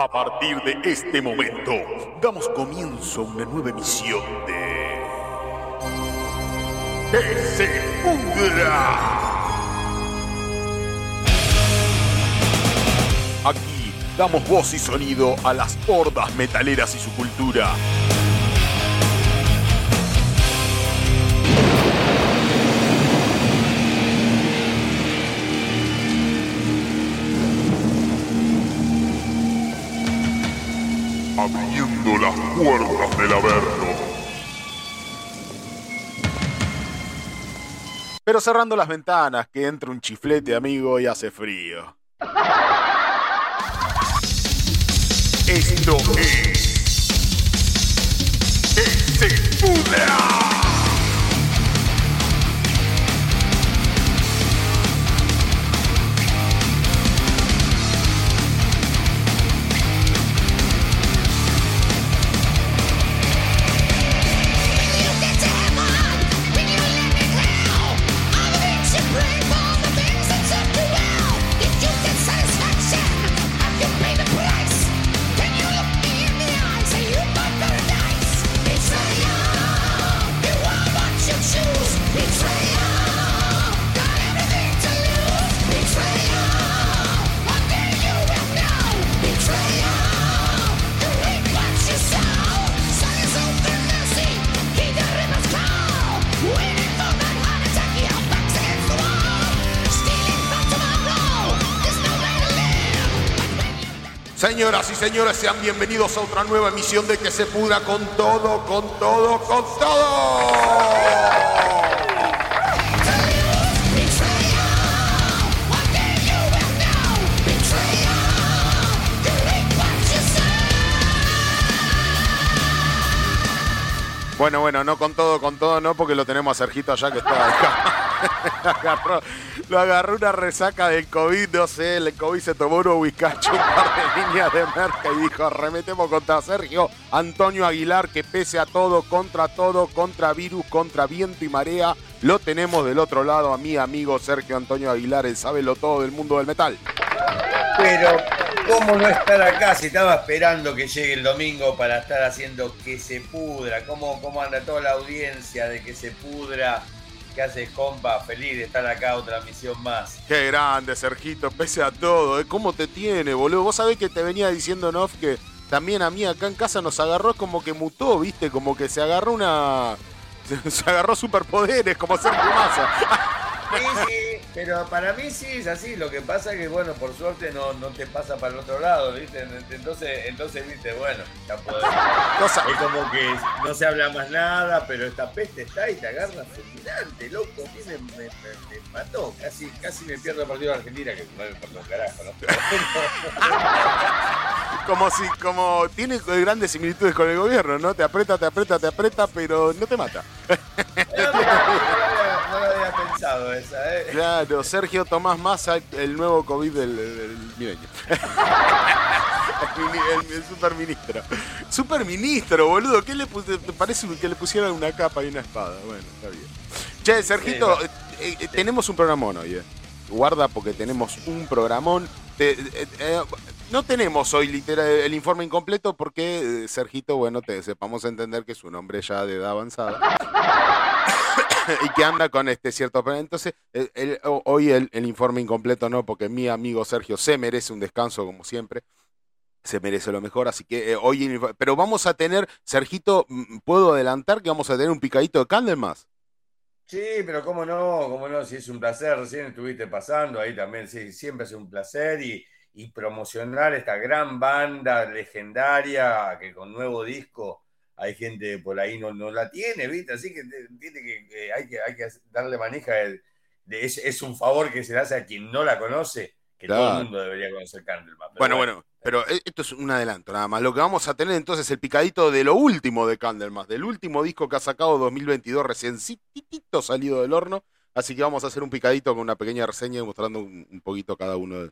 A partir de este momento, damos comienzo a una nueva emisión de. ¡Que se pudra! Aquí damos voz y sonido a las hordas metaleras y su cultura. Abriendo las puertas del Averno. Pero cerrando las ventanas, que entra un chiflete, amigo, y hace frío. Esto es. ¡Que Señoras y señores, sean bienvenidos a otra nueva emisión de Que se pudra con todo, con todo, con todo. Bueno, bueno, no con todo, con todo, no, porque lo tenemos a Sergito allá que está acá. lo agarró una resaca del COVID, no sé, el COVID se tomó uno whiskacho, un par de líneas de merca y dijo, remetemos contra Sergio Antonio Aguilar, que pese a todo, contra todo, contra virus, contra viento y marea, lo tenemos del otro lado a mi amigo Sergio Antonio Aguilar, el lo todo del mundo del metal. Pero, ¿cómo no estar acá si estaba esperando que llegue el domingo para estar haciendo que se pudra? ¿Cómo, cómo anda toda la audiencia de que se pudra? ¿Qué haces, compa? Feliz de estar acá, otra misión más. Qué grande, Sergito, pese a todo. ¿eh? ¿Cómo te tiene, boludo? Vos sabés que te venía diciendo, Nof, que también a mí acá en casa nos agarró como que mutó, ¿viste? Como que se agarró una... Se, agarró superpoderes, como Sergio Massa. Sí, pero para mí sí es así. Lo que pasa es que, bueno, por suerte no, no te pasa para el otro lado, ¿viste? Entonces, entonces viste, bueno, ya podés. Es como que no se habla más nada, pero esta peste está y te agarra fulminante, loco. Me, me, me, mató. Casi, casi me pierdo el partido de Argentina, que no me un carajo, ¿no? como si, como tiene grandes similitudes con el gobierno, ¿no? Te aprieta, te aprieta, te aprieta, pero no te mata. Había pensado esa, ¿eh? Claro, Sergio Tomás Massa, el nuevo COVID del, del milenio. el, superministro. Superministro, boludo. ¿Qué le te parece que le pusieran una capa y una espada? Bueno, está bien. Che, Sergito, eh, eh, tenemos un programón hoy, eh. Guarda porque tenemos un programón. No tenemos hoy literal, el informe incompleto porque Sergito, bueno, te sepamos entender que es un hombre ya de edad avanzada. y que anda con este cierto. Entonces, hoy el, informe incompleto no, porque mi amigo Sergio se merece un descanso como siempre. Se merece lo mejor, así que eh, hoy. Pero vamos a tener, Sergito, mm, ¿puedo adelantar que vamos a tener un picadito de Candlemas? Sí, pero cómo no, cómo no, si es un placer, recién estuviste pasando ahí también, sí, siempre es un placer y, y promocionar esta gran banda legendaria que con nuevo disco hay gente por ahí no, no la tiene, ¿viste? Así que tiene que, hay, que hay que darle maneja. De, es, un favor que se le hace a quien no la conoce, que todo el mundo debería conocer Candlemas. Bueno, bueno, pero e, esto es un adelanto nada más. Lo que vamos a tener entonces es el picadito de lo último de Candlemas, del último disco que ha sacado 2022, recién salido del horno. Así que vamos a hacer un picadito con una pequeña reseña mostrando un, un poquito cada uno de,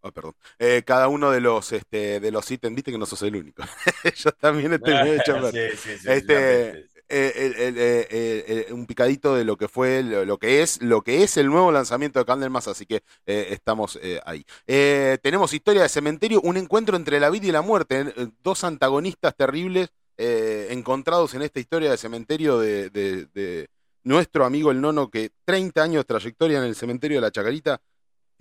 Oh, perdón. Eh, cada uno de los este, de los ítems, viste que no sos el único. Yo también estoy medio hecho. este, un picadito de lo que fue, lo, que es, lo que es el nuevo lanzamiento de Candlemas, así que estamos ahí. tenemos historia de cementerio, un encuentro entre la vida y la muerte, dos antagonistas terribles encontrados en esta historia de cementerio de, nuestro amigo el nono que 30 años de trayectoria en el cementerio de la Chacarita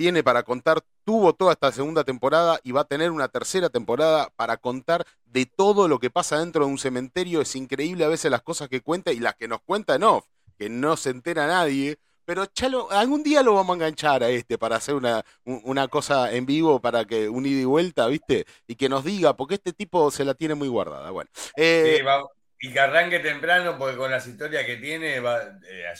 tiene para contar, tuvo toda esta segunda temporada y va a tener una tercera temporada para contar de todo lo que pasa dentro de un cementerio. Es increíble a veces las cosas que cuenta y las que nos cuenta en off, que no se entera nadie. Pero chalo, algún día lo vamos a enganchar a este para hacer una, una cosa en vivo para que un ida y vuelta, ¿viste? Y que nos diga, porque este tipo se la tiene muy guardada. Bueno, eh, y que arranque temprano, porque con las historias que tiene, eh,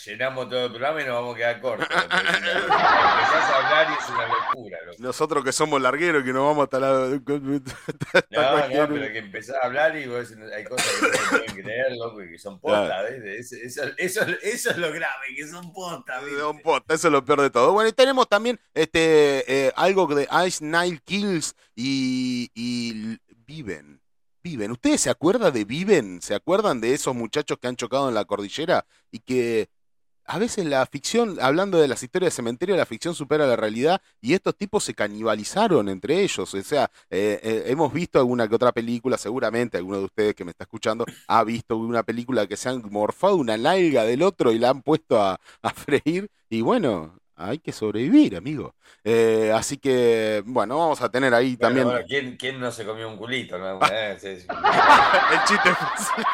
llenamos todo el programa y nos vamos a quedar cortos. Empezás a hablar y es una locura. Nosotros que somos largueros, que nos vamos hasta la. no, no, pero que empezás a hablar y vos, hay cosas que no se pueden creer, loco, y que son postas, ¿ves? Eso, eso, eso, es lo grave, que son postas, Son postas, eso es lo peor de todo. Bueno, y tenemos también este eh, algo de Ice Nile Kills y, y Viven. Viven. ¿Ustedes se acuerdan de Viven? ¿Se acuerdan de esos muchachos que han chocado en la cordillera y que a veces la ficción, hablando de las historias de cementerio, la ficción supera la realidad y estos tipos se canibalizaron entre ellos. O sea, eh, eh, hemos visto alguna que otra película, seguramente alguno de ustedes que me está escuchando ha visto una película que se han morfado una nalga del otro y la han puesto a, a freír. Y bueno, hay que sobrevivir, amigo. Eh, así que, bueno, vamos a tener ahí también. ¿quién, no se comió un culito? Eh, El chiste fácil.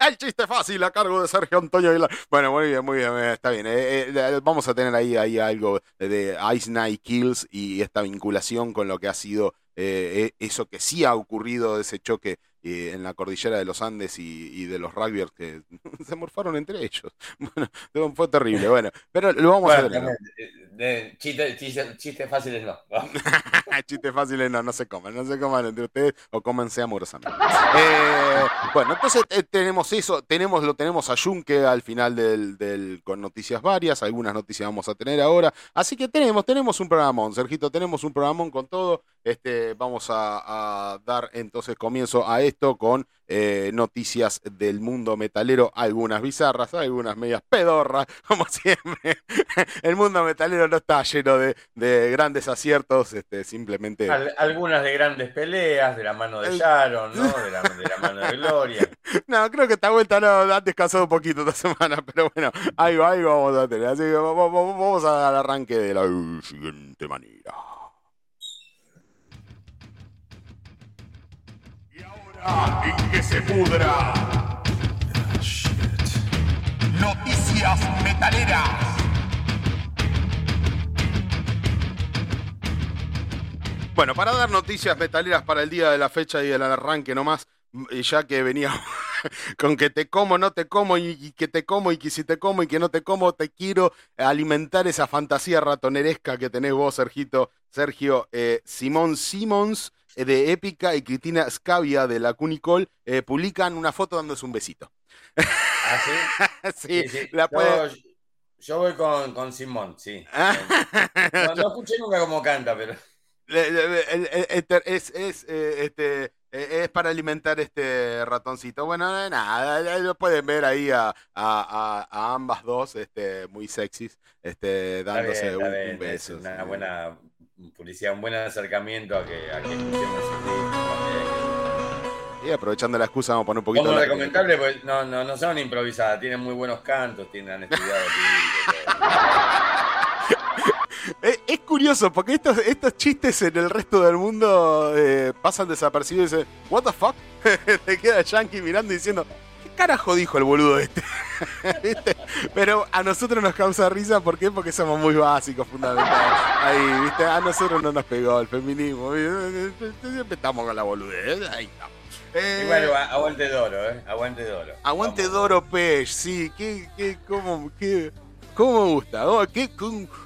El chiste fácil a cargo de Sergio Antonio Aguilar. Bueno, muy bien, muy bien, está bien. Eh, vamos a tener ahí, ahí algo de Ice Night Kills y esta vinculación con lo que ha sido eso que sí ha ocurrido, ese choque en la cordillera de los Andes y, de los rugbyers que se morfaron entre ellos. Bueno, fue terrible, bueno, pero lo vamos a ver. Chistes chiste fáciles no. chistes fáciles no, no se coman, no se coman entre ustedes o cómense amorosamente. Eh, bueno, entonces eh, tenemos eso, tenemos, lo tenemos a Junque al final del, del, con noticias varias, algunas noticias vamos a tener ahora, así que tenemos, tenemos un programón, Sergito, tenemos un programón con todo, este, vamos a, a dar entonces comienzo a esto con eh, noticias del mundo metalero, algunas bizarras, algunas medias pedorras, como siempre. El mundo metalero no está lleno de, grandes aciertos, este, simplemente... algunas de grandes peleas, de la mano de Sharon, ¿no? De la, mano de Gloria. No, creo que esta vuelta no, ha descansado un poquito esta semana, pero bueno, ahí va, ahí vamos a tener. Así que vamos, vamos al arranque de la siguiente manera. Y que se pudra. Noticias metaleras. Bueno, para dar noticias metaleras para el día de la fecha y del arranque nomás, ya que venía con que te como, no te como, y, que te como, y que si te como, y que no te como, te quiero alimentar esa fantasía ratoneresca que tenés vos, Sergito, Sergio eh, Simón Simons eh, de Épica y Cristina Scavia de la Cunicol eh, publican una foto dándose un besito. ¿Ah, sí? sí, La yo, voy con, con Simón, sí. no, escuché nunca cómo canta, pero... Es, es, eh, este, es para alimentar este ratoncito. Bueno, nada, lo pueden ver ahí a, a, a, ambas dos, este, muy sexys, este, dándose un, beso. Es una buena publicidad, un buen acercamiento a que, a que escuchemos Y aprovechando la excusa, vamos a poner un poquito. de recomendable, pues no, no, no son improvisadas, tienen muy buenos cantos, tienen estudiado. es, curioso, porque estos, estos chistes en el resto del mundo eh, pasan desapercibidos y dicen, ¿What the fuck? Te queda Yankee mirando y diciendo, carajo dijo el boludo este? Pero a nosotros nos causa risa, ¿por qué? Porque somos muy básicos, fundamentales. Ahí, ¿viste? A nosotros no nos pegó el feminismo. Siempre estamos con la boludez. Ahí estamos. Eh, bueno, aguante Doro, ¿eh? Aguante Doro. Aguante Doro Pech, sí. ¿Qué, qué, cómo, qué, cómo me gusta? Oh, qué,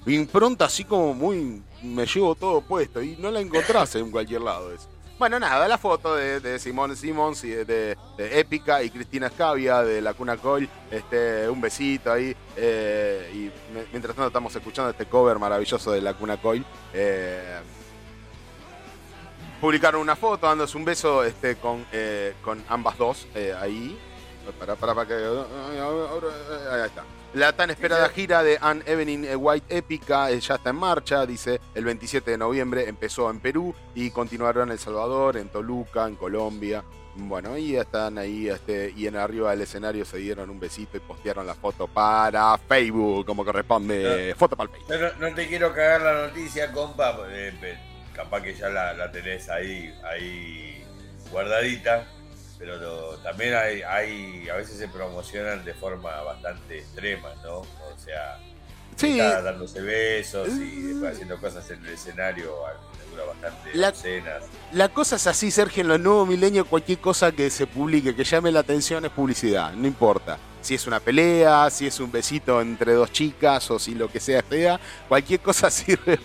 impronta así como muy... Me llevo todo puesto y no la encontrás en cualquier lado eso. Bueno, nada, la foto de, Simón Simons y de, Épica y Cristina Scavia de la Cuna Coil. Este, un besito ahí. Eh, y mientras tanto estamos escuchando este cover maravilloso de la Cuna Coil. Eh, publicaron una foto dándose un beso este, con, eh, con ambas dos ahí. Para, para, para que. Ahí está. La tan esperada gira de Anne Evelyn White épica ya está en marcha, dice el 27 de noviembre empezó en Perú y continuará en El Salvador, en Toluca, en Colombia. Bueno, y están ahí, este, y en arriba del escenario se dieron un besito y postearon la foto para Facebook, como corresponde. foto para el Facebook. No, te quiero cagar la noticia, compa, eh, capaz que ya la, tenés ahí, ahí guardadita pero también hay, hay, a veces se promocionan de forma bastante extrema, ¿no? O sea, sí. dándose besos y después haciendo cosas en el escenario bastante la, La cosa es así, Sergio, en los nuevos milenios cualquier cosa que se publique, que llame la atención es publicidad, no importa. Si es una pelea, si es un besito entre dos chicas o si lo que sea sea, cualquier cosa sirve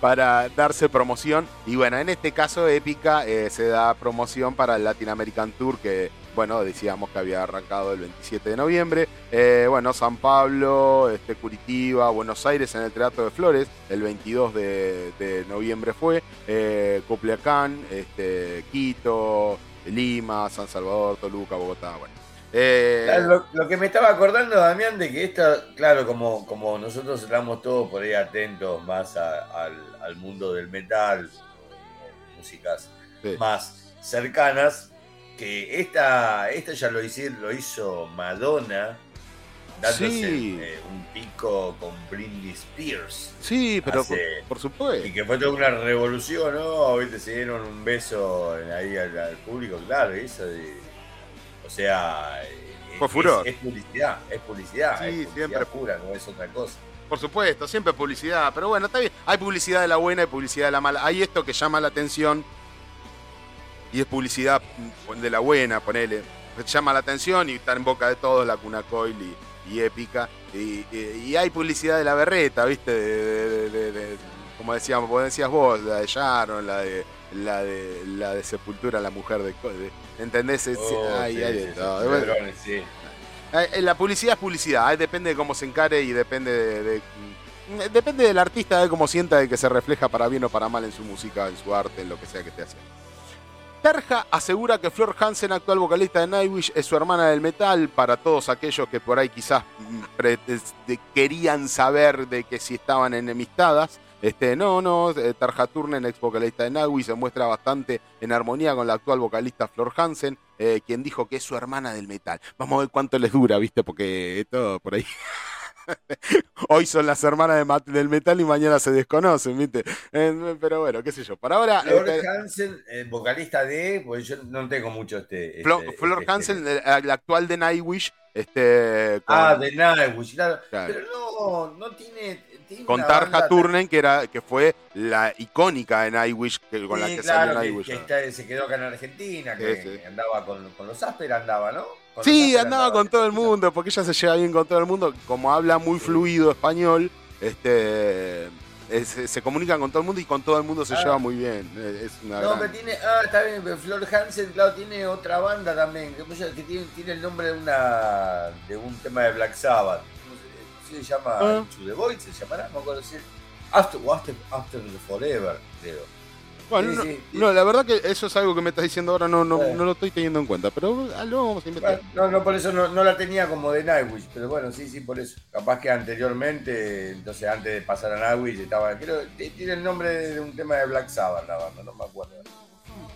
para, darse promoción. Y bueno, en este caso Épica eh, se da promoción para el Latin American Tour que bueno, decíamos que había arrancado el 27 de noviembre. Eh, bueno, San Pablo, este, Curitiba, Buenos Aires en el Teatro de Flores, el 22 de, noviembre fue. Eh, Copliacán, este, Quito, Lima, San Salvador, Toluca, Bogotá, bueno. Eh, lo, que me estaba acordando, Damián, de que esto, claro, como, como nosotros estamos todos por ahí atentos más al, mundo del metal, músicas más cercanas, que esta, esta ya lo hizo, lo hizo Madonna dándose eh, un pico con Britney Spears. Sí, pero por, supuesto. Y que fue toda una revolución, ¿no? Viste, se dieron un beso ahí al, público, claro, eso O sea... Fue furor. Es, publicidad, es publicidad. Sí, siempre. pura, no es otra cosa. Por supuesto, siempre publicidad. Pero bueno, está bien. Hay publicidad de la buena y publicidad de la mala. Hay esto que llama la atención y es publicidad de la buena, ponele. Llama la atención y está en boca de todos la Cuna Coil y, épica. Y, hay publicidad de la berreta, ¿viste? De, como decíamos, vos decías vos, la de Sharon, la de la de la de Sepultura, la mujer de, ¿entendés? Oh, hay, de todo. La publicidad es publicidad, depende de cómo se encare y depende de, depende del artista de cómo sienta de que se refleja para bien o para mal en su música, en su arte, en lo que sea que esté haciendo. Tarja asegura que Flor Hansen, actual vocalista de Nightwish, es su hermana del metal. Para todos aquellos que por ahí quizás mm, querían saber de que si estaban enemistadas. Este, no, no, eh, Tarja Turnen, ex vocalista de Nightwish, se muestra bastante en armonía con la actual vocalista Flor Hansen, eh, quien dijo que es su hermana del metal. Vamos a ver cuánto les dura, ¿viste? Porque todo por ahí. Hoy son las hermanas del metal y mañana se desconocen, ¿viste? Eh, pero bueno, qué sé yo. Para ahora. Flor este, Hansen, vocalista de. Pues yo no tengo mucho este. Flor, este, Flor este Hansen, la actual de Nightwish. Este, Ah, de Nightwish, claro. Pero no, no tiene. Con Tarja Turnen, que, era, que fue la icónica de Nightwish que, con la que salió Nightwish. Que, se quedó acá en Argentina, que, andaba con, con los Asper, andaba, ¿no? Sí, andaba con todo el mundo, porque ella se lleva bien con todo el mundo. Como habla muy fluido español, este se comunican con todo el mundo y con todo el mundo se ah. lleva muy bien. Es una no, pero tiene. Ah, está bien, pero Flor Hansen, claro, tiene otra banda también, que, tiene, tiene, el nombre de una de un tema de Black Sabbath. ¿Cómo se, llama? Ah. The Void, se llamará, no acuerdo si After, after, after Forever, creo. Bueno, no, la verdad que eso es algo que me estás diciendo ahora, no, no, no lo estoy teniendo en cuenta, pero ah, lo vamos a investigar. no, no, por eso no, no, la tenía como de Nightwish, pero bueno, sí, sí, por eso. Capaz que anteriormente, entonces antes de pasar a Nightwish, estaba, creo, tiene el nombre de un tema de Black Sabbath la banda, no me acuerdo.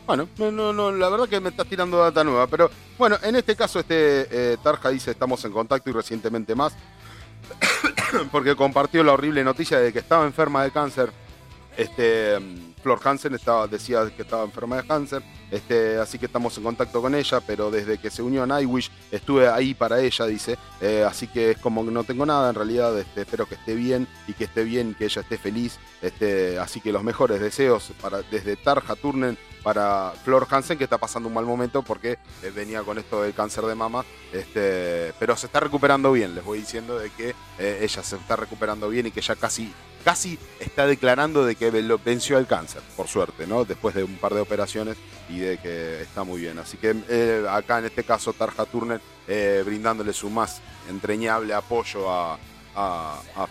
Bueno, no, no, la verdad que me estás tirando data nueva, pero bueno, en este caso este eh, Tarja dice estamos en contacto y recientemente más, porque compartió la horrible noticia de que estaba enferma de cáncer. Este Flor Hansen estaba, decía que estaba enferma de cáncer, este, así que estamos en contacto con ella, pero desde que se unió a Nightwish estuve ahí para ella, dice, eh, así que es como que no tengo nada, en realidad este, espero que esté bien y que esté bien, que ella esté feliz, este, así que los mejores deseos para, desde Tarja Turnen para Flor Hansen, que está pasando un mal momento porque eh, venía con esto del cáncer de mama, este, pero se está recuperando bien, les voy diciendo de que eh, ella se está recuperando bien y que ya casi casi está declarando de que venció el cáncer, por suerte, ¿no? Después de un par de operaciones y de que está muy bien. Así que eh, acá en este caso Tarja Turner eh, brindándole su más entreñable apoyo a,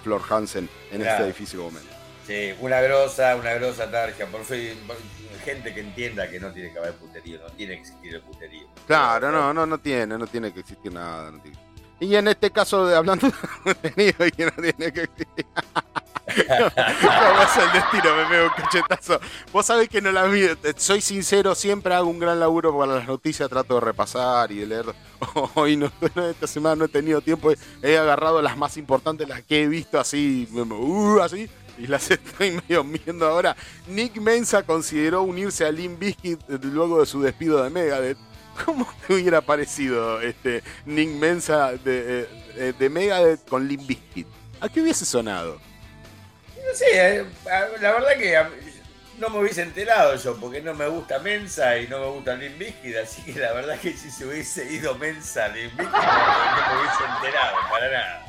Flor Hansen en este difícil momento. Sí, una grosa, una grosa Tarja, por fin. Gente que entienda que no tiene que haber puterío, no tiene que existir el puterío. Claro, no, no, no tiene, no tiene que existir nada. Y en este caso, de hablando de contenido y que no tiene que existir. no, el destino, me pego un cachetazo. Vos sabés que no la vi, soy sincero, siempre hago un gran laburo para las noticias, trato de repasar y de leer. Hoy no, esta semana no he tenido tiempo, he agarrado las más importantes, las que he visto así, uh, así, y las estoy medio viendo ahora. Nick Mensa consideró unirse a Limp Bizkit luego de su despido de Megadeth. ¿Cómo te hubiera parecido este Nick Mensa de, eh, de Megadeth con Bizkit? ¿A qué hubiese sonado? No sé, eh, la verdad que no me hubiese enterado yo, porque no me gusta Mensa y no me gusta Limp Bizkit, así que la verdad que si se hubiese ido Mensa a Limp Bizkit no, me hubiese enterado, para nada.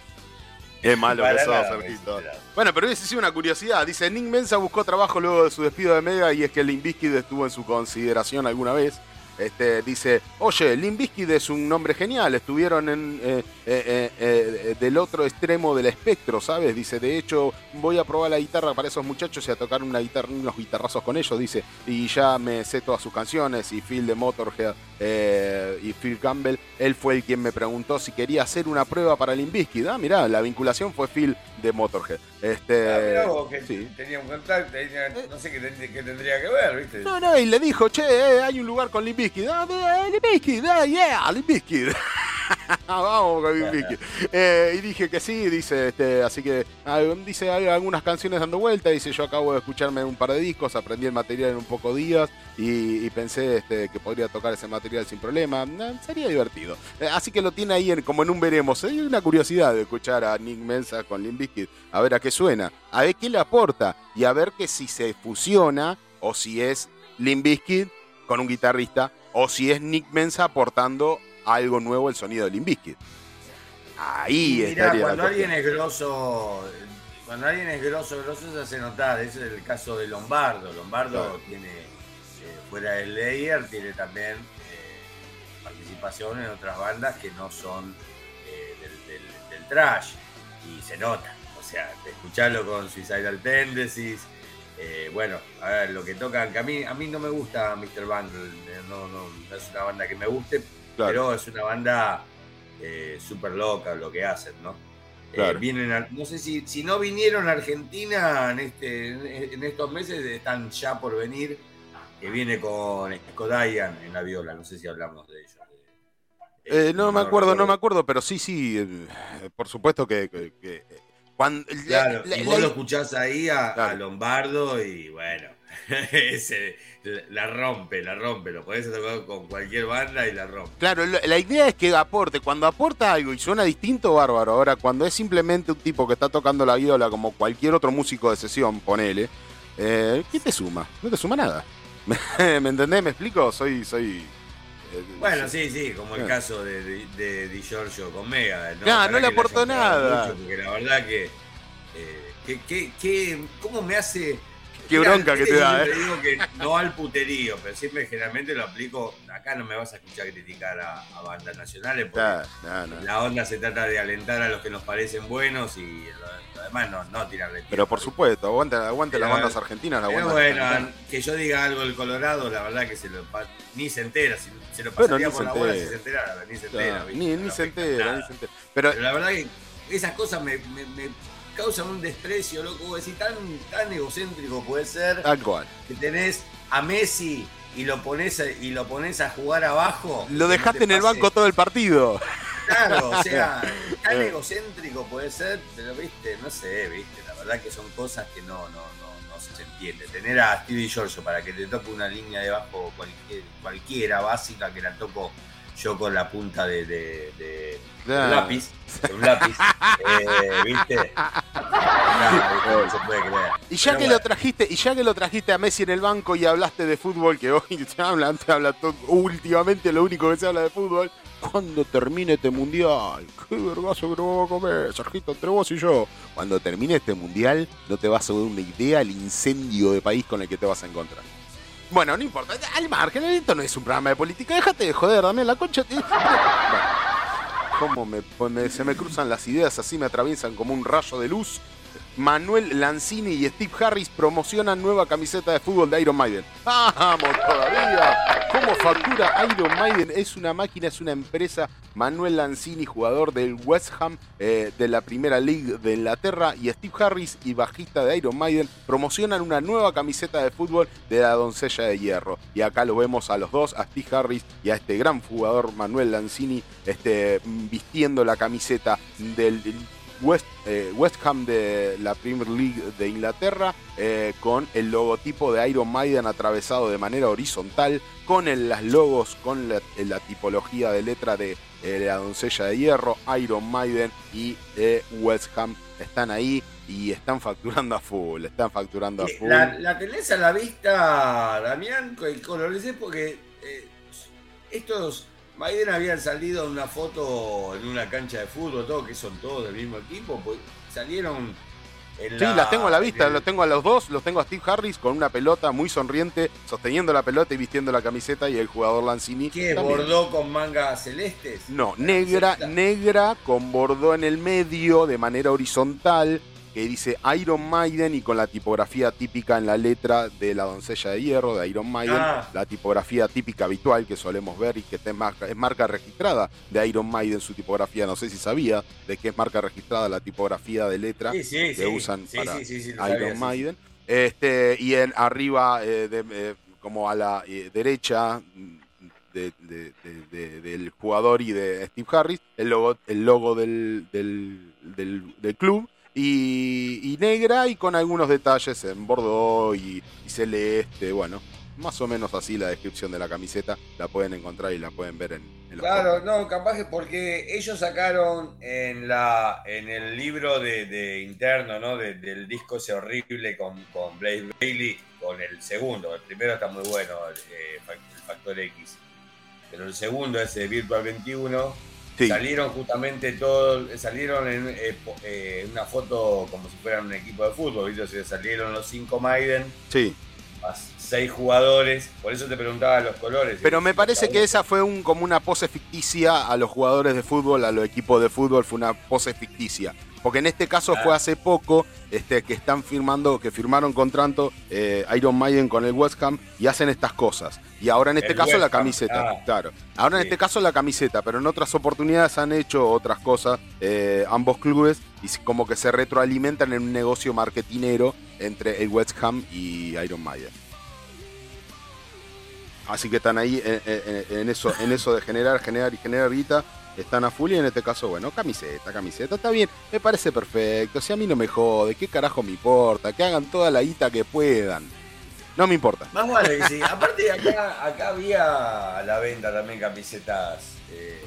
Es malo que sos, Sergito. Bueno, pero hubiese sido una curiosidad. Dice, Nick Mensa buscó trabajo luego de su despido de Mega y es que Limp Bizkit estuvo en su consideración alguna vez. Este, dice, oye, Limp Bizkit es un nombre genial, estuvieron en, eh, eh, eh, del otro extremo del espectro, ¿sabes? Dice, de hecho, voy a probar la guitarra para esos muchachos y a tocar una guitarra, unos guitarrazos con ellos, dice, y ya me sé todas sus canciones, y Phil de Motorhead y Phil Campbell, él fue el quien me preguntó si quería hacer una prueba para Limp Bizkit. Ah, mirá, la vinculación fue Phil de Motorhead. Este, ah, que tenía un contacto, no sé qué, tendría que ver, ¿viste? No, no, y le dijo, che, hay un lugar con Limp Bizkit. Bizkit, ah, yeah, Bizkit. Vamos con Limp Bizkit. Eh, y dije que sí, dice, este, así que ah, dice, hay algunas canciones dando vuelta, dice, yo acabo de escucharme un par de discos, aprendí el material en un poco días y, pensé este, que podría tocar ese material sin problema. sería divertido. Eh, así que lo tiene ahí como en un veremos. Hay una curiosidad de escuchar a Nick Mensa con Limp a ver a qué suena, a ver qué le aporta y a ver que si se fusiona o si es Limp con un guitarrista o si es Nick Mensa aportando algo nuevo el sonido de Limp Bizkit. Ahí estaría cuando alguien es grosso, cuando alguien es grosso, grosso se hace notar. Ese es el caso de Lombardo. Lombardo tiene, eh, fuera del layer, tiene también eh, participación en otras bandas que no son eh, del, trash. Y se nota. O sea, escucharlo con Suicidal Tendencies. Bueno, a ver, lo que tocan, que a mí, a mí no me gusta Mr. Bundle, no, no, no es una banda que me guste, pero es una banda eh, súper loca lo que hacen, ¿no? Eh, vienen no sé si, si no vinieron a Argentina en, este, en estos meses, están ya por venir, que viene con Skodayan en la viola, no sé si hablamos de ellos. Eh, no, me acuerdo, no me acuerdo, pero sí, sí, por supuesto que... cuando, claro, y vos lo escuchás ahí a Lombardo y bueno, ese la rompe, la rompe, lo podés hacer con cualquier banda y la rompe. Claro, la idea es que aporte, cuando aporta algo y suena distinto, bárbaro. Ahora, cuando es simplemente un tipo que está tocando la viola como cualquier otro músico de sesión, ponele, eh, ¿qué te suma? No te suma nada. ¿Me entendés? ¿Me explico? Soy, soy bueno, sí, sí, como el caso de, de, Di Giorgio con Mega. No, no, le aportó nada. porque la verdad que, eh, que, que, que, ¿cómo me hace Qué bronca que te da, ¿eh? digo que no al puterío, pero siempre generalmente lo aplico. Acá no me vas a escuchar criticar a, bandas nacionales, porque la onda se trata de alentar a los que nos parecen buenos y lo, demás no, no tirarle. Pero por supuesto, aguante, aguante las bandas argentinas. La pero bueno, que yo diga algo del Colorado, la verdad que se lo, ni se entera. Si, se lo pasaría por la bola si se enterara, ni se entera. Ni, ni, se entera, ni se entera. Pero, la verdad que esas cosas me causan un desprecio, loco. Decir, tan, tan egocéntrico puede ser. Tal cual. Que tenés a Messi y lo pones a, y lo pones a jugar abajo. Lo dejaste en el banco todo el partido. Claro, o sea, tan egocéntrico puede ser, pero viste, no sé, viste, la verdad que son cosas que no, no, no, no se entiende. Tener a Stevie Giorgio para que te toque una línea de bajo cualquiera básica que la toco yo con la punta de, de, un lápiz, un lápiz, eh, ¿viste? No, se puede creer. Y ya que lo trajiste, y ya que lo trajiste a Messi en el banco y hablaste de fútbol, que hoy se habla, te habla todo, últimamente lo único que se habla de fútbol, cuando termine este mundial, qué vergazo que no vamos a comer, Sergito, entre vos y yo. Cuando termine este mundial, no te vas a dar una idea del incendio de país con el que te vas a encontrar. Bueno, no importa. Al margen, esto no es un programa de política. Déjate de joder, dame la concha. Bueno, ¿Cómo me, se me cruzan las ideas así, me atraviesan como un rayo de luz? Manuel Lanzini y Steve Harris promocionan nueva camiseta de fútbol de Iron Maiden. ¡Vamos todavía! ¿Cómo factura Iron Maiden? Es una máquina, es una empresa. Manuel Lanzini, jugador del West Ham eh, de la Primera League de Inglaterra, y Steve Harris y bajista de Iron Maiden promocionan una nueva camiseta de fútbol de la doncella de hierro. Y acá lo vemos a los dos, a Steve Harris y a este gran jugador Manuel Lanzini, este, vistiendo la camiseta del West, eh, West Ham de la Premier League de Inglaterra, eh, con el logotipo de Iron Maiden atravesado de manera horizontal, con las logos, con la, tipología de letra de eh, la doncella de hierro, Iron Maiden y West Ham están ahí y están facturando a full, están facturando a full. La, tenés a la vista, Damián, con colores, porque estos Biden habían salido en una foto en una cancha de fútbol, todo que son todos del mismo equipo, pues salieron en Sí, las tengo a la vista, los tengo a los dos, los tengo a Steve Harris con una pelota muy sonriente, sosteniendo la pelota y vistiendo la camiseta y el jugador Lanzini. ¿Qué? ¿Bordó con mangas celestes? No, negra, negra con bordó en el medio de manera horizontal que dice Iron Maiden y con la tipografía típica en la letra de la doncella de hierro de Iron Maiden, ah. la tipografía típica habitual que solemos ver y que es marca, es marca registrada de Iron Maiden su tipografía, no sé si sabía de qué es marca registrada la tipografía de letra que usan para Iron Maiden. Este, y en arriba, eh, eh, como a la eh, derecha, del jugador y de Steve Harris, el logo, el logo del, del club y, negra y con algunos detalles en bordeaux y, celeste, bueno, más o menos así la descripción de la camiseta, la pueden encontrar y la pueden ver en, en los Claro, no, capaz que porque ellos sacaron en la en el libro de, interno, ¿no? del disco ese horrible con, con Blaze Bailey, con el segundo, el primero está muy bueno, eh, el Factor X, pero el segundo, ese Virtual 21, Salieron justamente todos, salieron en eh, eh, una foto como si fueran un equipo de fútbol, ¿viste? salieron los cinco Maiden. Sí. Más seis jugadores, por eso te preguntaba los colores. Pero me parece que esa fue un, como una pose ficticia a los jugadores de fútbol, a los equipos de fútbol, fue una pose ficticia. Porque en este caso fue hace poco este, que están firmando, que firmaron contrato eh, Iron Maiden con el West Ham y hacen estas cosas. Y ahora en este caso la camiseta, ah. claro. Ahora en este caso la camiseta, pero en otras oportunidades han hecho otras cosas eh, ambos clubes y como que se retroalimentan en un negocio marketinero entre el West Ham y Iron Maiden. Así que están ahí en, eso, en eso de generar, generar y generar guita están a full y en este caso, bueno, camiseta, camiseta, está bien, me parece perfecto, si a mí no me jode, ¿qué carajo me importa? Que hagan toda la guita que puedan. No me importa. Más vale que sí. Aparte, acá, acá había a la venta también camisetas eh,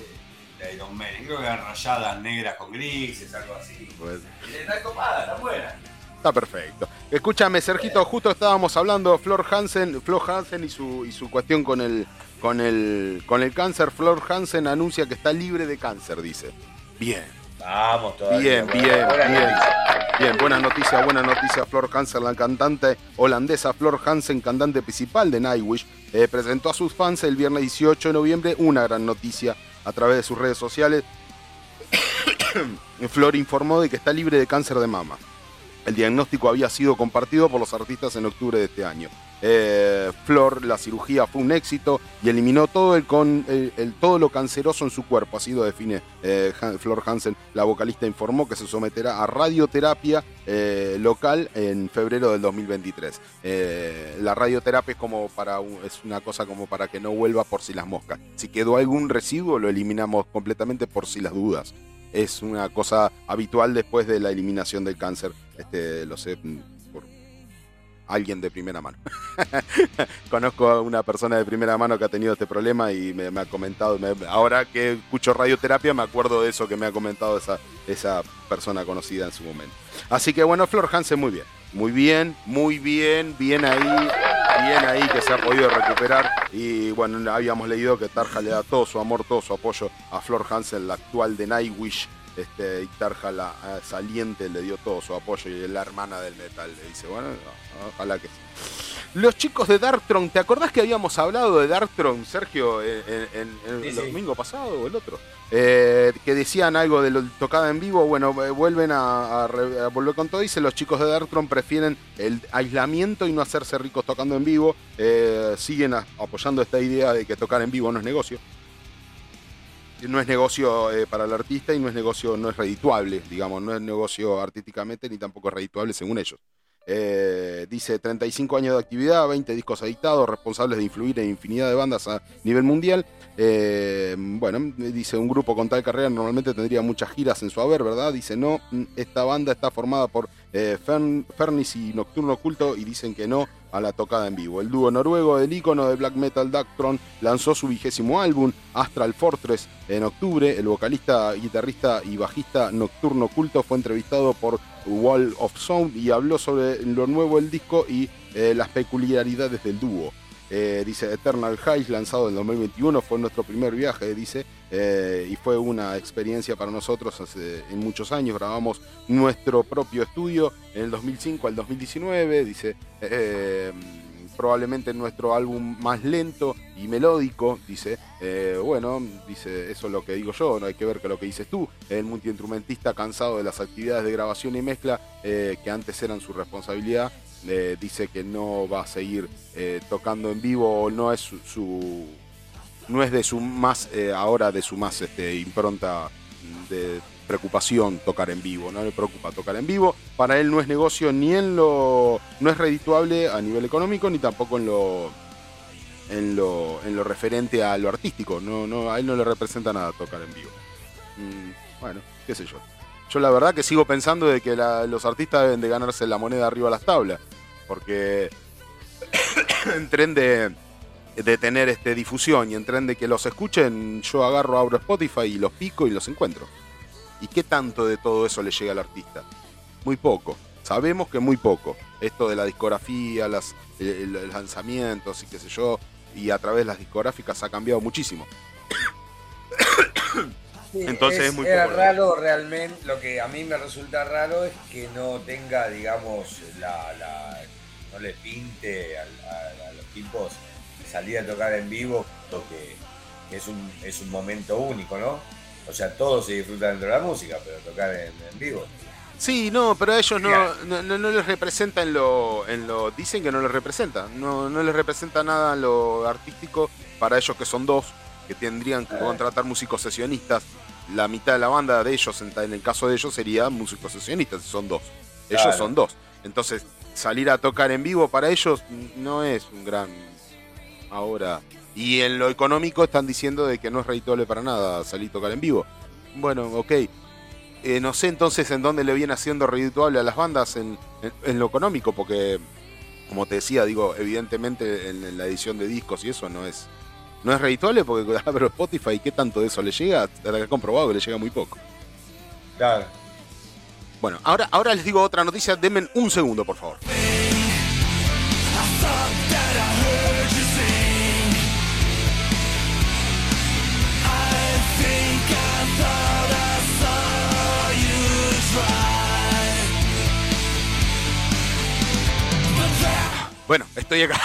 de Iron Man. Creo que eran rayadas negras con grises, algo así. Pues... Está copada, está buena. Está perfecto. Escúchame, Sergito, justo estábamos hablando Flor Hansen, Flor Hansen y su, y su cuestión con el, con el, con el cáncer, Flor Hansen anuncia que está libre de cáncer, dice. Bien. Vamos todavía. Bien, bien, bien. Bien, buenas noticias, buenas noticias. Flor Hansen, la cantante holandesa Flor Hansen, cantante principal de Nightwish, eh, presentó a sus fans el viernes 18 de noviembre una gran noticia a través de sus redes sociales. Flor informó de que está libre de cáncer de mama. El diagnóstico había sido compartido por los artistas en octubre de este año. Eh, Flor, la cirugía fue un éxito y eliminó todo, el, todo lo canceroso en su cuerpo, así lo define eh, Flor Hansen. La vocalista informó que se someterá a radioterapia eh, local en febrero del 2023. la radioterapia es como para es una cosa como para que no vuelva por si las moscas. Si quedó algún residuo lo eliminamos completamente por si las dudas es una cosa habitual después de la eliminación del cáncer. Este, lo sé por alguien de primera mano. Conozco a una persona de primera mano que ha tenido este problema y me, ha comentado, ahora que escucho radioterapia me acuerdo de eso que me ha comentado esa, esa persona conocida en su momento. Así que bueno, Flor Hansen, muy bien. Muy bien, muy bien, bien ahí, bien ahí que se ha podido recuperar. Y bueno, habíamos leído que Tarja le da todo su amor, todo su apoyo a Flor Hansen, la actual de Nightwish. Este, y Tarja, la saliente, le dio todo su apoyo y la hermana del metal. Le dice, bueno, ojalá que Los chicos de Darktron, ¿te acordás que habíamos hablado de Darktron, Sergio, en, el domingo pasado o el otro? Eh, que decían algo de lo tocada en vivo. Bueno, eh, vuelven a, volver con todo. Dice: Los chicos de Darktron prefieren el aislamiento y no hacerse ricos tocando en vivo. Eh, siguen apoyando esta idea de que tocar en vivo no es negocio. No es negocio para el artista y no es negocio, no es redituable, digamos, no es negocio artísticamente ni tampoco es redituable según ellos. Eh, dice 35 años de actividad, 20 discos editados, responsables de influir en infinidad de bandas a nivel mundial. Eh, bueno, dice un grupo con tal carrera normalmente tendría muchas giras en su haber, ¿verdad? Dice no, esta banda está formada por eh, Fernis y Nocturno Oculto y dicen que no a la tocada en vivo. El dúo noruego del ícono de black metal Darktron lanzó su vigésimo álbum, Astral Fortress, en octubre. El vocalista, guitarrista y bajista Nocturno Oculto fue entrevistado por Wall of Sound y habló sobre lo nuevo del disco y eh, las peculiaridades del dúo. Eh, dice Eternal Highs, lanzado en 2021, fue nuestro primer viaje, dice, eh, y fue una experiencia para nosotros hace en muchos años. Grabamos nuestro propio estudio en el 2005 al 2019, dice, probablemente nuestro álbum más lento y melódico, dice, bueno, dice, eso es lo que digo yo, no hay que ver que lo que dices tú, el multiinstrumentista cansado de las actividades de grabación y mezcla que antes eran su responsabilidad, dice que no va a seguir eh, tocando en vivo, no es su, no es de su más eh, ahora de su más este, impronta de preocupación tocar en vivo, no le preocupa tocar en vivo, para él no es negocio ni en lo no es redituable a nivel económico ni tampoco en lo en lo, en lo referente a lo artístico, no, no, a él no le representa nada tocar en vivo. Mm, bueno, qué sé yo. Yo la verdad que sigo pensando de que los artistas deben de ganarse la moneda arriba a las tablas porque en tren de, tener este, difusión y en tren de que los escuchen, yo agarro, abro Spotify y los pico y los encuentro. ¿Y qué tanto de todo eso le llega al artista? Muy poco. Sabemos que muy poco. Esto de la discografía, las, los lanzamientos y qué sé yo, y a través de las discográficas ha cambiado muchísimo. Entonces es, muy raro realmente, lo que a mí me resulta raro es que no tenga, digamos, la, no le pinte a, los tipos salir a tocar en vivo, porque es un, es un momento único, ¿no? O sea, todos se disfrutan dentro de la música, pero tocar en, vivo. Sí, no, pero a ellos no, no, les representa en lo, en lo. Dicen que no les representa. No, no les representa nada en lo artístico para ellos que son dos, que tendrían que contratar músicos sesionistas. La mitad de la banda de ellos, en el caso de ellos, sería músicos sesionistas, son dos. Ellos son dos. Entonces, salir a tocar en vivo para ellos no es un gran ahora. Y en lo económico están diciendo de que no es redituable para nada salir a tocar en vivo. Bueno, ok. Eh, no sé entonces en dónde le viene haciendo redituable a las bandas en, lo económico, porque como te decía, digo, evidentemente en, la edición de discos y eso no es no es redituable porque abro Spotify, ¿qué tanto de eso le llega? He comprobado que le llega muy poco. Claro. Bueno, ahora, ahora les digo otra noticia, denme un segundo, por favor. Bueno, estoy acá.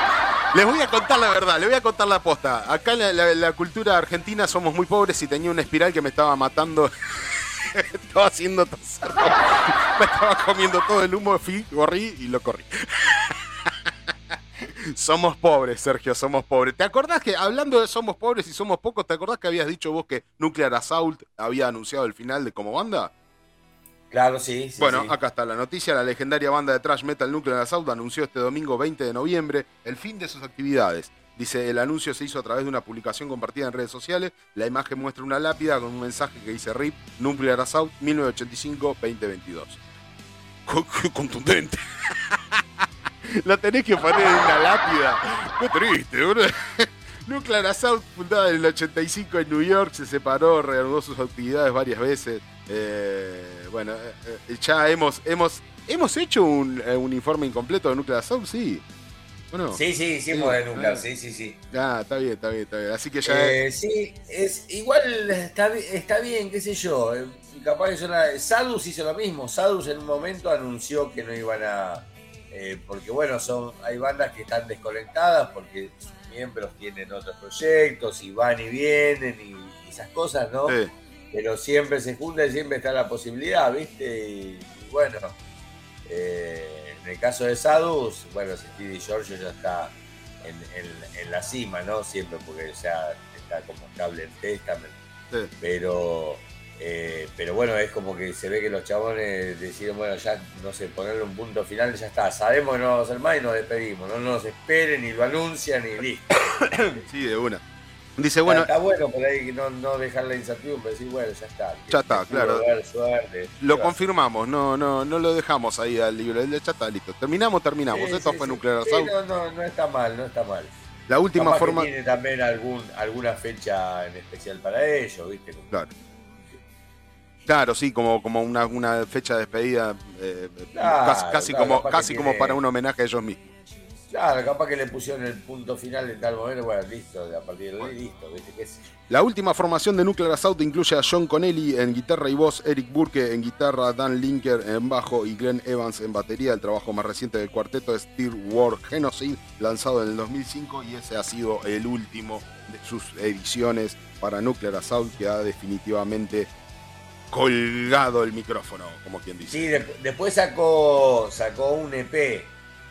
Les voy a contar la verdad, les voy a contar la posta. Acá en la, cultura argentina somos muy pobres y tenía una espiral que me estaba matando. estaba haciendo Me estaba comiendo todo el humo, fui, corrí y lo corrí. somos pobres, Sergio, somos pobres. ¿Te acordás que, hablando de somos pobres y somos pocos, ¿te acordás que habías dicho vos que Nuclear Assault había anunciado el final de como banda? Claro, sí. bueno, acá está la noticia. La legendaria banda de trash metal Nuclear Assault anunció este domingo 20 de noviembre el fin de sus actividades. Dice, el anuncio se hizo a través de una publicación compartida en redes sociales. La imagen muestra una lápida con un mensaje que dice RIP Nuclear Assault 1985-2022. Contundente. la tenés que poner en una lápida. Qué triste, bro. Nuclear Assault, fundada en el 85 en New York, se separó, reanudó sus actividades varias veces. Eh, bueno, eh, eh, ya hemos, hemos, hemos hecho un, informe incompleto de Nuclear Assault, sí. Bueno, sí, sí, hicimos de Nuclear, sí, sí, sí. Ah, está bien, está bien, está bien. Así que ya. Sí, es, igual está, está bien, qué sé yo. Capaz que. Sadus hizo lo mismo. Sadus en un momento anunció que no iban a, eh, porque bueno, son, hay bandas que están desconectadas porque sus miembros tienen otros proyectos y van y vienen y, esas cosas, ¿no? Pero siempre se junta y siempre está la posibilidad, ¿viste? Y, bueno, eh, en el caso de Sadus, bueno, Stevie Giorgio ya está en, la cima, ¿no? Siempre porque ya está como estable en Testament. Pero eh, pero bueno, es como que se ve que los chabones deciden, bueno, ya no sé, ponerle un punto final, ya está, sabemos que no vamos a hacer más y nos despedimos, no nos esperen, ni lo anuncian, ni listo. sí, de una. Dice, bueno. Está, bueno por ahí no, no dejar la incertidumbre, decir, bueno, ya está. Ya está, claro. lo confirmamos, no, no, no lo dejamos ahí al libro, ya está, listo. Terminamos, terminamos. Esto fue Nuclear no, no, no está mal, no está mal. La última forma. tiene también algún, alguna fecha en especial para ellos, ¿viste? Claro. Claro, sí, como, como una, una fecha de despedida, eh, casi, como, casi como para un homenaje a ellos mismos. Claro, capaz que le pusieron el punto final en tal momento, bueno, listo, a partir de ahí, listo, ¿viste qué La última formación de Nuclear Assault incluye a John Connelly en guitarra y voz, Eric Burke en guitarra, Dan Linker en bajo y Glenn Evans en batería. El trabajo más reciente del cuarteto es Steel War Genocide, lanzado en el 2005 y ese ha sido el último de sus ediciones para Nuclear Assault que ha definitivamente colgado el micrófono, como quien dice. Sí, después sacó, sacó un EP.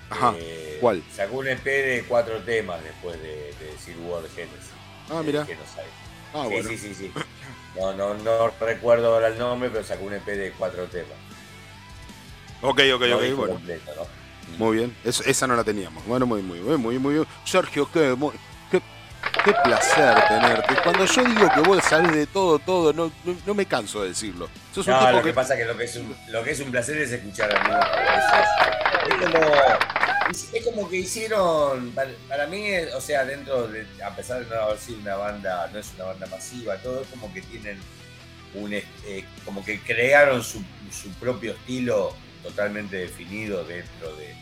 Ajá. Eh, ¿Cuál? Sacó un EP de cuatro temas después de, de War Genesis. Ah, mira. Ah, sí, sí, sí, sí. No, no, no recuerdo ahora el nombre, pero sacó un EP de cuatro temas. Ok, ok, ok, bueno. Muy bien, esa no la teníamos. Bueno, muy, muy, muy, muy, muy. Sergio, qué, qué Qué placer tenerte. Cuando yo digo que vos sabés de todo, todo, no, no, me canso de decirlo. no, lo que... pasa es que lo que es un, lo que es un placer es escuchar a mí. Es, como, que hicieron, para, mí, o sea, dentro de, a pesar de no haber sido una banda, no es una banda masiva, todo es como que tienen un, eh, como que crearon su, su propio estilo totalmente definido dentro de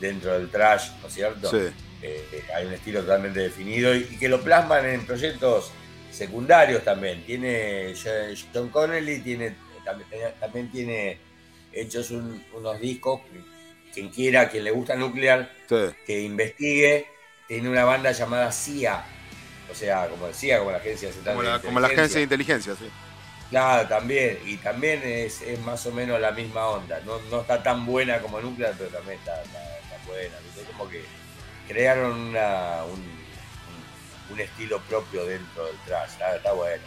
dentro del trash, ¿no es cierto? Sí. Eh, hay un estilo totalmente definido y, que lo plasman en proyectos secundarios también. Tiene John Connelly, tiene, también, tiene hechos unos discos, quien quiera, quien le gusta Nuclear, que investigue. Tiene una banda llamada CIA, o sea, como decía, como la Agencia Central como la, Como la Agencia de Inteligencia, sí. Claro, también, y también es, más o menos la misma onda. No, está tan buena como Nuclear, pero también está, buena. Es como que crearon una, un, estilo propio dentro del trash. Está, bueno.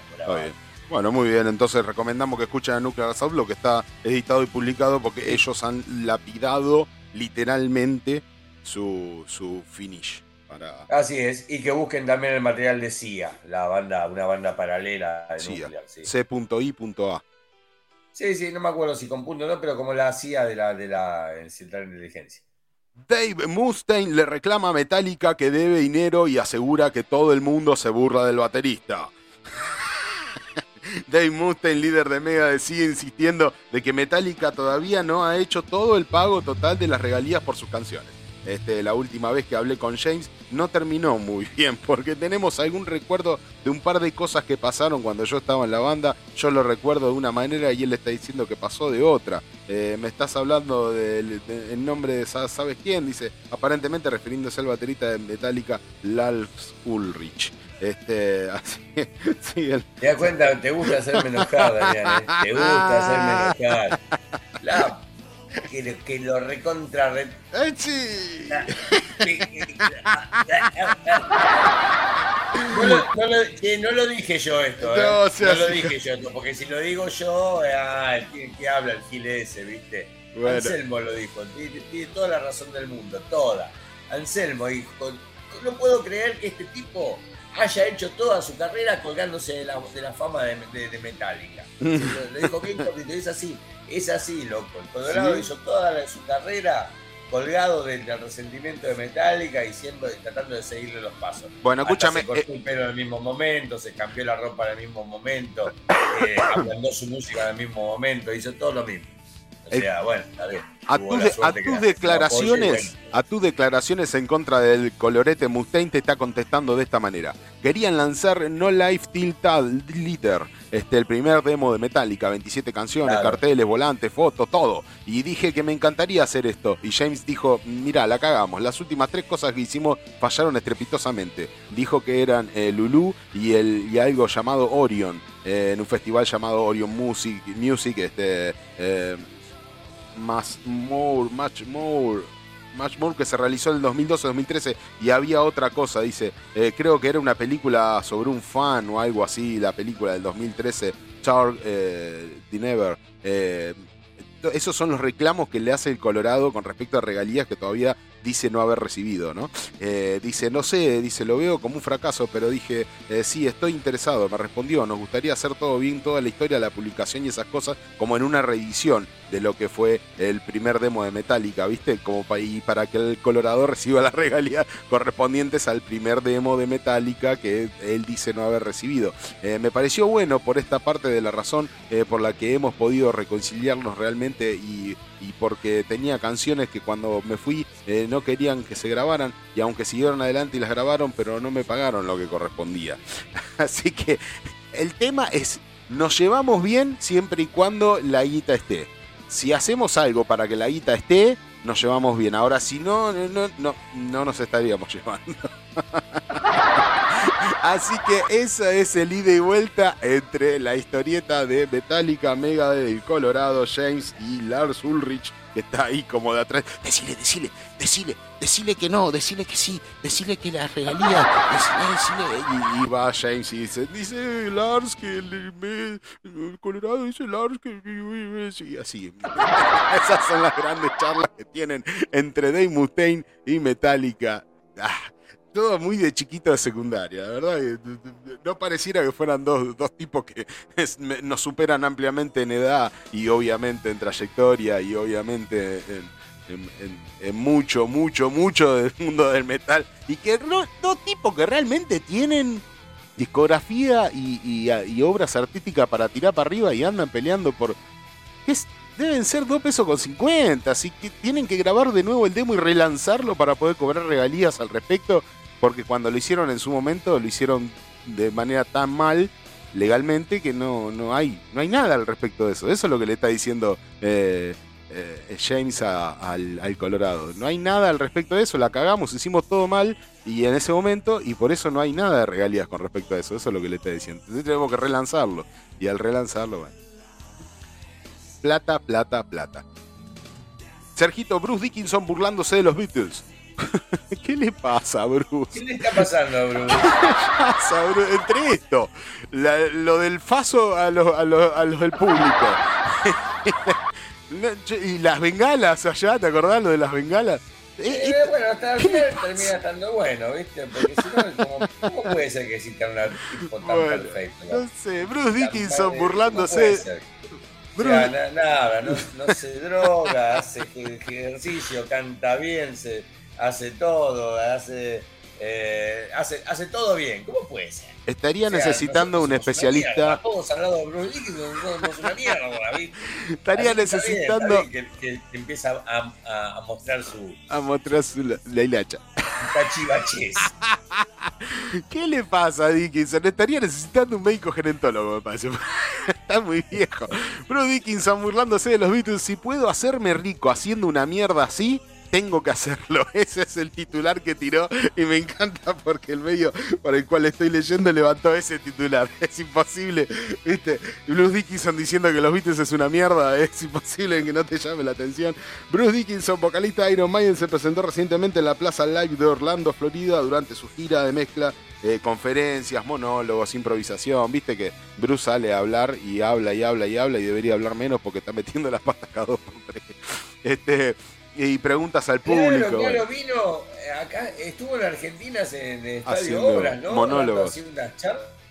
Bueno, muy bien, entonces recomendamos que escuchen a Nuclear Assault, lo que está editado y publicado, porque ellos han lapidado literalmente su, su finish. Para... Así es, y que busquen también el material de CIA, la banda, una banda paralela de Nuclear. Sí. C.I.A. Sí, sí, no me acuerdo si con punto o no, pero como la CIA de la, de la Central de Inteligencia. Dave Mustaine le reclama a Metallica que debe dinero y asegura que todo el mundo se burla del baterista. Dave Mustaine, líder de Mega, sigue insistiendo de que Metallica todavía no ha hecho todo el pago total de las regalías por sus canciones. Este, la última vez que hablé con James no terminó muy bien porque tenemos algún recuerdo de un par de cosas que pasaron cuando yo estaba en la banda. Yo lo recuerdo de una manera y él está diciendo que pasó de otra. Eh, me estás hablando del nombre de sabes quién, dice, aparentemente refiriéndose al baterista de Metallica, Lars Ulrich. Este, así, sí, Te das cuenta, te gusta hacerme enojar, Daniel, ¿eh? Te gusta hacerme enojar. La que, que lo recontra. Re... No lo, no, lo, no lo, dije yo esto, ¿eh? no, lo dije yo esto, porque si lo digo yo, ah, el que habla el gil ese, ¿viste? Anselmo lo dijo, tiene, toda la razón del mundo, toda. Anselmo dijo, no puedo creer que este tipo haya hecho toda su carrera colgándose de la, de la fama de, de, Metallica. lo, dijo bien cortito, es así. Es así, loco. El Colorado hizo toda su carrera colgado del, resentimiento de Metallica y siempre tratando de seguirle los pasos. Bueno, escúchame. se cortó el pelo en el mismo momento, se cambió la ropa en el mismo momento, eh, su música en el mismo momento, hizo todo lo mismo. O sea, bueno, a tus declaraciones, a tus declaraciones en contra del colorete Mustaine te está contestando de esta manera. Querían lanzar No Life Till Litter, este, el primer demo de Metallica, 27 canciones, carteles, volantes, fotos, todo. Y dije que me encantaría hacer esto. Y James dijo, mira, la cagamos. Las últimas tres cosas que hicimos fallaron estrepitosamente. Dijo que eran eh, Lulu y, el, y algo llamado Orion, eh, en un festival llamado Orion Music, Music este, eh, más more, much more, much more que se realizó en el 2012-2013 y había otra cosa, dice, eh, creo que era una película sobre un fan o algo así, la película del 2013, Charles eh, Never. Eh, esos son los reclamos que le hace el Colorado con respecto a regalías que todavía dice no haber recibido, ¿no? Eh, dice, no sé, dice, lo veo como un fracaso, pero dije, eh, sí, estoy interesado, me respondió, nos gustaría hacer todo bien, toda la historia, la publicación y esas cosas, como en una reedición de lo que fue el primer demo de Metallica, ¿viste? Como para, y para que el Colorado reciba las regalías correspondientes al primer demo de Metallica que él dice no haber recibido. Eh, me pareció bueno por esta parte de la razón por la que hemos podido reconciliarnos realmente y y porque tenía canciones que cuando me fui eh, no querían que se grabaran y aunque siguieron adelante y las grabaron, pero no me pagaron lo que correspondía. Así que el tema es, nos llevamos bien siempre y cuando la guita esté. Si hacemos algo para que la guita esté, nos llevamos bien. Ahora, si no, no, no, no nos estaríamos llevando. Así que esa es el ida y vuelta entre la historieta de Metallica Mega del Colorado James y Lars Ulrich, que está ahí como de atrás. Decile, decile, decile, decile que no, decile que sí, decile que la regalía, decile, decile. Y, va James y dice, dice Lars que el, Colorado dice Lars que... Y así. Esas son las grandes charlas que tienen entre Dave Mustaine y Metallica. Ah, todo muy de chiquito de secundaria, verdad. No pareciera que fueran dos, tipos que nos superan ampliamente en edad y obviamente en trayectoria y obviamente en, mucho, mucho, mucho del mundo del metal. Y que no, dos tipos que realmente tienen discografía y, obras artísticas para tirar para arriba y andan peleando por... Es, deben ser dos pesos con 50, así que tienen que grabar de nuevo el demo y relanzarlo para poder cobrar regalías al respecto porque cuando lo hicieron en su momento lo hicieron de manera tan mal legalmente que no, no, hay, no hay nada al respecto de eso. Eso es lo que le está diciendo eh, eh, James al, Colorado. No hay nada al respecto de eso, la cagamos, hicimos todo mal y en ese momento, y por eso no hay nada de regalías con respecto a eso. Eso es lo que le está diciendo. Entonces tenemos que relanzarlo. Y al relanzarlo, bueno. Plata, plata, plata. Sergito Bruce Dickinson burlándose de los Beatles. ¿Qué le pasa, Bruce? ¿Qué le está pasando a Bruce? ¿Qué le pasa, Bruce? Entre esto, lo del faso a los, a los, a los del público. y las bengalas allá, ¿te acordás lo de las bengalas? Eh, eh, bueno, hasta el final termina estando bueno, ¿viste? Porque si no, ¿cómo, puede ser que exista un tipo tan perfecto? No sé, Bruce Dickinson burlándose. Bruce... nada, no, no se droga, hace ejercicio, canta bien, se hace todo, hace, eh, hace, hace todo bien. ¿Cómo puede ser? Estaría necesitando un especialista. Estaría necesitando. que, que, empieza a, a, mostrar su. A mostrar su la, hilacha. ¿Qué le pasa a Dickinson? Estaría necesitando un médico gerentólogo, me parece. Está muy viejo. Bruce Dickinson burlándose de los Beatles. Si puedo hacerme rico haciendo una mierda así, tengo que hacerlo. Ese es el titular que tiró y me encanta porque el medio por el cual estoy leyendo levantó ese titular. Es imposible, ¿viste? Bruce Dickinson diciendo que los Beatles es una mierda, es imposible que no te llame la atención. Bruce Dickinson, vocalista de Iron Maiden, se presentó recientemente en la Plaza Live de Orlando, Florida, durante su gira de mezcla eh, conferencias, monólogos, improvisación. Viste que Bruce sale a hablar y habla y habla y habla y debería hablar menos porque está metiendo las patas cada dos. Este, y preguntas al público. Claro, claro, vino eh, acá, estuvo en Argentina en el Estadio Obras, ¿no? Monólogos.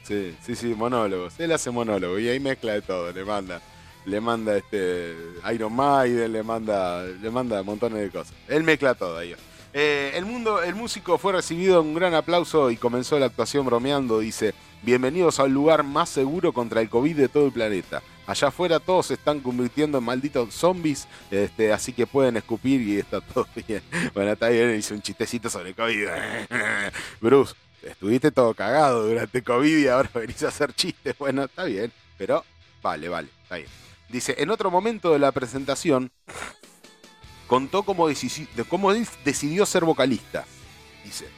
Sí, sí, sí, monólogos. Él hace monólogos y ahí mezcla de todo, le manda. Le manda este Iron Maiden, le manda, le manda montones de cosas. Él mezcla todo ahí. Eh, el mundo, el músico fue recibido un gran aplauso y comenzó la actuación bromeando. Dice: Bienvenidos al lugar más seguro contra el COVID de todo el planeta. Allá afuera todos se están convirtiendo en malditos zombies, este, así que pueden escupir y está todo bien. Bueno, está bien, hice un chistecito sobre COVID. Bruce, estuviste todo cagado durante COVID y ahora venís a hacer chistes. Bueno, está bien, pero vale, vale, está bien. Dice, en otro momento de la presentación, contó cómo, cómo decidió ser vocalista. Dice,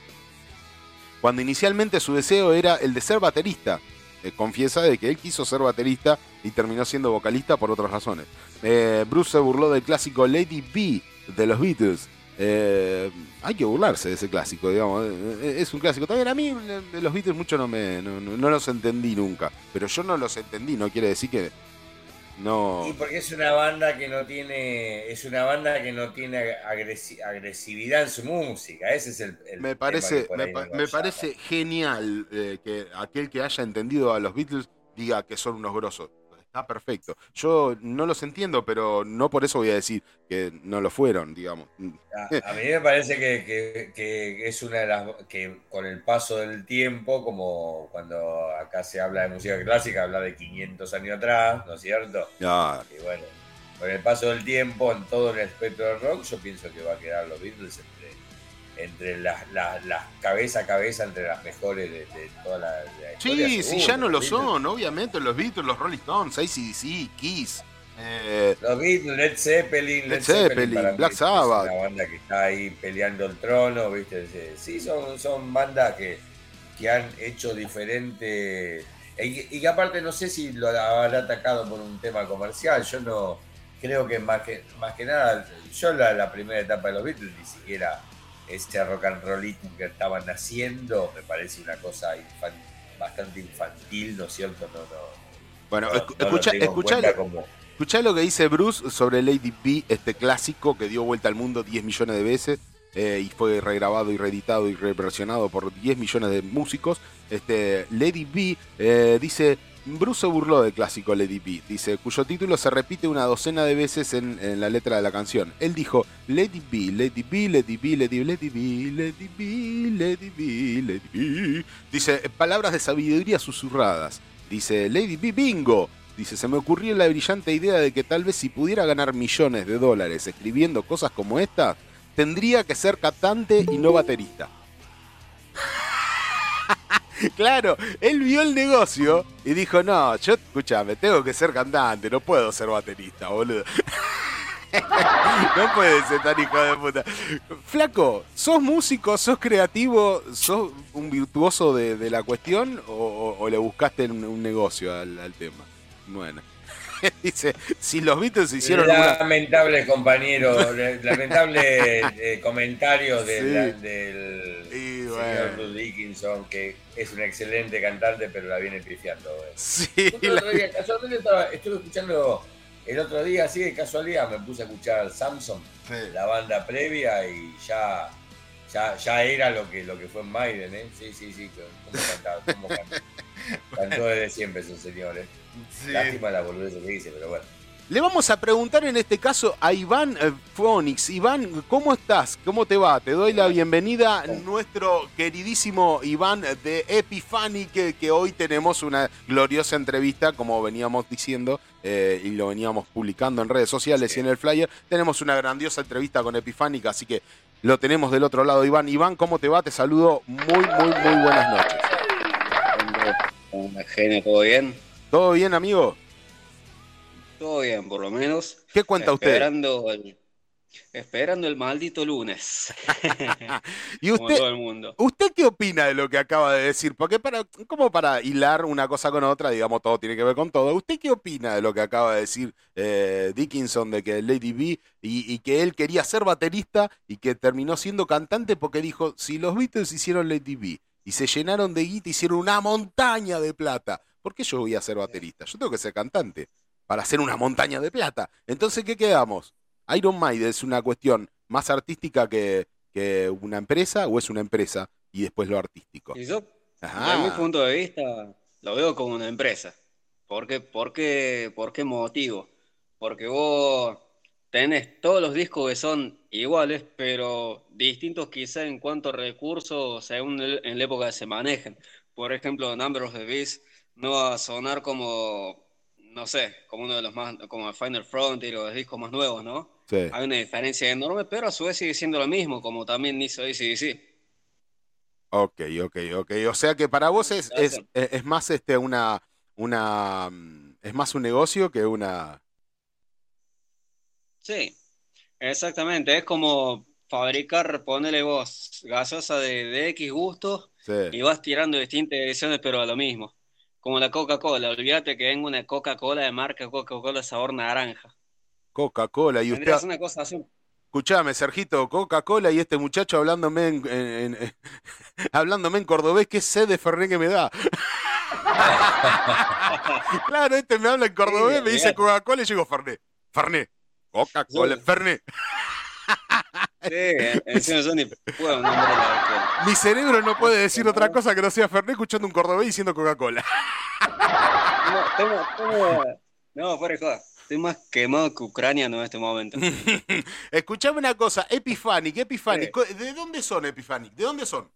cuando inicialmente su deseo era el de ser baterista. Eh, confiesa de que él quiso ser baterista y terminó siendo vocalista por otras razones. Eh, Bruce se burló del clásico Lady B de los Beatles. Eh, hay que burlarse de ese clásico, digamos. Es un clásico. También a mí de los Beatles mucho no, me, no los entendí nunca. Pero yo no los entendí, no quiere decir que no. Y porque es una banda que no tiene, es una banda que no tiene agresividad en su música. Ese es el. me parece, me, parece genial eh, que aquel que haya entendido a los Beatles diga que son unos grosos. Está perfecto. Yo no los entiendo, pero no por eso voy a decir que no lo fueron, digamos. A, mí me parece que, es una de las que con el paso del tiempo, como cuando acá se habla de música clásica, habla de 500 años atrás, ¿no es cierto? Y bueno, con el paso del tiempo en todo el espectro del rock, yo pienso que va a quedar los Beatles entre las, las, cabeza a cabeza entre las mejores de, toda la, historia. Sí, sí, ya no lo son, obviamente, los Beatles, los Rolling Stones, ACDC, Kiss. Eh, los Beatles, Led Zeppelin, Led, Zeppelin, Black Sabbath. Una banda que está ahí peleando el trono, ¿viste? Sí, son, son bandas que, que han hecho diferentes. Y, que aparte no sé si lo habrá atacado por un tema comercial. Yo no creo que más que, más que nada, yo la, la primera etapa de los Beatles ni siquiera este rock and rollito que estaban haciendo, me parece una cosa bastante infantil, ¿no es cierto? No, no, bueno, escucha, escucha, lo que dice Bruce sobre Lady B, este clásico que dio vuelta al mundo 10 millones de veces. Eh, y fue regrabado y reeditado y reversionado por 10 millones de músicos. Este, Lady B eh, dice, Bruce se burló del clásico Lady B, dice, cuyo título se repite una docena de veces en, la letra de la canción. Él dijo, Lady B, Lady B, Lady B, Lady B, Lady B, Lady B, Lady B, Lady B. Dice, palabras de sabiduría susurradas. Dice, Lady B, bingo. Dice, se me ocurrió la brillante idea de que tal vez si pudiera ganar millones de dólares escribiendo cosas como esta, tendría que ser cantante y no baterista. Claro, él vio el negocio y dijo, no, yo, escúchame, tengo que ser cantante, no puedo ser baterista, boludo. no puede ser tan hijo de puta. Flaco, ¿sos músico, sos creativo, sos un virtuoso de, la cuestión o, le buscaste un, negocio al tema? Bueno. Dice, si los Beatles hicieron. Lamentable compañero, lamentable eh, comentario del, señor Dickinson, que es un excelente cantante, pero la viene pifiando. Sí, el otro día, casualmente estuve escuchando el otro día, así de casualidad, me puse a escuchar Samson, la banda previa, y ya. Ya, ya, era lo que, lo que fue en Maiden, ¿eh? Sí, sí, sí, cómo cantaba, cómo cantaba. Cantó desde siempre esos señores. Lástima la boludez que dice, pero bueno. Le vamos a preguntar en este caso a Iván eh, Fonix. Iván, ¿cómo estás? ¿Cómo te va? Te doy la bienvenida a nuestro queridísimo Iván de Epifani, que, hoy tenemos una gloriosa entrevista, como veníamos diciendo, eh, y lo veníamos publicando en redes sociales y en el flyer. Tenemos una grandiosa entrevista con Epifánica, así que lo tenemos del otro lado, Iván. Iván, ¿cómo te va? Te saludo muy, muy, muy buenas noches. Genio, ¿todo bien? ¿Todo bien, amigo? Todo bien, por lo menos. ¿Qué cuenta esperando usted? El, esperando el maldito lunes. ¿Y usted, todo el mundo. ¿Usted qué opina de lo que acaba de decir? Porque para, como para hilar una cosa con otra, digamos, todo tiene que ver con todo. ¿Usted qué opina de lo que acaba de decir eh, Dickinson de que Lady B y, que él quería ser baterista y que terminó siendo cantante porque dijo, si los Beatles hicieron Lady B y se llenaron de guita, hicieron una montaña de plata. ¿Por qué yo voy a ser baterista? Yo tengo que ser cantante para hacer una montaña de plata. Entonces, ¿qué quedamos? Iron Maiden es una cuestión más artística que, una empresa o es una empresa y después lo artístico. Y yo, desde mi punto de vista, lo veo como una empresa. ¿Por qué, por qué, por qué motivo? Porque vos tenés todos los discos que son iguales, pero distintos quizá en cuanto a recursos según en la época que se manejen. Por ejemplo, Number of the Beast no va a sonar como no sé, como uno de los más, como Final Frontier o los discos más nuevos, ¿no? Sí. Hay una diferencia enorme, pero a su vez sigue siendo lo mismo, como también hizo ACDC. Ok, ok, ok. O sea que para vos es, es, es más este una, una mm, es más un negocio que una. Sí, exactamente. Es como fabricar, ponele vos, gasosa de, de X gustos y vas tirando distintas ediciones, pero a lo mismo. Como la Coca-Cola, olvídate que venga una Coca-Cola de marca Coca-Cola sabor naranja. Coca-Cola, y usted. una cosa así. Escuchame, Sergito, Coca-Cola y este muchacho hablándome en, hablándome en cordobés, qué sed de Fernet que me da. claro, este me habla en cordobés, me dice Coca-Cola y yo digo Fernet. Fernet. Coca-Cola, Fernet. Sí, encima yo ni puedo Mi cerebro no puede decir otra cosa que no sea Fernet escuchando un cordobés diciendo Coca-Cola. No, tengo, tengo... no, fuera de Estoy más quemado que Ucrania en este momento. Escuchame una cosa, Epiphanic, Epiphanic. ¿De dónde son Epiphanic? ¿De dónde son?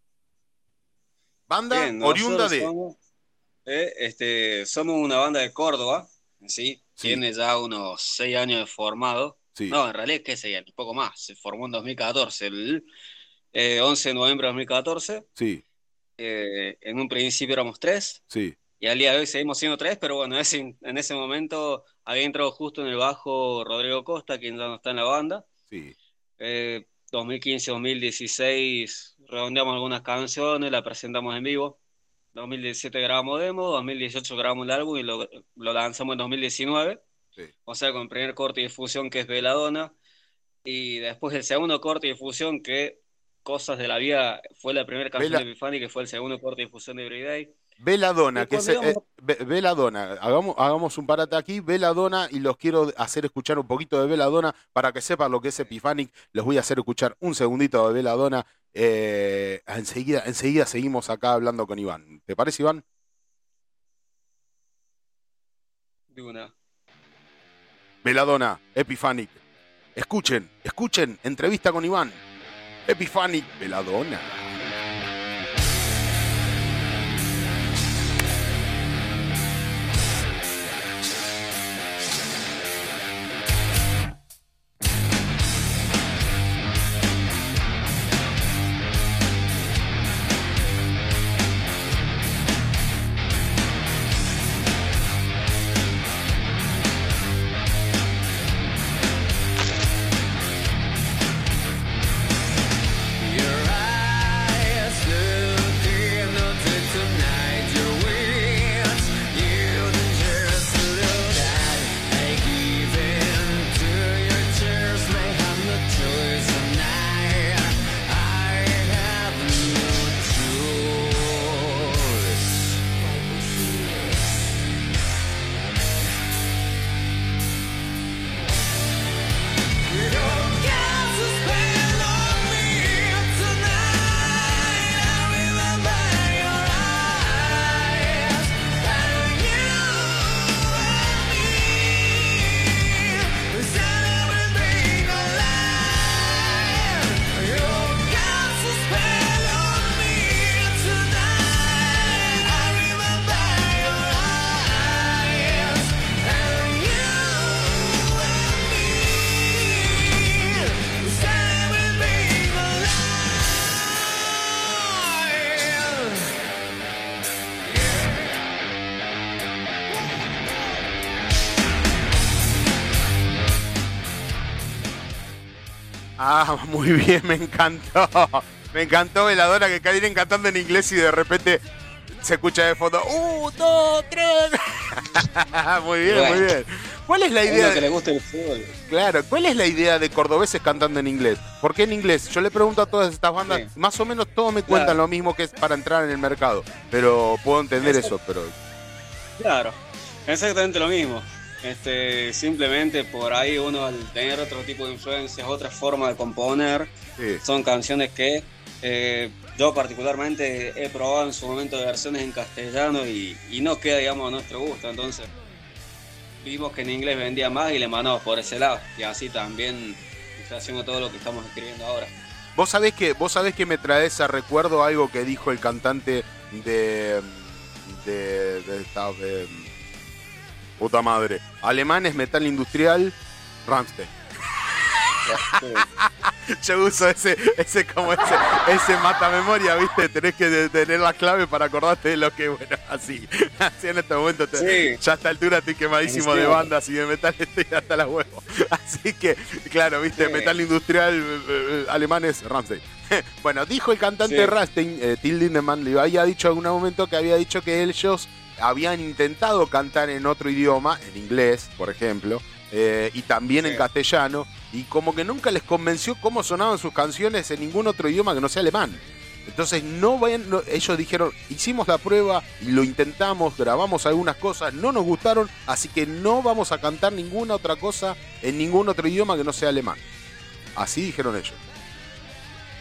Banda oriunda de. Somos, eh, este, somos una banda de Córdoba, ¿sí? Tiene ya unos seis años de formado. No, en realidad, ¿qué años? Un poco más. Se formó en 2014, el 11 eh, de noviembre de 2014. Sí. Eh, en un principio éramos tres. Sí. Y al día de hoy seguimos siendo tres, pero bueno, en ese momento había entrado justo en el bajo Rodrigo Costa, quien ya no está en la banda. Sí. 2015-2016 eh, redondeamos algunas canciones, la presentamos en vivo. 2017 grabamos demo, 2018 grabamos el álbum y lo, lanzamos en 2019. Sí. O sea, con el primer corte de difusión que es Veladona. Y después el segundo corte de difusión que Cosas de la Vida fue la primera canción de Bifani, que fue el segundo corte de difusión de Everyday. Veladona, que se, eh, Veladona, hagamos, hagamos un parate aquí, Veladona, y los quiero hacer escuchar un poquito de Veladona para que sepan lo que es Epiphanic. Les voy a hacer escuchar un segundito de Veladona. Eh, enseguida, enseguida seguimos acá hablando con Iván. ¿Te parece, Iván? De una. Veladona, Epiphanic. Escuchen, escuchen, entrevista con Iván. Epiphanic, Veladona. Muy bien, me encantó. Me encantó Veladora que vienen cantando en inglés y de repente se escucha de fondo, ¡uh, dos, tres! muy bien, muy bien. ¿Cuál es la idea? que le gusta el fútbol. Claro, ¿cuál es la idea de cordobeses cantando en inglés? ¿Por qué en inglés? Yo le pregunto a todas estas bandas, más o menos todos me cuentan lo mismo que es para entrar en el mercado, pero puedo entender eso, pero... Claro, exactamente lo mismo. Este, simplemente por ahí uno al tener otro tipo de influencias, otra forma de componer, son canciones que eh, yo particularmente he probado en su momento de versiones en castellano y, no queda, digamos, a nuestro gusto. Entonces, vimos que en inglés vendía más y le mandamos por ese lado. Y así también está haciendo todo lo que estamos escribiendo ahora. Vos sabés que, vos sabés que me traes a recuerdo algo que dijo el cantante de, de, de Puta madre. Alemanes, metal industrial, Ramstein. Yo uso ese, ese como ese, ese mata memoria, ¿viste? Tenés que tener la clave para acordarte de lo que, bueno, así. Así en este momento, ya a esta altura estoy quemadísimo de bandas y de metal, estoy hasta la huevo. Así que, claro, ¿viste? Metal industrial, eh, eh, alemanes, Ramstein. bueno, dijo el cantante Ramstein, eh, Till Lindemann, le había dicho en algún momento que había dicho que ellos habían intentado cantar en otro idioma, en inglés, por ejemplo, eh, y también en castellano, y como que nunca les convenció cómo sonaban sus canciones en ningún otro idioma que no sea alemán. Entonces no vayan, ellos dijeron, hicimos la prueba y lo intentamos, grabamos algunas cosas, no nos gustaron, así que no vamos a cantar ninguna otra cosa en ningún otro idioma que no sea alemán. Así dijeron ellos.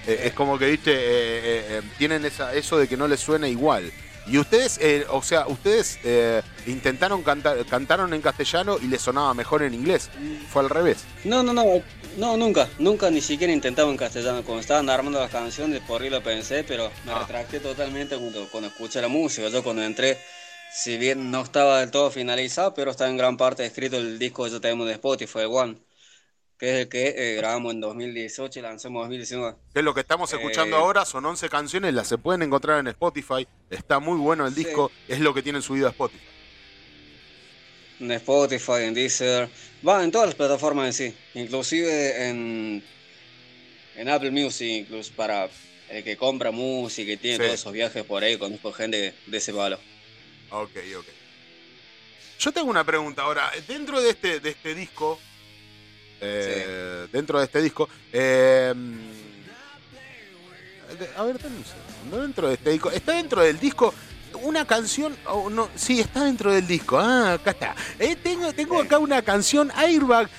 Eh, es como que, viste, eh, tienen esa, eso de que no les suena igual. Y ustedes, eh, o sea, ustedes eh, intentaron cantar, cantaron en castellano y les sonaba mejor en inglés. Fue al revés. No, no, no, no, nunca, nunca ni siquiera intentaba en castellano. Cuando estaban armando las canciones, por ahí lo pensé, pero me ah. retracté totalmente cuando, cuando escuché la música. Yo cuando entré, si bien no estaba del todo finalizado, pero estaba en gran parte escrito el disco que yo tenemos de Spotify, One que es el que eh, grabamos en 2018 y lanzamos en 2019. Que es lo que estamos escuchando eh, ahora, son 11 canciones, las se pueden encontrar en Spotify, está muy bueno el disco, es lo que tienen subido a Spotify. En Spotify, en Deezer, va en todas las plataformas en sí, inclusive en, en Apple Music, incluso para el que compra música y tiene todos esos viajes por ahí, conozco gente de ese palo. Ok, ok. Yo tengo una pregunta ahora, dentro de este, de este disco, eh, dentro de este disco. Eh, a ver, dentro de este disco. Está dentro del disco una canción. Oh, no, sí, está dentro del disco. Ah, acá está. Eh, tengo, tengo acá una canción, Airbag.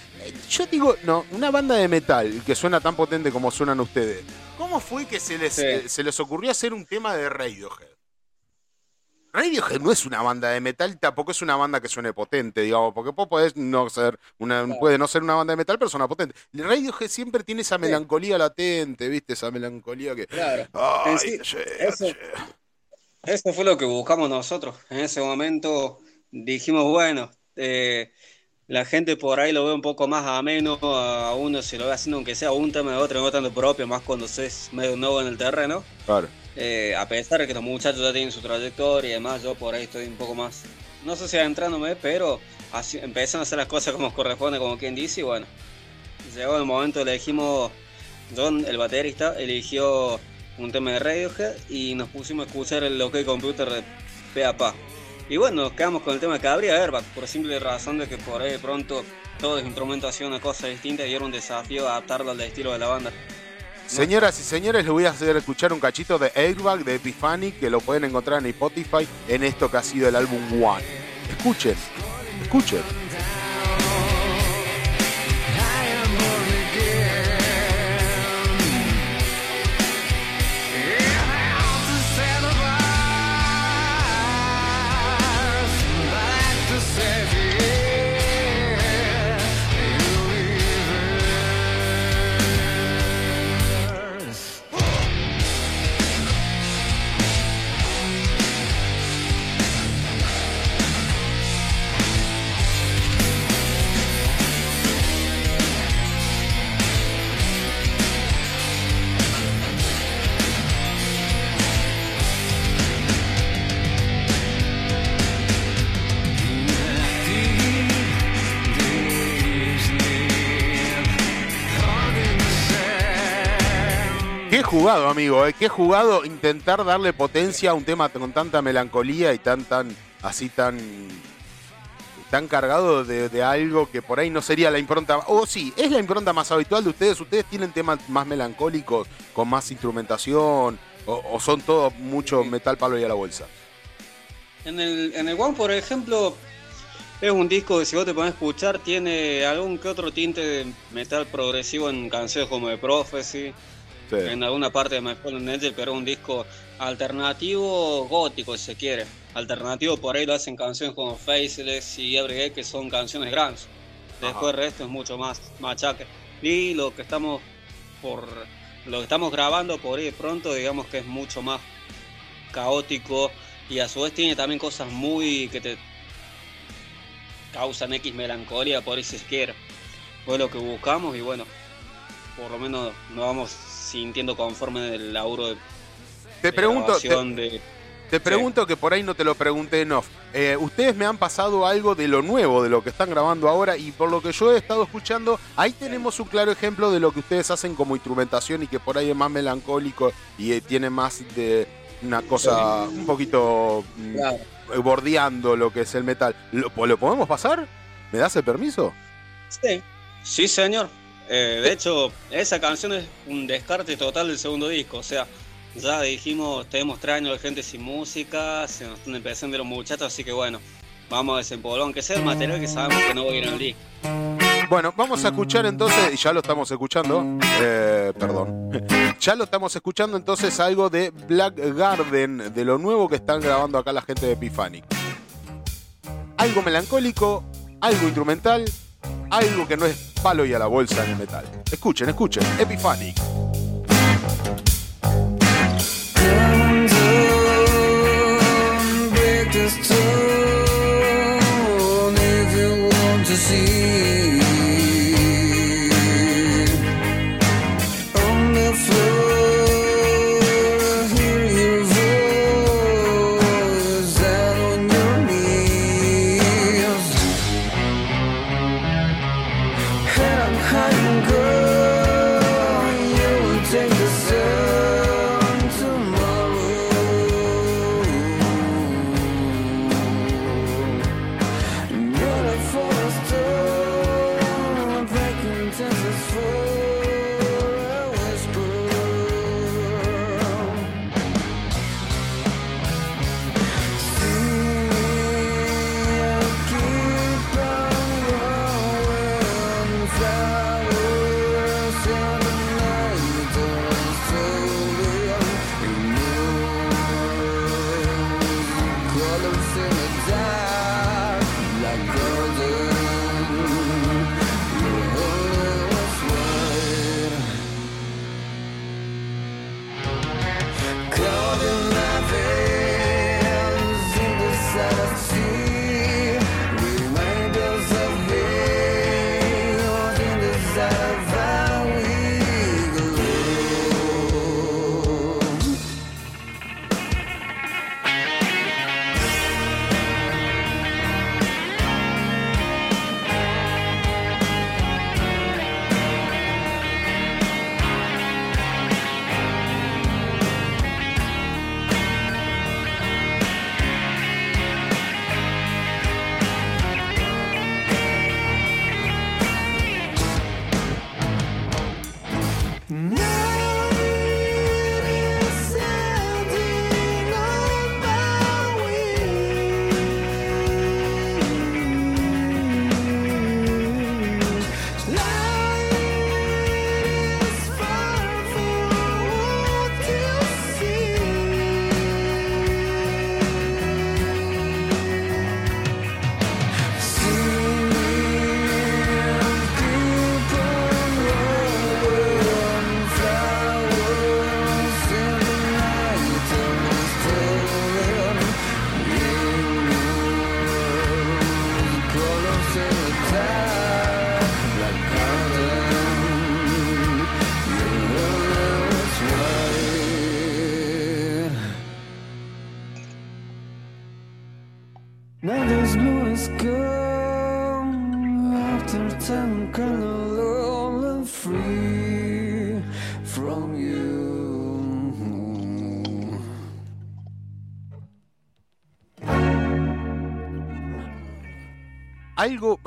Yo digo, no, una banda de metal que suena tan potente como suenan ustedes. ¿Cómo fue que se les, se les ocurrió hacer un tema de Radiohead? Radiohead no es una banda de metal, tampoco es una banda que suene potente, digamos, porque vos no ser una, puede no ser una banda de metal, pero suena potente. Radiohead siempre tiene esa melancolía latente, ¿viste? Esa melancolía que. Claro. eso, fue lo que buscamos nosotros. En ese momento dijimos, bueno, eh, la gente por ahí lo ve un poco más ameno, a uno se lo ve haciendo aunque sea un tema de otro, no tanto propio, más cuando se es medio nuevo en el terreno. Claro. Eh, a pesar de que los muchachos ya tienen su trayectoria y demás, yo por ahí estoy un poco más, no sé si adentrándome, pero así, empezando a hacer las cosas como corresponde, como quien dice, y bueno, llegó el momento, elegimos, John, el baterista, eligió un tema de Radiohead y nos pusimos a escuchar el OK Computer de Peapa. Y bueno, nos quedamos con el tema que habría Airbag, por simple razón de que por ahí de pronto todo es instrumentación, una cosa distinta y era un desafío adaptarlo al estilo de la banda. Señoras y señores, les voy a hacer escuchar un cachito de Airbag de Epiphany que lo pueden encontrar en Spotify en esto que ha sido el álbum One. Escuchen, escuchen. Jugado, amigo, ¿eh? qué jugado intentar darle potencia a un tema con tanta melancolía y tan, tan, así tan, tan cargado de, algo que por ahí no sería la impronta, o sí, es la impronta más habitual de ustedes, ustedes tienen temas más melancólicos, con más instrumentación, o, son todos mucho metal palo y a la bolsa. En el, en el One, por ejemplo, es un disco que si vos te pones a escuchar tiene algún que otro tinte de metal progresivo en canciones como The Prophecy, en alguna parte de My Fallen Angel, pero es un disco alternativo gótico, si se quiere. Alternativo por ahí lo hacen canciones como Faceless y Everyday, que son canciones grandes. Después el resto es mucho más machaque. Y lo que estamos por lo que estamos grabando por ahí de pronto, digamos que es mucho más caótico y a su vez tiene también cosas muy que te causan X melancolía, por eso es que fue lo que buscamos y bueno, por lo menos nos vamos sintiendo conforme del laburo de, te pregunto, te, pregunto que por ahí no te lo pregunté en off. Eh, ustedes me han pasado algo de lo nuevo, de lo que están grabando ahora y por lo que yo he estado escuchando, ahí tenemos un claro ejemplo de lo que ustedes hacen como instrumentación y que por ahí es más melancólico y eh, tiene más de una cosa un poquito mm, bordeando lo que es el metal. ¿Lo, podemos pasar? ¿Me das el permiso? Sí, sí señor. Eh, de hecho, esa canción es un descarte total del segundo disco, o sea, ya dijimos, tenemos tres de gente sin música, se nos están empezando los muchachos, así que bueno, vamos a desempolvar, aunque sea el material que sabemos que no va a ir el disco. Bueno, vamos a escuchar entonces, y ya lo estamos escuchando, eh, perdón, ya lo estamos escuchando entonces algo de Black Garden, de lo nuevo que están grabando acá la gente de Epiphanic. Algo melancólico, algo instrumental, algo que no es palo y a la bolsa en el metal. Escuchen, escuchen, Epiphanic. algo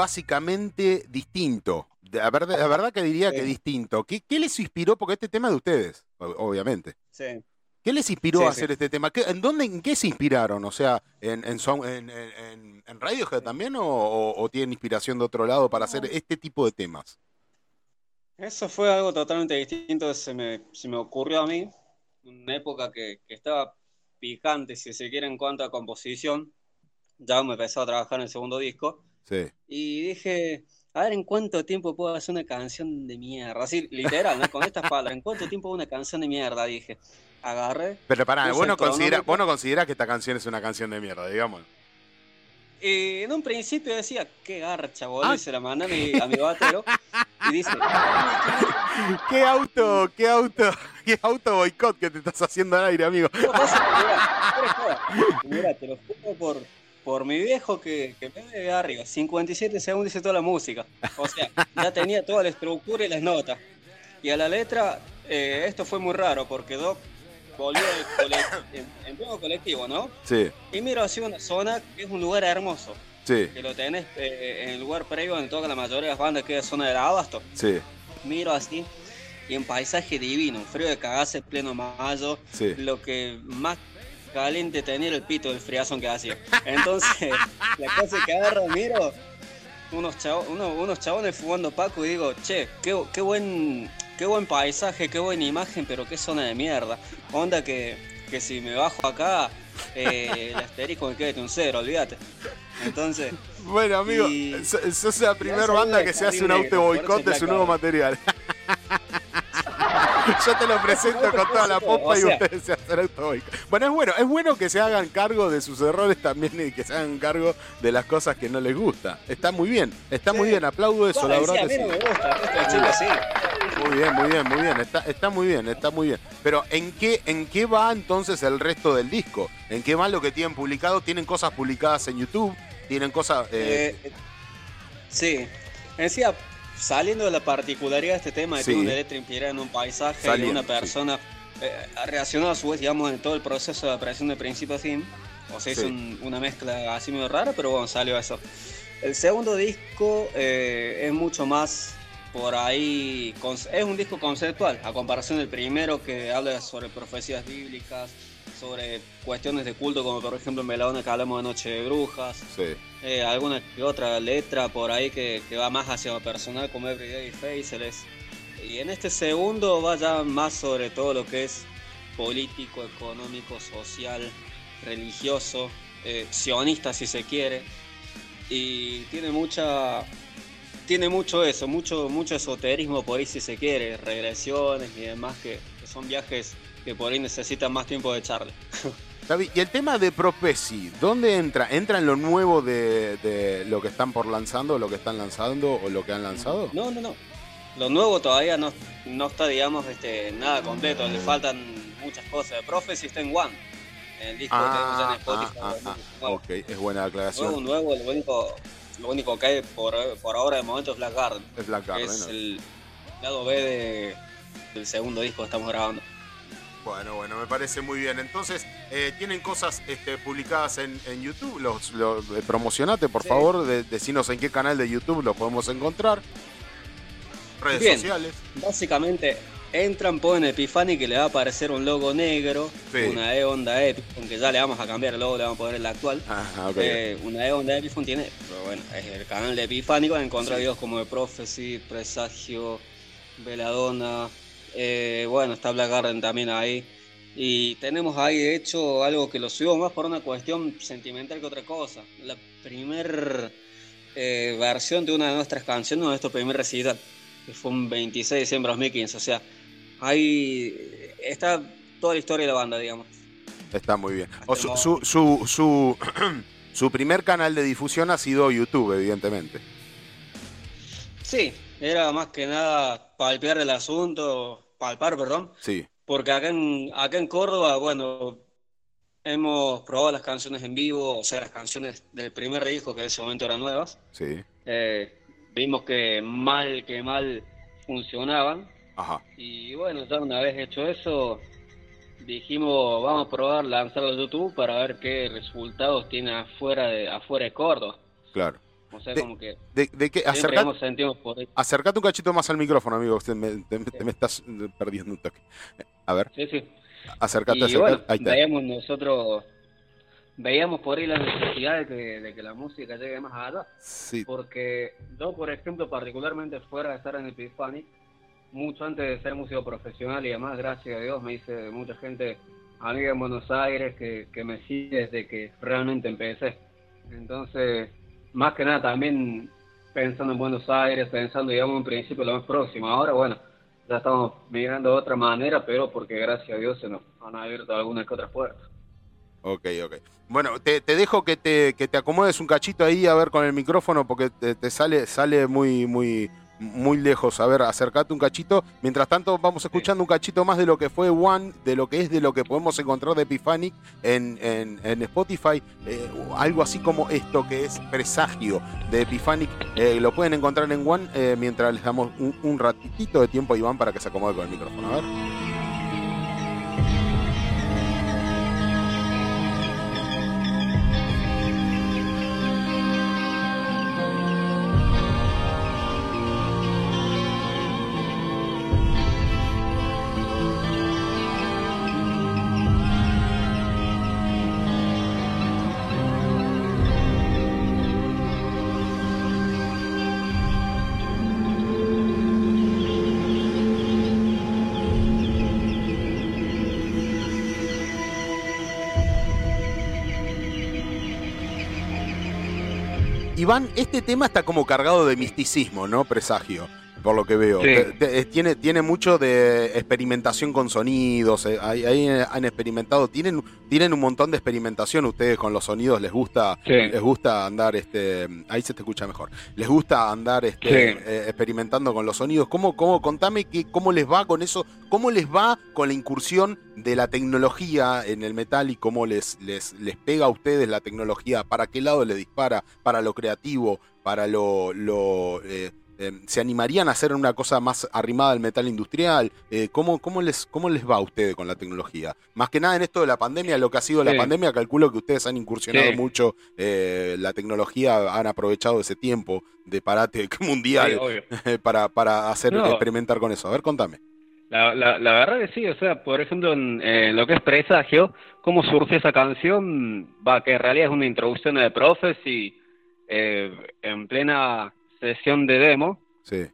básicamente distinto. La verdad, la verdad que diría que distinto. ¿Qué, les inspiró? Porque este tema es de ustedes, obviamente. Sí. ¿Qué les inspiró a hacer este tema? ¿En dónde, en qué se inspiraron? O sea, ¿en, en, en, en Radiohead también o, tienen inspiración de otro lado para hacer este tipo de temas? Eso fue algo totalmente distinto, se me, se me ocurrió a mí, una época que, que estaba picante, si se quiere, en cuanto a composición. Ya me empezó a trabajar en el segundo disco y dije, a ver, ¿en cuánto tiempo puedo hacer una canción de mierda? Así, literal, ¿no? Con estas palabras, ¿en cuánto tiempo una canción de mierda? Dije, agarré. Pero pará, vos no, consideras, vos no considerás que esta canción es una canción de mierda, digamos. Y en un principio decía, qué garcha, boludo, y se la manda a mi, a mi batero. Y dice, qué auto, qué auto, qué auto boicot que te estás haciendo al aire, amigo. mira, te lo juro por, por mi viejo que, que me de arriba. 57 segundos dice toda la música. O sea, ya tenía toda la estructura y las notas. Y a la letra, eh, esto fue muy raro porque Doc volvió en, en nuevo colectivo, ¿no? Sí. Y miro hacia una zona que es un lugar hermoso. Sí. Que lo tenés eh, en el lugar previo donde toca la mayoría de las bandas, que es zona del Abasto. Sí. Miro así y en paisaje divino, frío de cagarse en pleno mayo. Sí. Lo que más caliente tenía el pito del friazón que hacía. Entonces, la cosa que agarro, miro unos, unos, unos chabones fumando Paco y digo, che, qué, qué buen qué buen paisaje, qué buena imagen, pero qué zona de mierda. Onda que, que si me bajo acá, eh, el asterisco me quede un cero, olvídate. Entonces. Bueno, amigo, sos la primera banda que se hace un auto boicot de su nuevo material. Yo te lo presento con toda la popa y ustedes se hacen auto Bueno, es bueno, es bueno que se hagan cargo de sus errores también y que se hagan cargo de las cosas que no les gusta. Está muy bien, está muy bien, aplaudo eso, la verdad. Sí, a mí me gusta, sí. Muy bien, muy bien, muy bien. Está, está muy bien, está muy bien. Pero ¿en qué, ¿en qué va entonces el resto del disco? ¿En qué va lo que tienen publicado? ¿Tienen cosas publicadas en YouTube? ¿Tienen cosas...? Eh... Eh, sí. Decía, saliendo de la particularidad de este tema de que una letra inspirada en un paisaje de una persona eh, reaccionó a su vez, digamos, en todo el proceso de aparición de principio a fin. O sea, hizo una mezcla así medio rara, pero bueno, salió eso. El segundo disco es mucho más por ahí es un disco conceptual, a comparación del primero que habla sobre profecías bíblicas, sobre cuestiones de culto, como por ejemplo en Melona que hablamos de Noche de Brujas, eh, alguna que otra letra por ahí que, va más hacia lo personal, como Everyday Faceless. Y en este segundo va ya más sobre todo lo que es político, económico, social, religioso, eh, sionista si se quiere. Y tiene mucha tiene mucho eso, mucho, mucho esoterismo por ahí si se quiere, regresiones y demás, que, son viajes que por ahí necesitan más tiempo de charla. y el tema de Propesi, ¿dónde entra? ¿Entra en lo nuevo de, lo que están por lanzando, lo que están lanzando o lo que han lanzado? No, no, no. Lo nuevo todavía no, no está, digamos, este, nada completo, le faltan muchas cosas. Prophecy está en One. El disco ah, en Spotify. Ah, ah, ah ok, es buena aclaración. Nuevo, nuevo, lo único lo único que hay por, ahora de momento es Black Garden. Es Black Garden. Es el lado B del segundo disco que estamos grabando. Bueno, bueno, me parece muy bien. Entonces, eh, ¿tienen cosas este, publicadas en, YouTube? Los, eh, promocionate, por favor, de, decinos en qué canal de YouTube lo podemos encontrar. Redes sociales. Básicamente, entran, ponen Epiphany que le va a aparecer un logo negro, una E Honda Epiphone, que ya le vamos a cambiar el logo, le vamos a poner el actual. Eh, una E Honda Epiphone tiene, pero bueno, es el canal de Epiphany, van a encontrar videos como de Prophecy, Presagio, Veladona, eh, bueno, está Black Garden también ahí. Y tenemos ahí, de hecho, algo que lo subimos más por una cuestión sentimental que otra cosa. La primer eh, versión de una de nuestras canciones, nuestro primer recital, que fue un 26 de diciembre de 2015. O sea, ahí está toda la historia de la banda, digamos. Está muy bien. su, su, su, su, primer canal de difusión ha sido YouTube, evidentemente. Sí, era más que nada palpear el asunto, palpar, perdón. Sí. Porque acá en, acá en Córdoba, bueno, hemos probado las canciones en vivo, o sea, las canciones del primer disco, que en ese momento eran nuevas. Sí. Eh, vimos que mal que mal funcionaban Ajá. Y bueno, ya una vez hecho eso, dijimos, vamos a probar lanzarlo a YouTube para ver qué resultados tiene afuera de, afuera de Córdoba. Claro. O sea, como que. ¿De, de qué? Acercate un cachito más al micrófono, amigo. Te me, me estás perdiendo un toque. A ver. Sí, sí. Acercate, y Bueno, veíamos nosotros. Veíamos por ahí la necesidad de que, de que la música llegue más allá. Sí. Porque yo, por ejemplo, particularmente fuera de estar en Epiphanic, mucho antes de ser músico profesional y además, gracias a Dios, me hice mucha gente amiga en Buenos Aires que, que me sigue desde que realmente empecé. Entonces, más que nada también pensando en Buenos Aires, pensando, digamos, en principio lo más próximo. Ahora, bueno, ya estamos migrando de otra manera, pero porque gracias a Dios se nos han abierto algunas que otras puertas. Ok, ok. Bueno, te, dejo que te, que te acomodes un cachito ahí a ver con el micrófono porque te, te sale, sale muy, muy, muy lejos. A ver, acercate un cachito. Mientras tanto, vamos escuchando un cachito más de lo que fue One, de lo que es de lo que podemos encontrar de Epiphanic en, en, Spotify. Eh, algo así como esto que es presagio de Epiphanic. Eh, lo pueden encontrar en One eh, mientras les damos un, un ratitito de tiempo a Iván para que se acomode con el micrófono. A ver. Iván, este tema está como cargado de misticismo, ¿no? Presagio por lo que veo. tiene, tiene mucho de experimentación con sonidos, eh, ahí, han experimentado, tienen, tienen un montón de experimentación ustedes con los sonidos, les gusta, les gusta andar, este, ahí se te escucha mejor, les gusta andar este, eh, experimentando con los sonidos. ¿Cómo, cómo, contame que, cómo les va con eso, cómo les va con la incursión de la tecnología en el metal y cómo les, les, les pega a ustedes la tecnología, para qué lado le dispara, para lo creativo, para lo, lo eh, Em, ¿Se animarían a hacer una cosa más arrimada al metal industrial? Eh, ¿cómo, cómo, les, ¿Cómo les va a ustedes con la tecnología? Más que nada en esto de la pandemia, lo que ha sido la pandemia, calculo que ustedes han incursionado mucho, eh, la tecnología, han aprovechado ese tiempo de parate mundial para, para hacer experimentar con eso. A ver, contame. La, la, verdad que sí, o sea, por ejemplo, en, lo que es Presagio, cómo surge esa canción, va, que en realidad es una introducción de Prophecy eh, en plena sesión de demo, sí.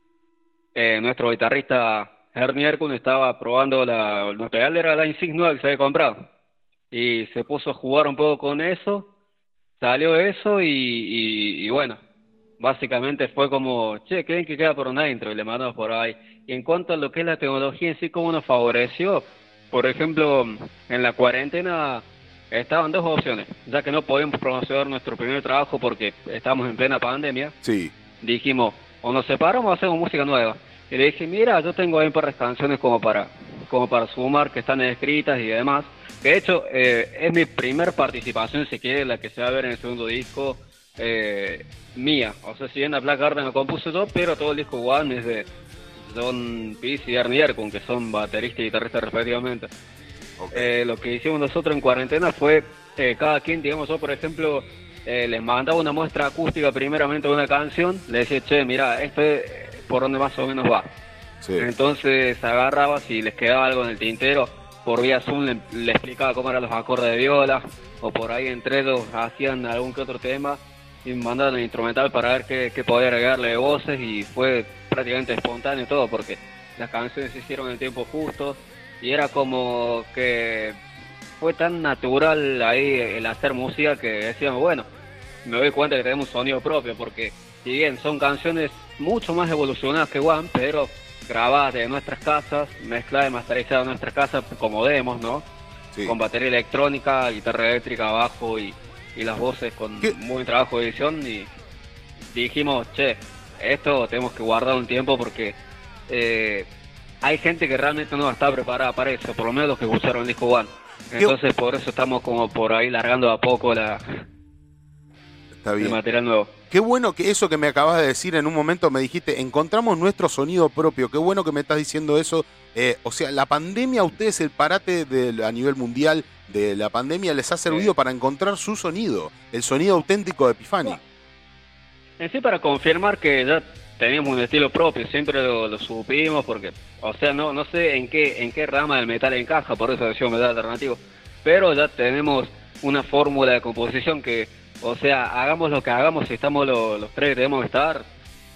Eh, nuestro guitarrista Ernie Erkun estaba probando la, el pedal era la Insignia que se había comprado. Y se puso a jugar un poco con eso, salió eso y, bueno, básicamente fue como, che, ¿creen que queda por una intro? Y le mandamos por ahí. Y en cuanto a lo que es la tecnología en sí, ¿cómo nos favoreció? Por ejemplo, en la cuarentena estaban dos opciones, ya que no podíamos promocionar nuestro primer trabajo porque estábamos en plena pandemia. Sí dijimos, o nos separamos o hacemos música nueva. Y le dije, mira, yo tengo ahí un par de canciones como para, como para sumar, que están escritas y demás. Que de hecho eh, es mi primer participación, si quiere, la que se va a ver en el segundo disco eh, mía. O sea, si bien la Black Garden lo compuse yo, pero todo el disco One es de John Peace y Ernie Erkun, que son bateristas y guitarristas respectivamente. Eh, lo que hicimos nosotros en cuarentena fue, cada quien, digamos, yo por ejemplo, eh, les mandaba una muestra acústica primeramente de una canción, le decía, che, mira, esto es por donde más o menos va. Entonces agarraba, si les quedaba algo en el tintero, por vía Zoom le, explicaba cómo eran los acordes de viola, o por ahí entre dos hacían algún que otro tema y mandaban el instrumental para ver qué, qué podía agregarle de voces y fue prácticamente espontáneo todo porque las canciones se hicieron en el tiempo justo y era como que fue tan natural ahí el hacer música que decíamos, bueno, me doy cuenta que tenemos un sonido propio, porque si bien son canciones mucho más evolucionadas que One, pero grabadas de nuestras casas, mezcladas y masterizadas en nuestras casas como demos, ¿no? Con batería electrónica, guitarra eléctrica, bajo y, las voces con muy trabajo de edición y dijimos, che, esto tenemos que guardar un tiempo porque eh, hay gente que realmente no está preparada para eso, por lo menos los que usaron el disco One. Entonces por eso estamos como por ahí largando a poco la, material nuevo. Qué bueno que eso que me acabas de decir en un momento me dijiste, encontramos nuestro sonido propio. Qué bueno que me estás diciendo eso. Eh, o sea, la pandemia a ustedes, el parate de, a nivel mundial de la pandemia, les ha servido para encontrar su sonido, el sonido auténtico de Epifani. En sí, para confirmar que ya teníamos un estilo propio, siempre lo, supimos, porque, o sea, no, no sé en qué, en qué rama del metal encaja, por eso decía metal alternativo, pero ya tenemos una fórmula de composición que o sea, hagamos lo que hagamos, si estamos los, tres que debemos estar,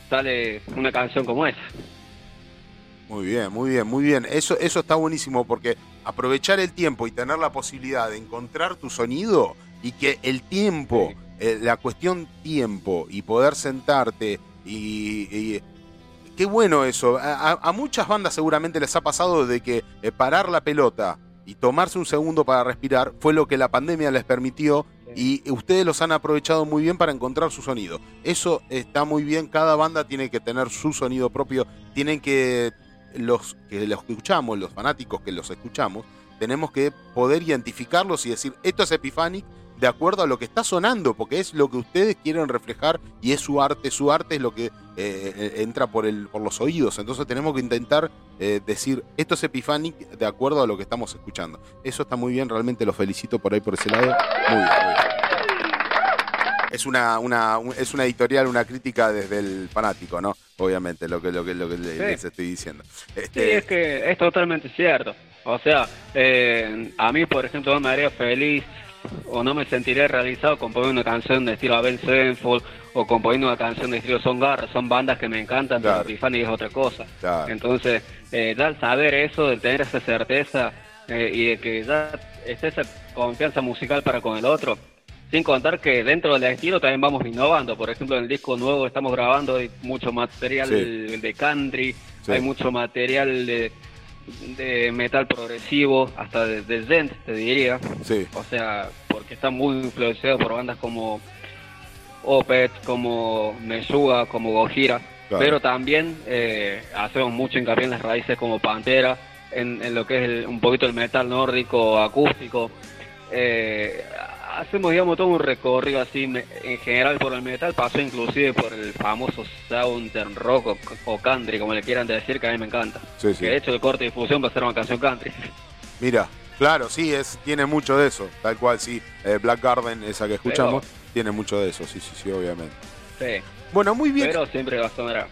sale una canción como esa. Muy bien, muy bien, muy bien. Eso, eso está buenísimo porque aprovechar el tiempo y tener la posibilidad de encontrar tu sonido y que el tiempo, eh, la cuestión tiempo y poder sentarte y, qué bueno eso. A, muchas bandas seguramente les ha pasado de que eh, parar la pelota y tomarse un segundo para respirar fue lo que la pandemia les permitió y ustedes los han aprovechado muy bien para encontrar su sonido. Eso está muy bien, cada banda tiene que tener su sonido propio, tienen que los que los escuchamos, los fanáticos que los escuchamos, tenemos que poder identificarlos y decir, esto es Epiphanic de acuerdo a lo que está sonando, porque es lo que ustedes quieren reflejar y es su arte, su arte es lo que eh, entra por, el, por los oídos, entonces tenemos que intentar eh, decir, esto es Epiphanic de acuerdo a lo que estamos escuchando. Eso está muy bien, realmente los felicito por ahí por ese lado. Muy bien, muy bien es una, una, es una editorial, una crítica desde el fanático, ¿no? Obviamente, lo que, lo que, lo que les estoy diciendo. Este... Sí, es que es totalmente cierto. O sea, eh, a mí, por ejemplo, me haría feliz o no me sentiré realizado componiendo una canción de estilo Abel Senfold o componiendo una canción de estilo Son Garra, son bandas que me encantan, pero Tiffany es otra cosa. Entonces, eh, al saber eso, de tener esa certeza eh, y de que ya esté esa confianza musical para con el otro, sin contar que dentro del estilo también vamos innovando. Por ejemplo, en el disco nuevo estamos grabando hay mucho material de country, hay mucho material de de metal progresivo, hasta de, de te diría. O sea, porque está muy influenciado por bandas como Opet, como Meshuga, como Gojira. Pero también eh, hacemos mucho hincapié en las raíces como Pantera, en, lo que es un poquito el metal nórdico acústico. Eh, hacemos, digamos, todo un recorrido así en general por el metal, pasó inclusive por el famoso Southern Rock o, country, como le quieran decir, que a mí me encanta. Que de hecho el corte de difusión va a ser una canción country. Mira, claro, sí, es tiene mucho de eso, tal cual, sí. Eh, Black Garden, esa que escuchamos, tiene mucho de eso, sí, sí, sí, obviamente. Sí. Bueno, muy bien. Pero siempre va a sonar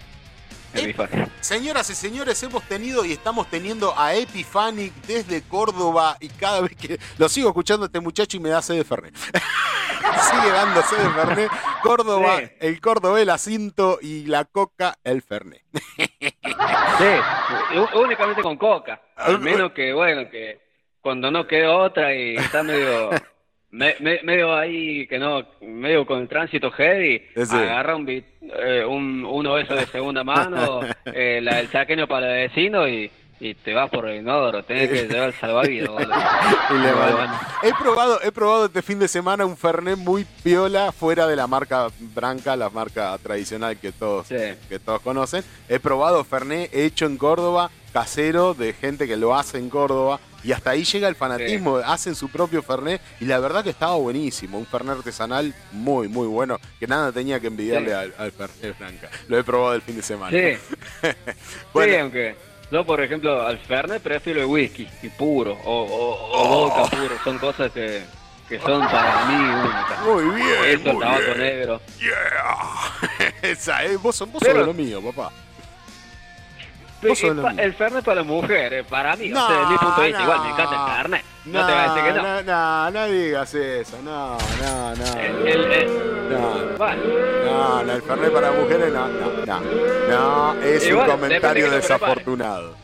eh, señoras y señores, hemos tenido y estamos teniendo a Epiphanic desde Córdoba y cada vez que lo sigo escuchando este muchacho y me da sed de Fernet. Sigue dando sed de Fernet. Córdoba, el Córdoba, el acinto y la coca, el Fernet. sí, únicamente con coca. Al menos que, bueno, que cuando no queda otra y está medio me, medio ahí que no, medio con el tránsito heavy, agarra un, eh, un uno de esos de segunda mano, eh, el saqueño para el vecino y, y te vas por el inodoro, tenés que llevar el salvavidas. he probado, he probado este fin de semana un Fernet muy piola fuera de la marca Branca, la marca tradicional que todos, que todos conocen. He probado Fernet hecho en Córdoba, casero, de gente que lo hace en Córdoba. Y hasta ahí llega el fanatismo, hacen su propio Fernet y la verdad que estaba buenísimo, un Fernet artesanal muy, muy bueno, que nada tenía que envidiarle al, Fernet Blanca. Lo he probado el fin de semana. Sí, bueno, sí aunque yo, por ejemplo, al Fernet prefiero el whisky y puro o, o, oh. vodka puro, son cosas que, que son para mí únicas. Muy bien. Eso, el tabaco negro. Yeah. Esa, eh, vos, vos sos lo mío, papá el Fernet para mujeres, para mí, no, desde mi punto de vista, igual me encanta el Fernet. No, te voy a decir que no. No, no, digas eso, no, no, no. El, el, no, no, no, el Fernet para mujeres, no, no, no. No, es un comentario desafortunado.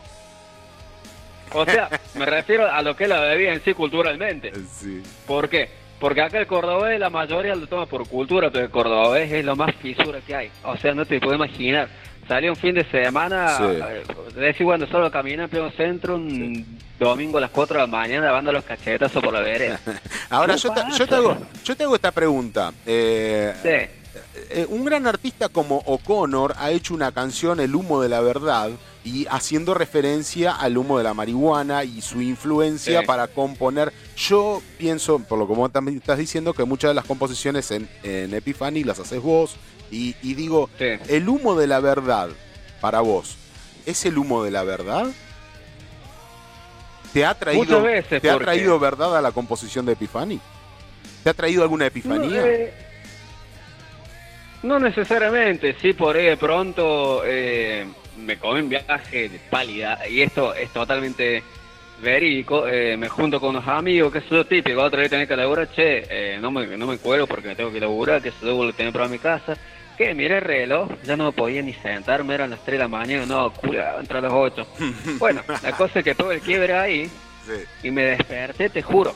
O sea, me refiero a lo que es la bebida en sí culturalmente. Sí. ¿Por qué? Porque acá el cordobés la mayoría lo toma por cultura, pero el cordobés es lo más fisura que hay. O sea, no te puedo imaginar Salió un fin de semana, de decir cuando solo camina en pleno centro, un domingo a las 4 de la mañana lavando los cachetazos por la vereda. Ahora yo te, hago, yo te hago esta pregunta. Eh, eh, un gran artista como O'Connor ha hecho una canción, El humo de la verdad, y haciendo referencia al humo de la marihuana y su influencia para componer. Yo pienso, por lo que vos también estás diciendo, que muchas de las composiciones en, en Epiphany las haces vos, y, digo, el humo de la verdad, para vos, ¿es el humo de la verdad? ¿Te ha traído, ¿te ha traído verdad a la composición de Epifani? ¿Te ha traído alguna epifanía? Eh, no, necesariamente, sí, por ahí de pronto eh, me come un viaje de pálida y esto es totalmente verídico. Eh, me junto con unos amigos, que es lo típico, otra vez tener que laburar, che, no, me, no me cuelgo porque me tengo que laburar, que eso debo tener para mi casa que mire el reloj, ya no podía ni sentarme, eran las 3 de la mañana, no, cura, entre las 8. bueno, la cosa es que todo el quiebre ahí y me desperté, te juro,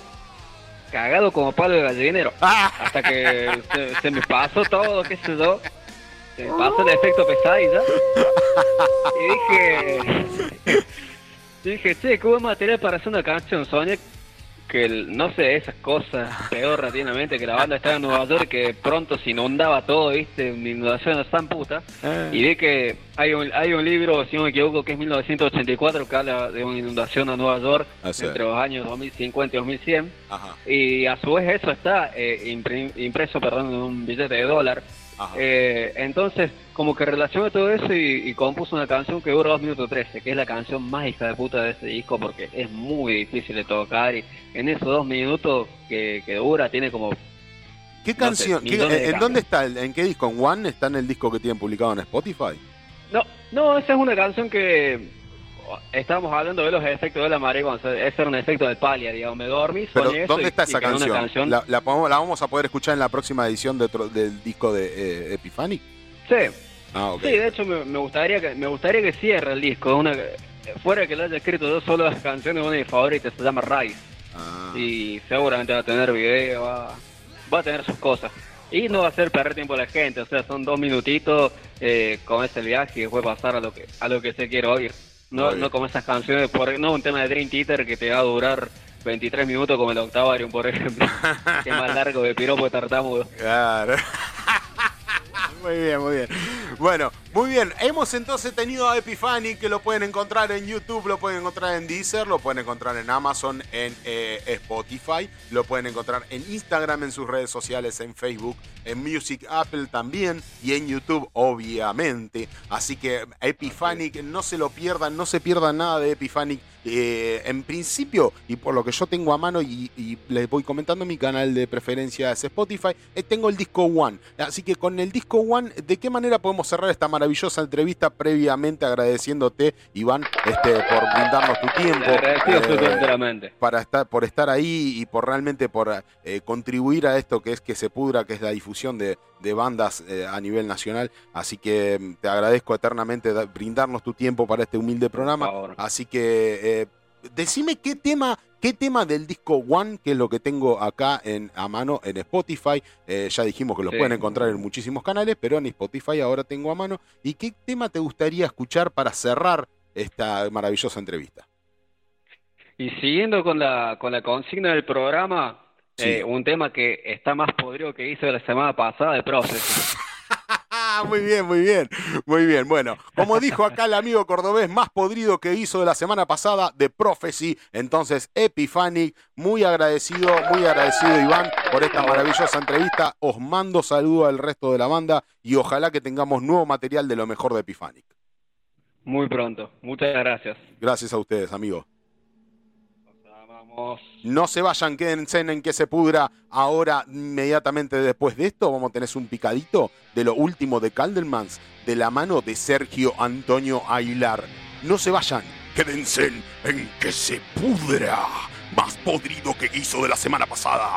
cagado como palo de gallinero. hasta que se, me pasó todo, qué sé yo. Se me pasó el efecto pesadilla. Y dije, dije, che, buen material para hacer una canción. Soñé que, no sé, esas cosas peor relativamente, que la banda estaba en Nueva York, que pronto se inundaba todo, ¿viste? Una inundación tan puta. Ah. Y vi que hay un, hay un libro, si no me equivoco, que es 1984, que habla de una inundación en Nueva York entre los años 2050 y 2100. Y a su vez eso está eh, impreso perdón, en un billete de dólar. Eh, entonciones, como que relacionó todo eso y, compuso una canción que dura 2 minutos 13, que es la canción más hija de puta de ese disco porque es muy difícil de tocar y en esos dos minutos que, dura tiene como... ¿Qué canción? ¿En dónde está? ¿En qué disco? ¿En One está en el disco que tienen publicado en Spotify? No, no, esa es una canción que estábamos hablando de los efectos de la marihuana, ese era un efecto de palia, digamos, me dormí, Pero, ¿dónde está esa canción? ¿La, la, vamos a poder escuchar en la próxima edición del disco de eh, Epiphanic? Sí. Ah, sí, de hecho me, gustaría que me gustaría que cierre el disco, una fuera que lo haya escrito yo solo las canciones, una de mis favoritas se llama Rise. Ah. Y seguramente va a tener video, va, va a tener sus cosas. Y no va a hacer perder tiempo a la gente, o sea, son dos minutitos, eh, con ese viaje y después pasar a lo que a lo que se quiere oír. No, no como esas canciones, por, no un tema de Dream Theater que te va a durar 23 minutos como el Octavarium, por ejemplo. que más largo de piropo tartamudo. Claro. muy bien, muy bien. Bueno, muy bien. Hemos entonces tenido a Epifani que lo pueden encontrar en YouTube, lo pueden encontrar en Deezer, lo pueden encontrar en Amazon, en eh, Spotify, lo pueden encontrar en Instagram, en sus redes sociales, en Facebook, en Music Apple también y en YouTube, obviamente. Así que Epiphanic, no se lo pierdan, no se pierdan nada de Epiphanic. Eh, en principio, y por lo que yo tengo a mano y, les voy comentando mi canal de preferencia es Spotify, eh, tengo el disco One. Así que con el disco One, ¿de qué manera podemos cerrar esta maravillosa entrevista? Previamente agradeciéndote, Iván, este, por brindarnos tu tiempo. Eh, para estar, por estar ahí y por realmente por contribuir a esto que es que se pudra, que es la difusión de, bandas a nivel nacional. Así que mm, te agradezco eternamente brindarnos tu tiempo para este humilde programa. Así que eh, decime qué tema, qué tema del disco One, que es lo que tengo acá en, a mano en Spotify. Eh, ya dijimos que lo pueden encontrar en muchísimos canales, pero en Spotify ahora tengo a mano. ¿Y qué tema te gustaría escuchar para cerrar esta maravillosa entrevista? Y siguiendo con la, con la consigna del programa, eh, un tema que está más podrido que hizo la semana pasada de Process. muy bien, muy bien, muy bien. Bueno, como dijo acá el amigo cordobés, más podrido que hizo de la semana pasada de Prophecy. Entonces, Epiphanic, muy agradecido, muy agradecido Iván por esta maravillosa entrevista. Os mando saludo al resto de la banda y ojalá que tengamos nuevo material de lo mejor de Epiphanic. Muy pronto, muchas gracias. Gracias a ustedes, No se vayan, quédense en que se pudra. Ahora, inmediatamente después de esto, vamos a tener un picadito de lo último de Caldermans de la mano de Sergio Antonio Aguilar. No se vayan, quédense en que se pudra. Más podrido que hizo de la semana pasada.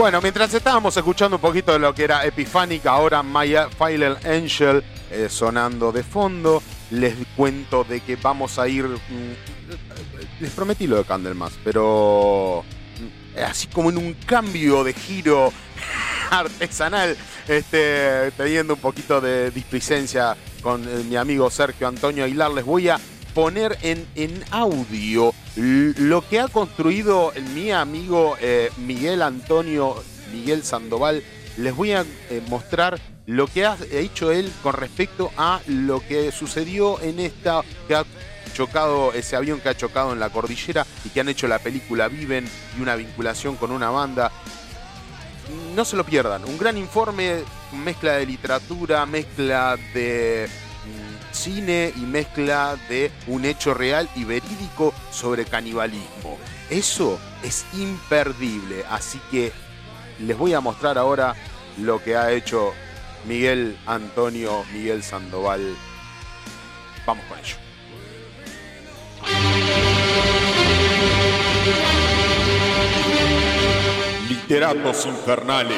Bueno, mientras estábamos escuchando un poquito de lo que era Epiphanic, ahora Maya Final Angel eh, sonando de fondo, les cuento de que vamos a ir. Mm, les prometí lo de Candlemas, pero mm, así como en un cambio de giro artesanal, este, teniendo un poquito de displicencia con eh, mi amigo Sergio Antonio Aguilar, les voy a poner en, en audio lo que ha construido mi amigo eh, Miguel Antonio, Miguel Sandoval. Les voy a eh, mostrar lo que ha hecho él con respecto a lo que sucedió en esta que ha chocado ese avión que ha chocado en la cordillera y que han hecho la película Viven y una vinculación con una banda. No se lo pierdan, un gran informe, mezcla de literatura, mezcla de cine y mezcla de un hecho real y verídico sobre canibalismo. Eso es imperdible, así que les voy a mostrar ahora lo que ha hecho Miguel Antonio Miguel Sandoval. Vamos con ello. Literatos infernales.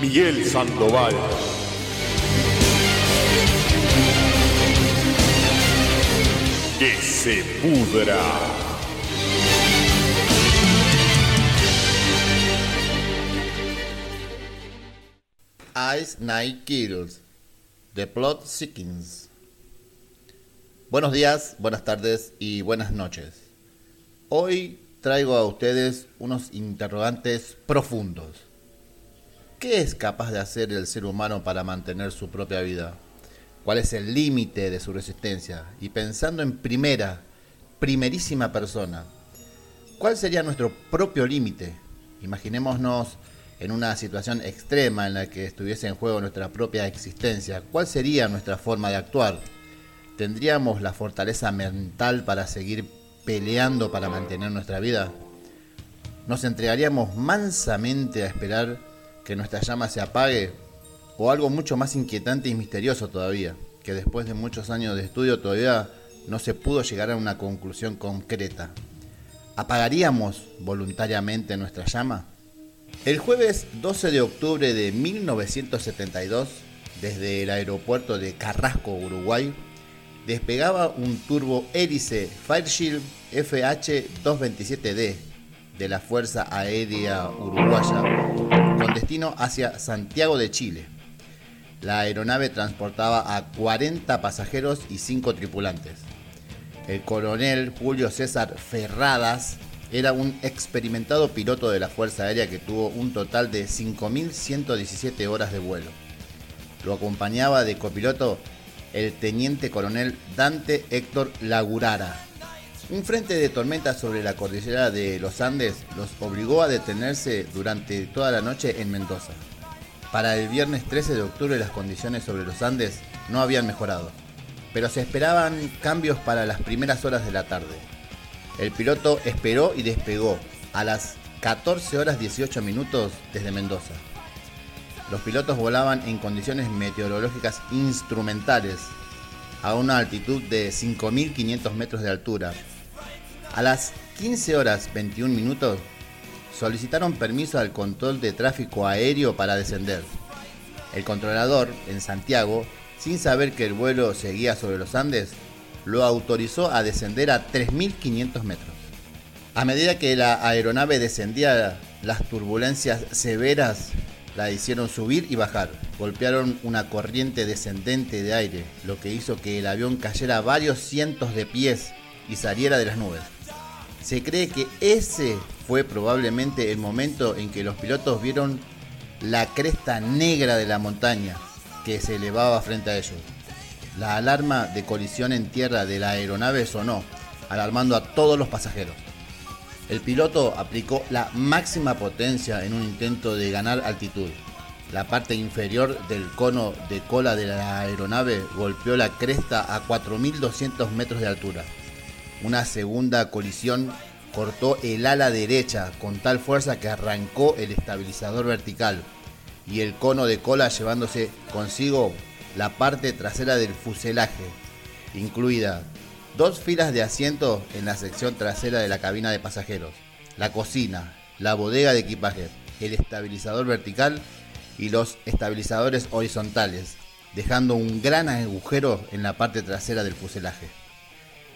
Miguel Sandoval. Que se pudra. Ice Night Kills. The Plot Seekings. Buenos días, buenas tardes y buenas noches. Hoy traigo a ustedes unos interrogantes profundos ¿Qué es capaz de hacer el ser humano para mantener su propia vida? ¿Cuál es el límite de su resistencia? Y pensando en primera, primerísima persona, ¿cuál sería nuestro propio límite? Imaginémonos en una situación extrema en la que estuviese en juego nuestra propia existencia. ¿Cuál sería nuestra forma de actuar? ¿Tendríamos la fortaleza mental para seguir peleando para mantener nuestra vida? ¿Nos entregaríamos mansamente a esperar que nuestra llama se apague, o algo mucho más inquietante y misterioso todavía, que después de muchos años de estudio todavía no se pudo llegar a una conclusión concreta. ¿Apagaríamos voluntariamente nuestra llama? El jueves 12 de octubre de 1972, desde el aeropuerto de Carrasco, Uruguay, despegaba un turbo hélice Fireshield FH-227D de la Fuerza Aérea Uruguaya con destino hacia Santiago de Chile. La aeronave transportaba a 40 pasajeros y 5 tripulantes. El coronel Julio César Ferradas era un experimentado piloto de la Fuerza Aérea que tuvo un total de 5.117 horas de vuelo. Lo acompañaba de copiloto el teniente coronel Dante Héctor Lagurara. Un frente de tormenta sobre la cordillera de los Andes los obligó a detenerse durante toda la noche en Mendoza. Para el viernes 13 de octubre las condiciones sobre los Andes no habían mejorado, pero se esperaban cambios para las primeras horas de la tarde. El piloto esperó y despegó a las 14 horas 18 minutos desde Mendoza. Los pilotos volaban en condiciones meteorológicas instrumentales a una altitud de 5.500 metros de altura. A las 15 horas 21 minutos solicitaron permiso al control de tráfico aéreo para descender. El controlador, en Santiago, sin saber que el vuelo seguía sobre los Andes, lo autorizó a descender a 3.500 metros. A medida que la aeronave descendía, las turbulencias severas la hicieron subir y bajar. Golpearon una corriente descendente de aire, lo que hizo que el avión cayera varios cientos de pies y saliera de las nubes. Se cree que ese fue probablemente el momento en que los pilotos vieron la cresta negra de la montaña que se elevaba frente a ellos. La alarma de colisión en tierra de la aeronave sonó, alarmando a todos los pasajeros. El piloto aplicó la máxima potencia en un intento de ganar altitud. La parte inferior del cono de cola de la aeronave golpeó la cresta a 4.200 metros de altura. Una segunda colisión cortó el ala derecha con tal fuerza que arrancó el estabilizador vertical y el cono de cola llevándose consigo la parte trasera del fuselaje, incluida dos filas de asientos en la sección trasera de la cabina de pasajeros, la cocina, la bodega de equipaje, el estabilizador vertical y los estabilizadores horizontales, dejando un gran agujero en la parte trasera del fuselaje.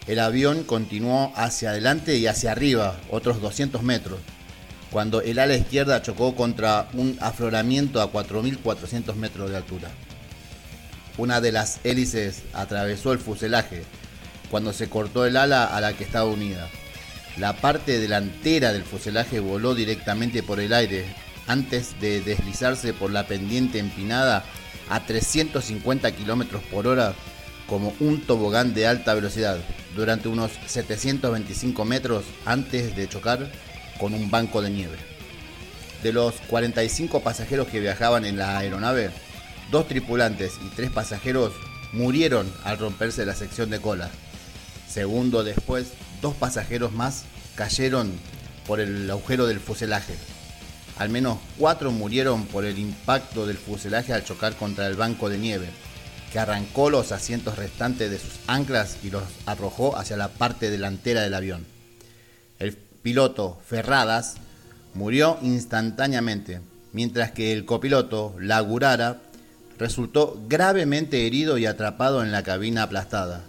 El avión continuó hacia adelante y hacia arriba, otros 200 metros, cuando el ala izquierda chocó contra un afloramiento a 4.400 metros de altura. Una de las hélices atravesó el fuselaje, cuando se cortó el ala a la que estaba unida. La parte delantera del fuselaje voló directamente por el aire antes de deslizarse por la pendiente empinada a 350 km por hora como un tobogán de alta velocidad durante unos 725 metros antes de chocar con un banco de nieve. De los 45 pasajeros que viajaban en la aeronave, dos tripulantes y tres pasajeros murieron al romperse la sección de cola. Segundo después, dos pasajeros más cayeron por el agujero del fuselaje. Al menos cuatro murieron por el impacto del fuselaje al chocar contra el banco de nieve, que arrancó los asientos restantes de sus anclas y los arrojó hacia la parte delantera del avión. El piloto Ferradas murió instantáneamente, mientras que el copiloto Lagurara resultó gravemente herido y atrapado en la cabina aplastada.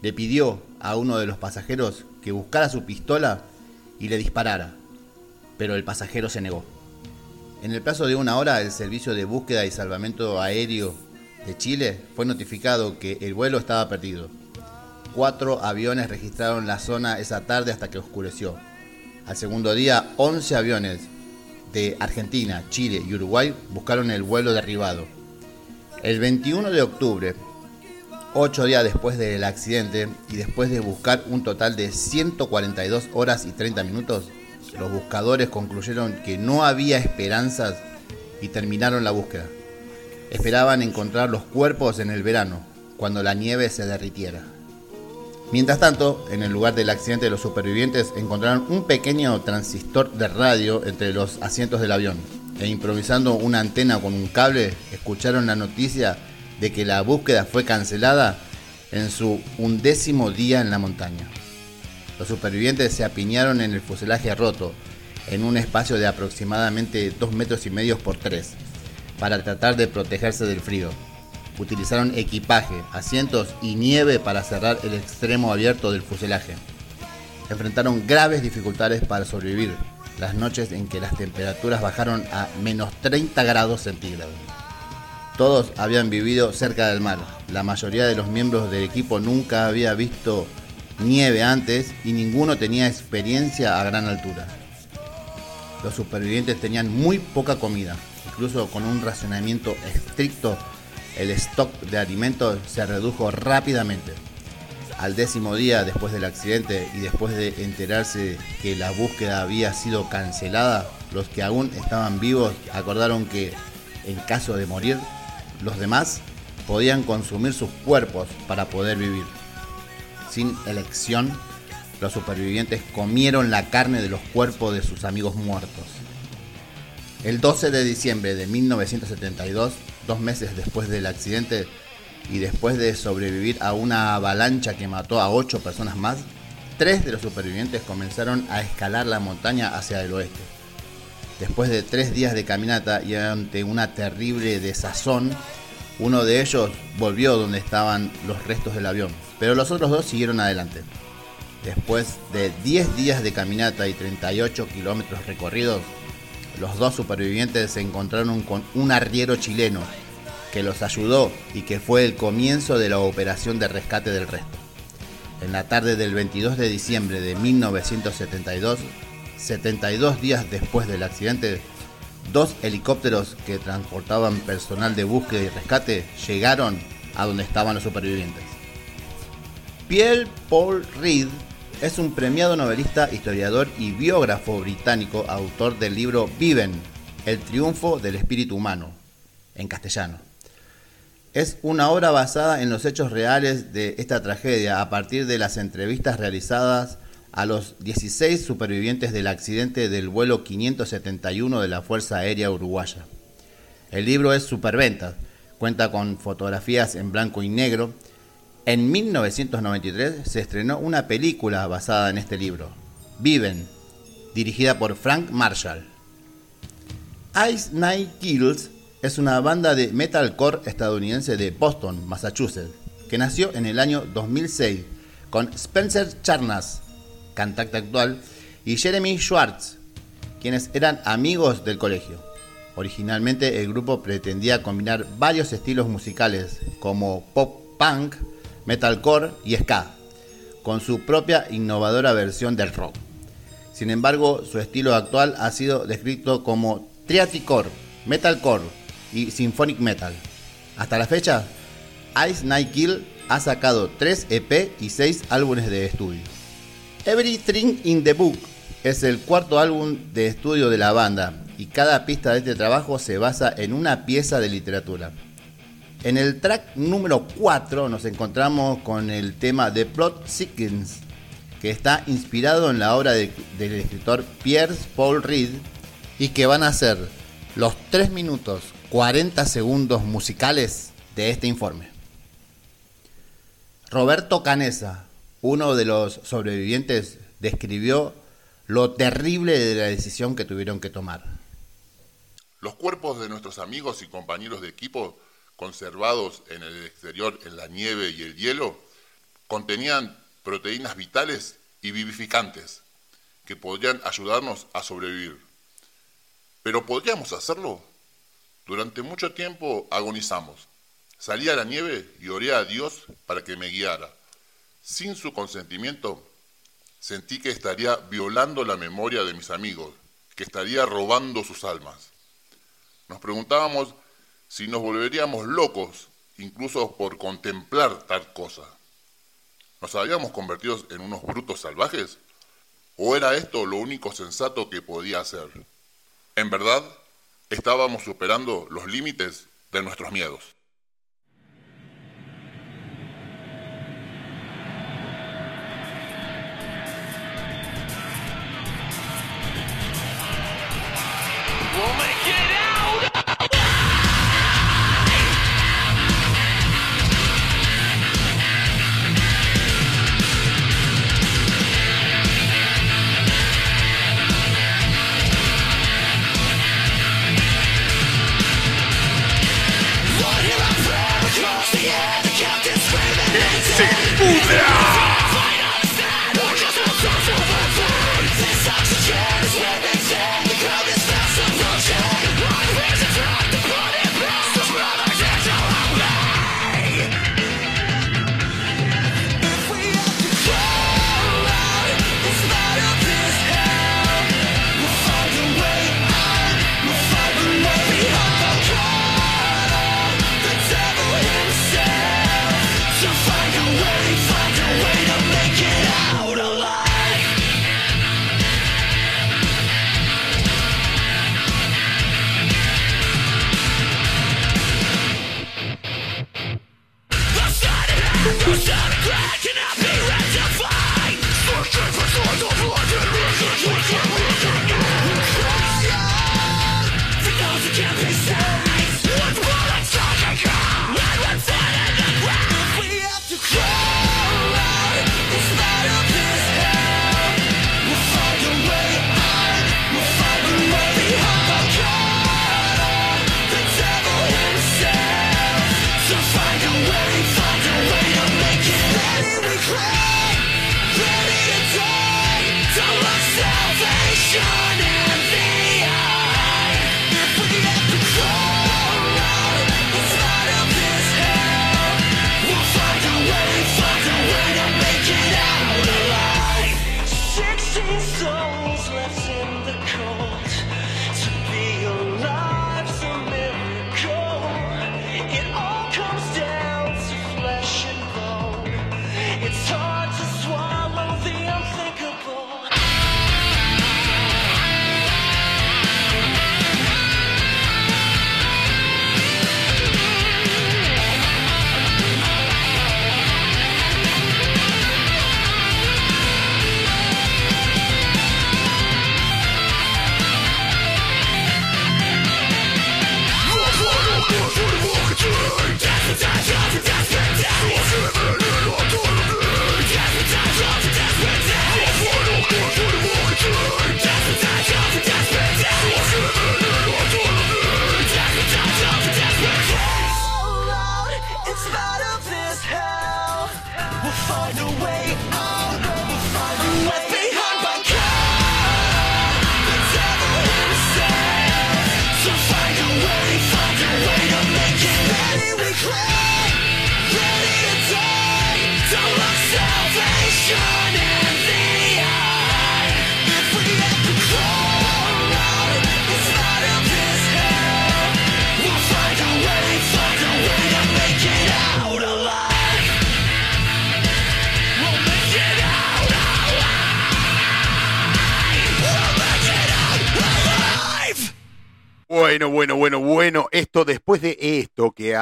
Le pidió a uno de los pasajeros que buscara su pistola y le disparara, pero el pasajero se negó. En el plazo de una hora, el Servicio de Búsqueda y Salvamento Aéreo de Chile fue notificado que el vuelo estaba perdido. Cuatro aviones registraron la zona esa tarde hasta que oscureció. Al segundo día, 11 aviones de Argentina, Chile y Uruguay buscaron el vuelo derribado. El 21 de octubre, Ocho días después del accidente y después de buscar un total de 142 horas y 30 minutos, los buscadores concluyeron que no había esperanzas y terminaron la búsqueda. Esperaban encontrar los cuerpos en el verano, cuando la nieve se derritiera. Mientras tanto, en el lugar del accidente los supervivientes encontraron un pequeño transistor de radio entre los asientos del avión e improvisando una antena con un cable, escucharon la noticia de que la búsqueda fue cancelada en su undécimo día en la montaña. Los supervivientes se apiñaron en el fuselaje roto, en un espacio de aproximadamente 2 metros y medio por 3, para tratar de protegerse del frío. Utilizaron equipaje, asientos y nieve para cerrar el extremo abierto del fuselaje. Enfrentaron graves dificultades para sobrevivir las noches en que las temperaturas bajaron a menos 30 grados centígrados. Todos habían vivido cerca del mar. La mayoría de los miembros del equipo nunca había visto nieve antes y ninguno tenía experiencia a gran altura. Los supervivientes tenían muy poca comida, incluso con un racionamiento estricto, el stock de alimentos se redujo rápidamente. Al décimo día después del accidente y después de enterarse que la búsqueda había sido cancelada, los que aún estaban vivos acordaron que, en caso de morir, los demás podían consumir sus cuerpos para poder vivir. Sin elección, los supervivientes comieron la carne de los cuerpos de sus amigos muertos. El 12 de diciembre de 1972, dos meses después del accidente y después de sobrevivir a una avalancha que mató a ocho personas más, tres de los supervivientes comenzaron a escalar la montaña hacia el oeste. Después de tres días de caminata y ante una terrible desazón, uno de ellos volvió donde estaban los restos del avión, pero los otros dos siguieron adelante. Después de 10 días de caminata y 38 kilómetros recorridos, los dos supervivientes se encontraron con un arriero chileno que los ayudó y que fue el comienzo de la operación de rescate del resto. En la tarde del 22 de diciembre de 1972, 72 días después del accidente, dos helicópteros que transportaban personal de búsqueda y rescate llegaron a donde estaban los supervivientes. Pierre Paul Reed es un premiado novelista, historiador y biógrafo británico, autor del libro Viven, El triunfo del espíritu humano, en castellano. Es una obra basada en los hechos reales de esta tragedia a partir de las entrevistas realizadas a los 16 supervivientes del accidente del vuelo 571 de la Fuerza Aérea Uruguaya. El libro es superventa, cuenta con fotografías en blanco y negro. En 1993 se estrenó una película basada en este libro, Viven, dirigida por Frank Marshall. Ice Night Kills es una banda de metalcore estadounidense de Boston, Massachusetts, que nació en el año 2006 con Spencer Charnas, cantante actual, y Jeremy Schwartz, quienes eran amigos del colegio. Originalmente el grupo pretendía combinar varios estilos musicales como pop punk, metalcore y ska, con su propia innovadora versión del rock. Sin embargo, su estilo actual ha sido descrito como triaticore, metalcore y symphonic metal. Hasta la fecha, Ice Night Kill ha sacado 3 EP y 6 álbumes de estudio. Everything in the Book es el cuarto álbum de estudio de la banda y cada pista de este trabajo se basa en una pieza de literatura. En el track número 4 nos encontramos con el tema The Plot Seekings, que está inspirado en la obra del escritor Pierre Paul Reed y que van a ser los 3 minutos 40 segundos musicales de este informe. Roberto Canesa, uno de los sobrevivientes describió lo terrible de la decisión que tuvieron que tomar. Los cuerpos de nuestros amigos y compañeros de equipo conservados en el exterior en la nieve y el hielo contenían proteínas vitales y vivificantes que podrían ayudarnos a sobrevivir. ¿Pero podríamos hacerlo? Durante mucho tiempo agonizamos. Salí a la nieve y oré a Dios para que me guiara. Sin su consentimiento, sentí que estaría violando la memoria de mis amigos, que estaría robando sus almas. Nos preguntábamos si nos volveríamos locos, incluso por contemplar tal cosa. ¿Nos habíamos convertido en unos brutos salvajes? ¿O era esto lo único sensato que podía hacer? En verdad, estábamos superando los límites de nuestros miedos.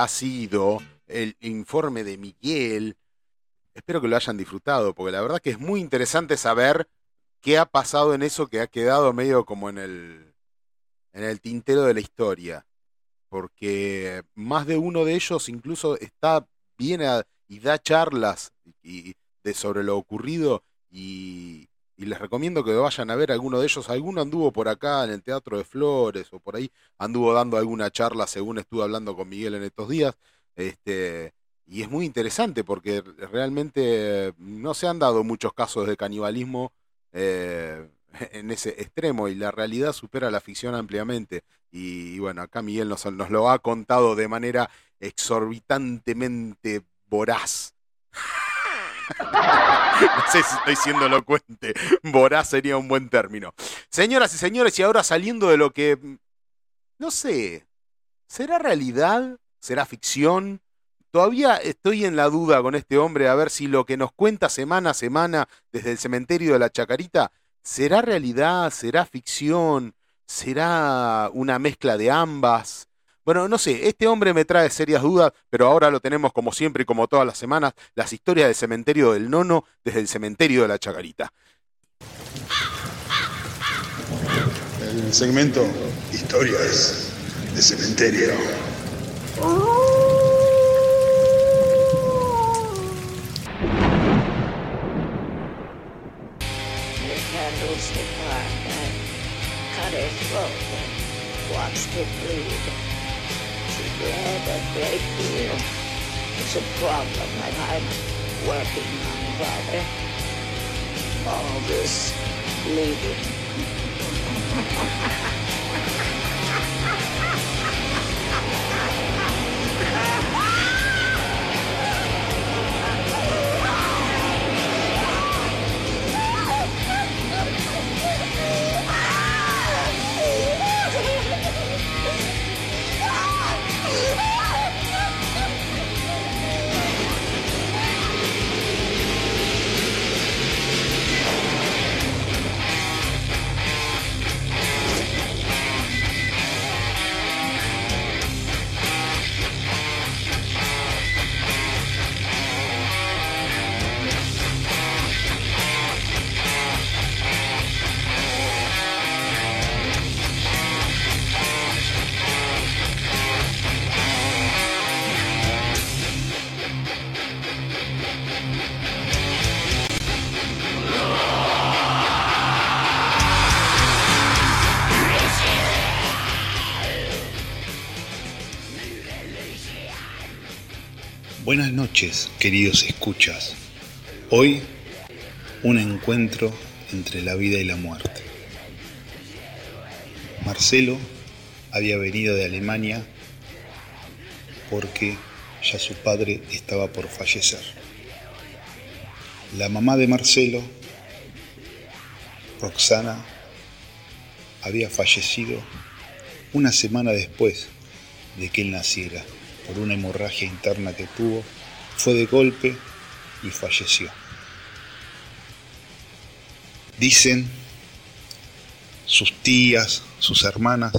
Ha sido el informe de Miguel, espero que lo hayan disfrutado, porque la verdad que es muy interesante saber qué ha pasado en eso que ha quedado medio como en el, en el tintero de la historia. Porque más de uno de ellos incluso está, viene y da charlas y, de, sobre lo ocurrido y, y les recomiendo que vayan a ver alguno de ellos. Alguno anduvo por acá en el Teatro de Flores o por ahí anduvo dando alguna charla según estuve hablando con Miguel en estos días. Este, y es muy interesante porque realmente no se han dado muchos casos de canibalismo eh, en ese extremo y la realidad supera la ficción ampliamente. Y, bueno, acá Miguel nos, nos lo ha contado de manera exorbitantemente voraz. no sé si estoy siendo elocuente. Voraz sería un buen término. Señoras y señores, y ahora saliendo de lo que. No sé. ¿Será realidad? ¿Será ficción? Todavía estoy en la duda con este hombre a ver si lo que nos cuenta semana a semana desde el cementerio de la Chacarita será realidad, será ficción, será una mezcla de ambas. Bueno, no sé, este hombre me trae serias dudas, pero ahora lo tenemos como siempre y como todas las semanas, las historias del cementerio del nono desde el cementerio de la Chacarita. El segmento Historias de Cementerio. It's a problem that I'm working on, brother. All this bleeding. queridos escuchas. Hoy, un encuentro entre la vida y la muerte. Marcelo había venido de Alemania porque ya su padre estaba por fallecer. La mamá de Marcelo, Roxana, había fallecido una semana después de que él naciera por una hemorragia interna que tuvo, fue de golpe y falleció. Dicen sus tías, sus hermanas,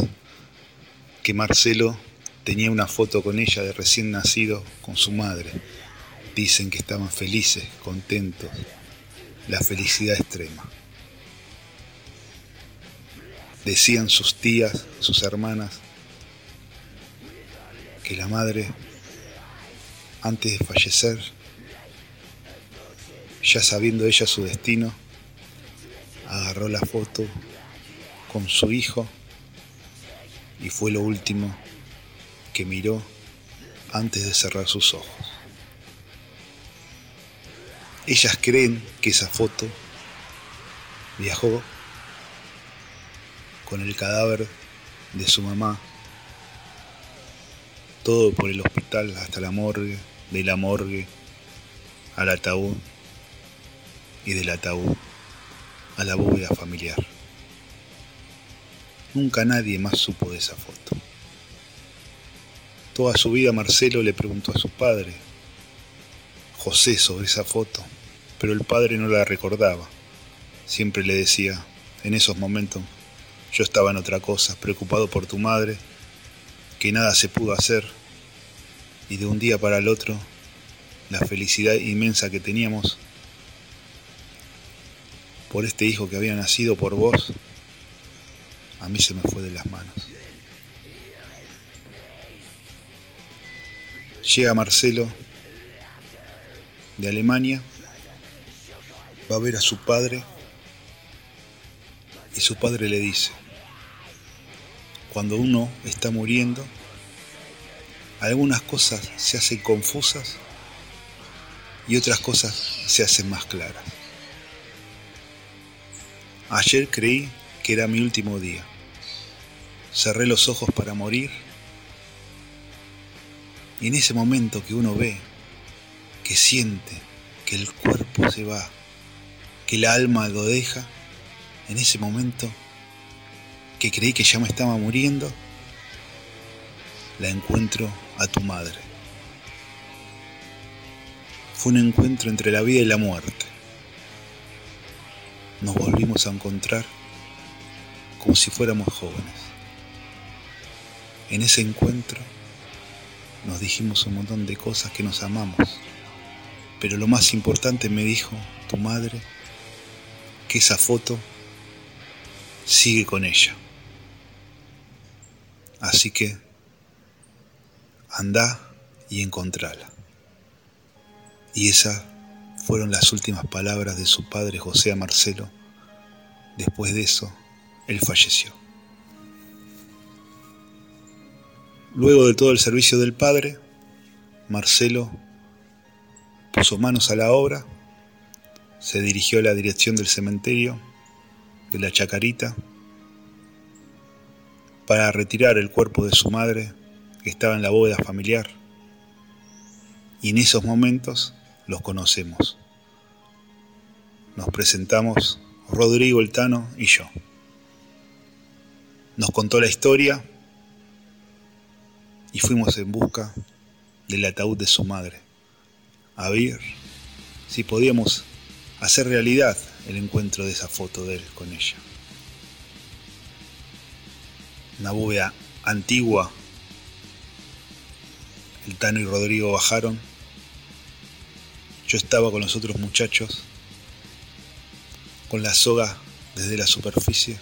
que Marcelo tenía una foto con ella de recién nacido con su madre. Dicen que estaban felices, contentos, la felicidad extrema. Decían sus tías, sus hermanas, que la madre, antes de fallecer, ya sabiendo ella su destino, agarró la foto con su hijo y fue lo último que miró antes de cerrar sus ojos. Ellas creen que esa foto viajó con el cadáver de su mamá todo por el hospital hasta la morgue, de la morgue al ataúd y del ataúd a la bóveda familiar. Nunca nadie más supo de esa foto. Toda su vida Marcelo le preguntó a su padre, José, sobre esa foto, pero el padre no la recordaba. Siempre le decía, en esos momentos yo estaba en otra cosa, preocupado por tu madre que nada se pudo hacer y de un día para el otro la felicidad inmensa que teníamos por este hijo que había nacido por vos, a mí se me fue de las manos. Llega Marcelo de Alemania, va a ver a su padre y su padre le dice, cuando uno está muriendo, algunas cosas se hacen confusas y otras cosas se hacen más claras. Ayer creí que era mi último día. Cerré los ojos para morir y en ese momento que uno ve, que siente que el cuerpo se va, que el alma lo deja, en ese momento que creí que ya me estaba muriendo, la encuentro a tu madre. Fue un encuentro entre la vida y la muerte. Nos volvimos a encontrar como si fuéramos jóvenes. En ese encuentro nos dijimos un montón de cosas que nos amamos, pero lo más importante me dijo tu madre que esa foto sigue con ella. Así que anda y encontrala. Y esas fueron las últimas palabras de su padre José a Marcelo. Después de eso, él falleció. Luego de todo el servicio del padre, Marcelo puso manos a la obra, se dirigió a la dirección del cementerio de la Chacarita para retirar el cuerpo de su madre que estaba en la bóveda familiar. Y en esos momentos los conocemos. Nos presentamos Rodrigo Eltano y yo. Nos contó la historia y fuimos en busca del ataúd de su madre, a ver si podíamos hacer realidad el encuentro de esa foto de él con ella. Una bóveda antigua. El Tano y Rodrigo bajaron. Yo estaba con los otros muchachos, con la soga desde la superficie,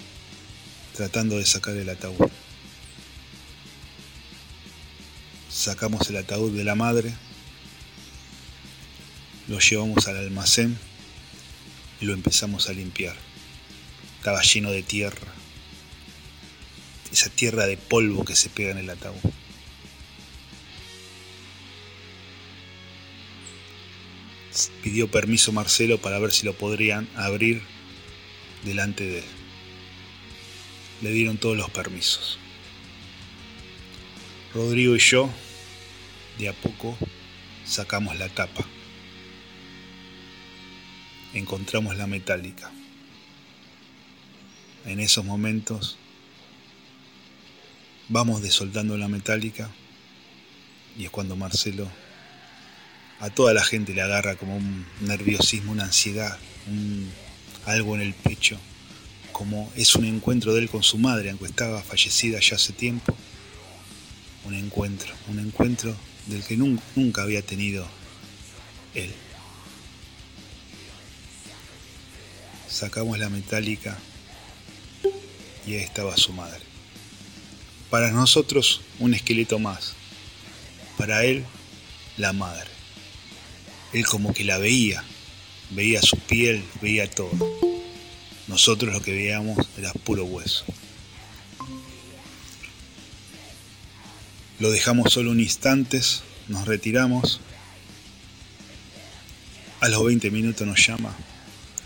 tratando de sacar el ataúd. Sacamos el ataúd de la madre, lo llevamos al almacén y lo empezamos a limpiar. Estaba lleno de tierra, esa tierra de polvo que se pega en el ataúd. Pidió permiso Marcelo para ver si lo podrían abrir delante de él. Le dieron todos los permisos. Rodrigo y yo, de a poco, sacamos la tapa encontramos la metálica. En esos momentos vamos desoltando la metálica y es cuando Marcelo a toda la gente le agarra como un nerviosismo, una ansiedad, algo en el pecho, como es un encuentro de él con su madre, aunque estaba fallecida ya hace tiempo. Un encuentro, un encuentro del que nunca había tenido él. Sacamos la metálica y ahí estaba su madre. Para nosotros un esqueleto más, para él la madre. Él como que la veía, veía su piel, veía todo. Nosotros lo que veíamos era puro hueso. Lo dejamos solo un instante, nos retiramos. A los 20 minutos nos llama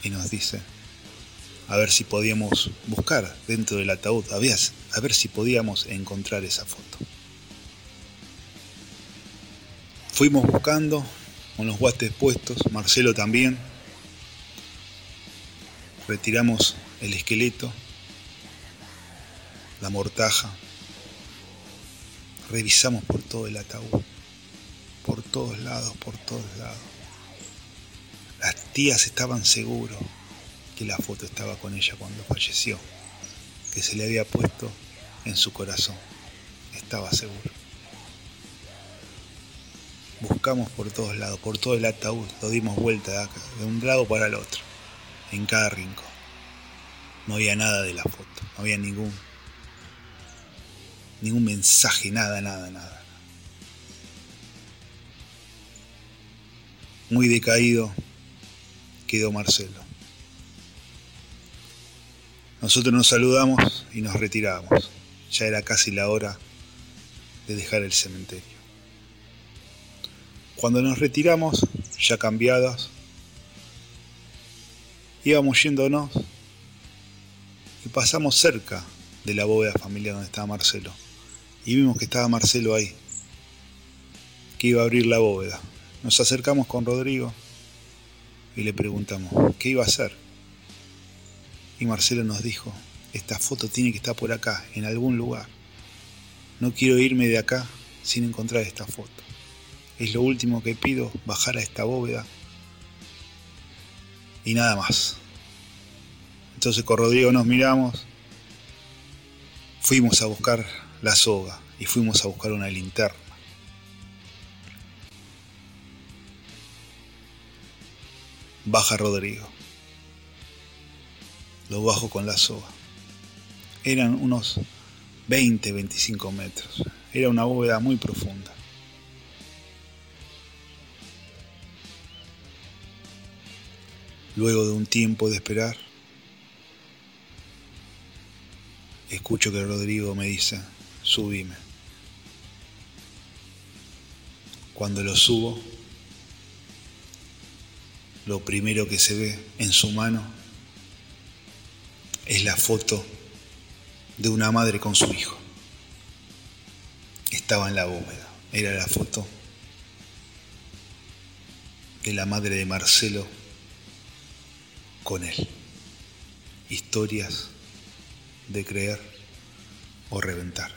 y nos dice, a ver si podíamos buscar dentro del ataúd, a ver, a ver si podíamos encontrar esa foto. Fuimos buscando con los guantes puestos, Marcelo también. Retiramos el esqueleto, la mortaja. Revisamos por todo el ataúd, por todos lados, por todos lados. Las tías estaban seguros que la foto estaba con ella cuando falleció, que se le había puesto en su corazón. Estaba seguro. Buscamos por todos lados, por todo el ataúd, lo dimos vuelta de, acá, de un lado para el otro, en cada rincón. No había nada de la foto, no había ningún, ningún mensaje, nada, nada, nada. Muy decaído quedó Marcelo. Nosotros nos saludamos y nos retiramos. Ya era casi la hora de dejar el cementerio. Cuando nos retiramos, ya cambiados, íbamos yéndonos y pasamos cerca de la bóveda familiar donde estaba Marcelo. Y vimos que estaba Marcelo ahí, que iba a abrir la bóveda. Nos acercamos con Rodrigo y le preguntamos, ¿qué iba a hacer? Y Marcelo nos dijo, esta foto tiene que estar por acá, en algún lugar. No quiero irme de acá sin encontrar esta foto. Es lo último que pido, bajar a esta bóveda. Y nada más. Entonces con Rodrigo nos miramos, fuimos a buscar la soga y fuimos a buscar una linterna. Baja Rodrigo lo bajo con la soga. Eran unos 20, 25 metros. Era una bóveda muy profunda. Luego de un tiempo de esperar, escucho que Rodrigo me dice, subime. Cuando lo subo, lo primero que se ve en su mano es la foto de una madre con su hijo. Estaba en la bóveda. Era la foto de la madre de Marcelo con él. Historias de creer o reventar.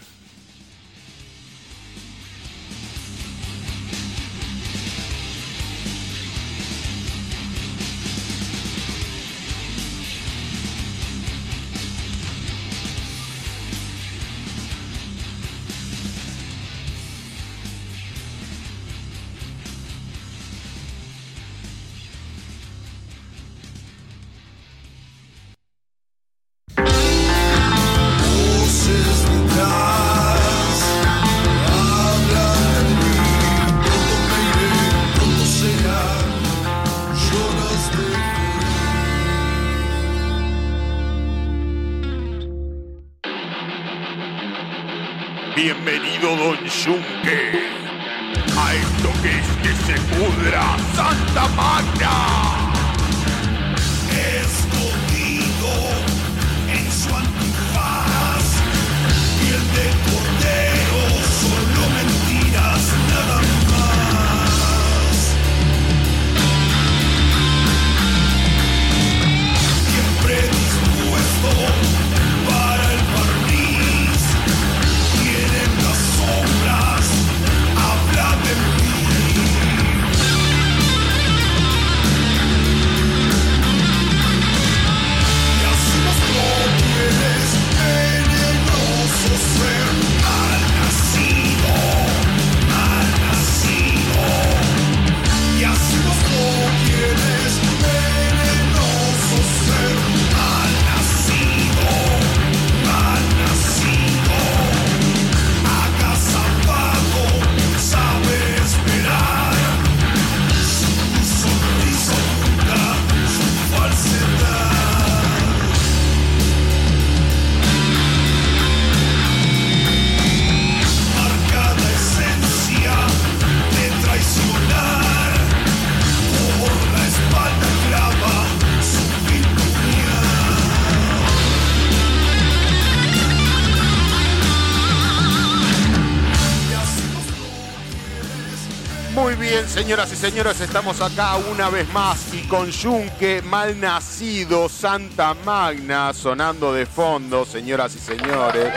Muy bien, señoras y señores, estamos acá una vez más y con Yunque, mal nacido, Santa Magna, sonando de fondo, señoras y señores.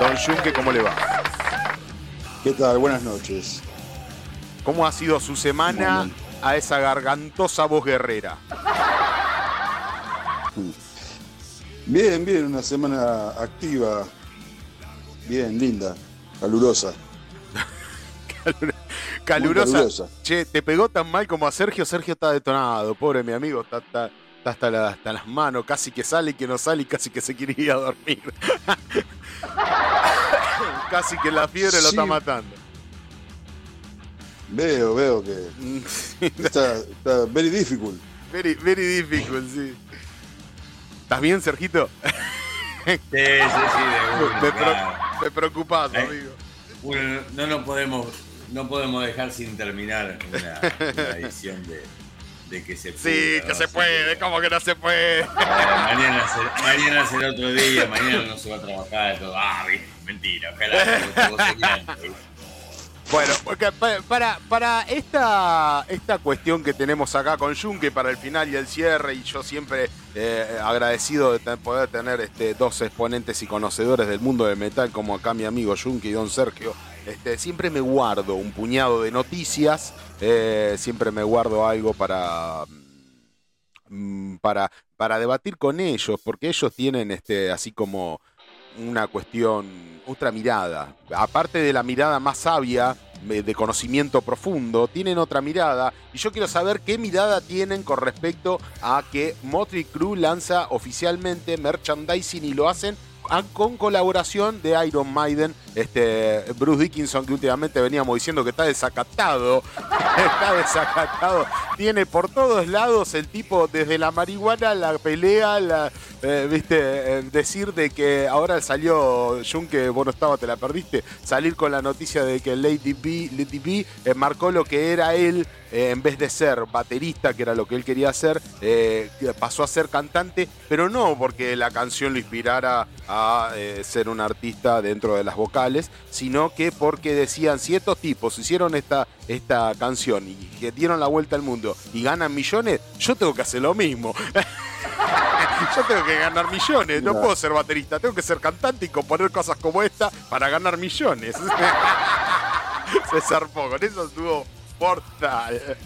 Don Yunque, ¿cómo le va? ¿Qué tal? Buenas noches. ¿Cómo ha sido su semana a esa gargantosa voz guerrera? Bien, bien, una semana activa, bien, linda, calurosa. Calurosa. calurosa. Che, ¿te pegó tan mal como a Sergio? Sergio está detonado, pobre mi amigo, está, está- está hasta, la- hasta las manos, casi que sale y que no sale y casi que se quiere ir a dormir. casi que la fiebre lo está matando. Veo, veo que está, está very difficult. Very, very difficult, sí. ¿Estás bien, Sergito? Sí, sí, sí, de una, Me, claro. me preocupás, Eh, amigo. Bueno, no nos podemos, no podemos dejar sin terminar una, una edición de, de que se Sí, pueda, que se puede, ¿cómo que no se puede? Mañana, será, mañana será otro día, mañana no se va a trabajar. Todo. Ah, mentira, ojalá. Bueno, porque pa- para, para esta, esta cuestión que tenemos acá con Junque para el final y el cierre, y yo siempre eh, agradecido de poder tener este, dos exponentes y conocedores del mundo del metal, como acá mi amigo Junque y don Sergio, este, siempre me guardo un puñado de noticias, eh, siempre me guardo algo para, mm, para, para debatir con ellos, porque ellos tienen este, así como una cuestión, otra mirada. Aparte de la mirada más sabia, de conocimiento profundo, tienen otra mirada. Y yo quiero saber qué mirada tienen con respecto a que Motley Crue lanza oficialmente merchandising y lo hacen con colaboración de Iron Maiden Este, Bruce Dickinson, que últimamente veníamos diciendo que está desacatado, está desacatado. Tiene por todos lados el tipo, desde la marihuana, la pelea, eh, viste, decir de que ahora salió, Jun, que vos no estabas, te la perdiste, salir con la noticia de que Lady B, Lady B eh, marcó lo que era él eh, en vez de ser baterista, que era lo que él quería hacer, eh, pasó a ser cantante, pero no porque la canción lo inspirara a eh, ser un artista dentro de las vocales, sino que porque decían, si estos tipos hicieron esta, esta canción y que dieron la vuelta al mundo y ganan millones, yo tengo que hacer lo mismo. Yo tengo que ganar millones, no Mirá. puedo ser baterista, tengo que ser cantante y componer cosas como esta para ganar millones. Se zarpó, con eso estuvo mortal.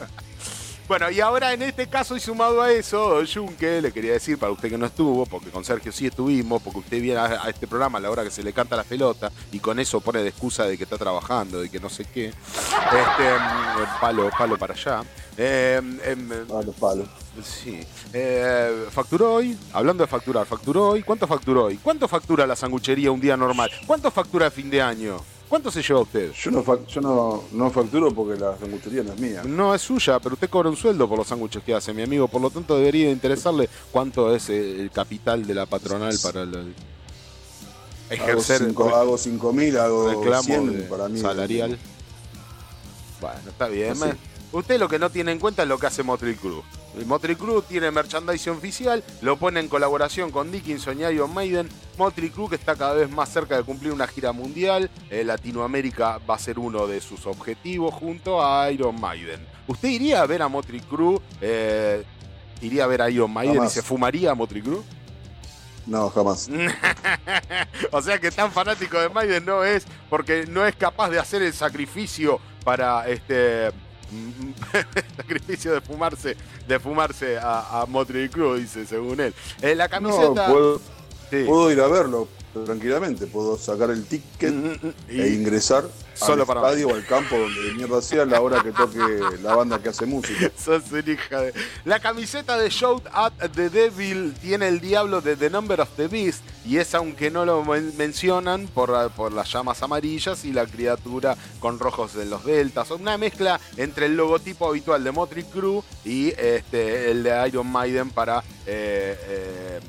Bueno, y ahora en este caso y sumado a eso, Junque, le quería decir para usted que no estuvo, porque con Sergio sí estuvimos, porque usted viene a, a este programa a la hora que se le canta la pelota y con eso pone de excusa de que está trabajando y que no sé qué. Este, mm, palo, palo para allá. Eh, em, Palo, palo. Sí. Eh, ¿Facturó hoy? Hablando de facturar, ¿facturó hoy? ¿Cuánto facturó hoy? ¿Cuánto factura la sanguchería un día normal? ¿Cuánto factura a fin de año? ¿Cuánto se lleva usted? Yo no, yo no, no facturo porque la sanguchería no es mía. No es suya, pero usted cobra un sueldo por los sándwiches que hace, mi amigo. Por lo tanto, debería interesarle cuánto es eh, el capital de la patronal para el- ejercer hago 5 mil, hago reclamo 100 de para mí. salarial. Bueno, está bien. Así. Usted lo que no tiene en cuenta es lo que hace Motley Crue. Motley Crue tiene merchandising oficial, lo pone en colaboración con Dickinson y Iron Maiden. Motley Crue que está cada vez más cerca de cumplir una gira mundial. Eh, Latinoamérica va a ser uno de sus objetivos junto a Iron Maiden. ¿Usted iría a ver a Motley Crue? eh, ¿Iría a ver a Iron Maiden Jamás. y se fumaría a Motley Crue? No, jamás. o sea que tan fanático de Maiden no es porque no es capaz de hacer el sacrificio para este sacrificio de fumarse de fumarse a, a Motley Crue dice según él Eh, la No, camiseta puedo, Sí. puedo ir a verlo tranquilamente. Puedo sacar el ticket y- e ingresar Solo al para estadio o al campo donde de mierda sea la hora que toque la banda que hace música. Sos hija de... La camiseta de Shout at the Devil tiene el diablo de The Number of the Beast y es aunque no lo men- mencionan por, por las llamas amarillas y la criatura con rojos en los deltas. Una mezcla entre el logotipo habitual de Motley Crue y este, el de Iron Maiden para... eh, eh,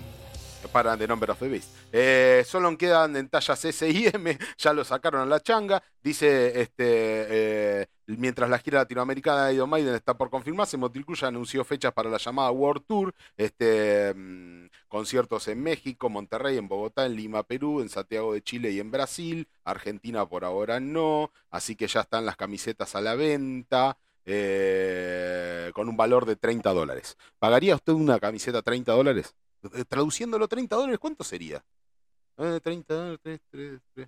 para The Number of the Beast. Eh, solo quedan en tallas S y M, ya lo sacaron a la changa. Dice, este, eh, mientras la gira latinoamericana de Iron Maiden está por confirmarse, Motley Crue ya anunció fechas para la llamada World Tour, este, mm, conciertos en México, Monterrey, en Bogotá, en Lima, Perú, en Santiago de Chile y en Brasil. Argentina por ahora no, así que ya están las camisetas a la venta. eh, con un valor de 30 dólares. ¿Pagaría usted una camiseta 30 dólares? Eh, Traduciéndolo 30 dólares, ¿cuánto sería? Eh, 30 dólares, 3, 3, 3,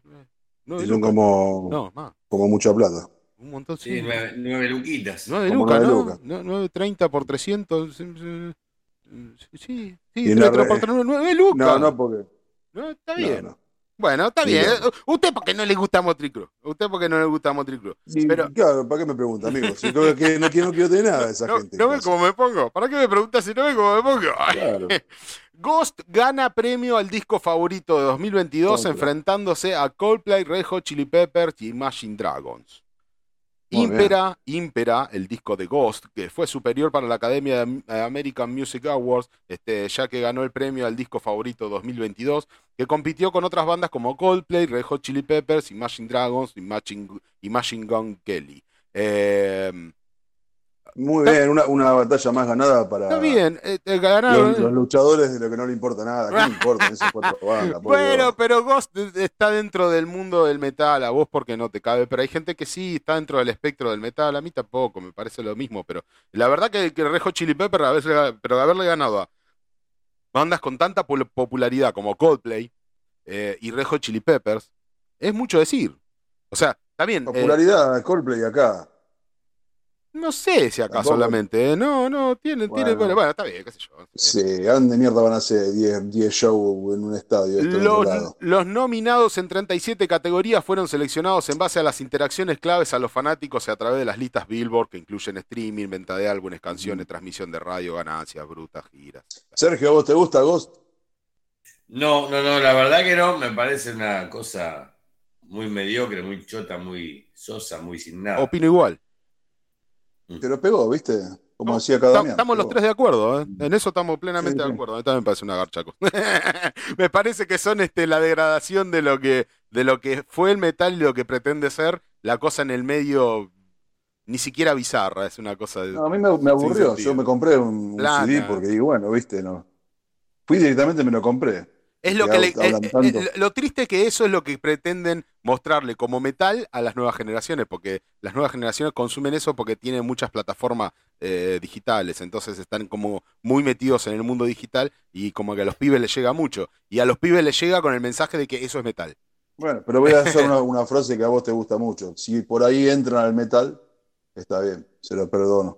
9. Y son como, No, más. como mucha plata. Un montón, sí. Sí, nueve, nueve luquitas. 9 como lucas, nueve ¿no? lucas. No, 9, 30 por 300. sí, sí, Sí, sí, Y sí en la 30 por re- 3, 9 lucas. No, no, porque. No, está no, bien. no. Bueno, está bien. no. Usted porque no le gusta Motley Crue. Usted porque no le gusta Motley Crue. Sí, Pero claro, ¿para qué me pregunta, amigo? Si no, que, no, quiero, no quiero tener nada de esa no, gente. ¿no ve cómo me pongo? ¿Para qué me preguntas si no ve cómo me pongo? Claro. Ghost gana premio al disco favorito de 2022 Contra. enfrentándose a Coldplay, Red Hot Chili Peppers y Imagine Dragons. Impera, Impera, el disco de Ghost, que fue superior para la Academia de American Music Awards, este, ya que ganó el premio al disco favorito 2022, que compitió con otras bandas como Coldplay, Red Hot Chili Peppers, Imagine Dragons y Imagine Gun Kelly. Eh, Muy bien, una, una batalla más ganada para está bien, eh, eh, ganaron. los, los luchadores de lo que no le importa nada. ¿Qué le importan esas cuatro bandas? Bueno, pero Ghost está dentro del mundo del metal, a vos porque no te cabe, pero hay gente que sí está dentro del espectro del metal, a mí tampoco, me parece lo mismo, pero la verdad que, que Red Hot Chili Pepper, a veces, pero haberle ganado a bandas con tanta popularidad como Coldplay eh, y Red Hot Chili Peppers, es mucho decir. O sea, también... eh, Popularidad, Coldplay acá. No sé si acá Tampoco. solamente, eh, no, no, tiene, tiene, Bueno. bueno, bueno, está bien, qué sé yo. Sí, ¿a dónde mierda van a hacer 10 10 shows en un estadio? Los, nominados en 37 categorías fueron seleccionados en base a las interacciones claves a los fanáticos y a través de las listas Billboard que incluyen streaming, venta de álbumes, canciones, transmisión de radio, ganancias, brutas, giras. Sergio, ¿a vos te gusta Ghost? No, no, no, la verdad que no, me parece una cosa muy mediocre, muy chota, muy sosa, muy sin nada. Opino igual. Pero pegó, ¿viste? Como No, decía cada Estamos los tres de acuerdo, ¿eh? en eso estamos plenamente Sí, de acuerdo. A mí también me parece una garcha. me parece que son este, la degradación de lo que de lo que fue el metal y lo que pretende ser la cosa en el medio ni siquiera bizarra, es una cosa de... No, a mí me, me aburrió. Yo me compré un, un. CD porque digo, bueno, viste, no. Fui directamente y me lo compré. Es lo que le- eh, lo triste es que eso es lo que pretenden mostrarle como metal a las nuevas generaciones, porque las nuevas generaciones consumen eso porque tienen muchas plataformas eh, digitales, entonces están como muy metidos en el mundo digital y como que a los pibes les llega mucho. Y a los pibes les llega con el mensaje de que eso es metal. Bueno, pero voy a hacer una, una frase que a vos te gusta mucho. Si por ahí entran al metal, está bien, se lo perdono.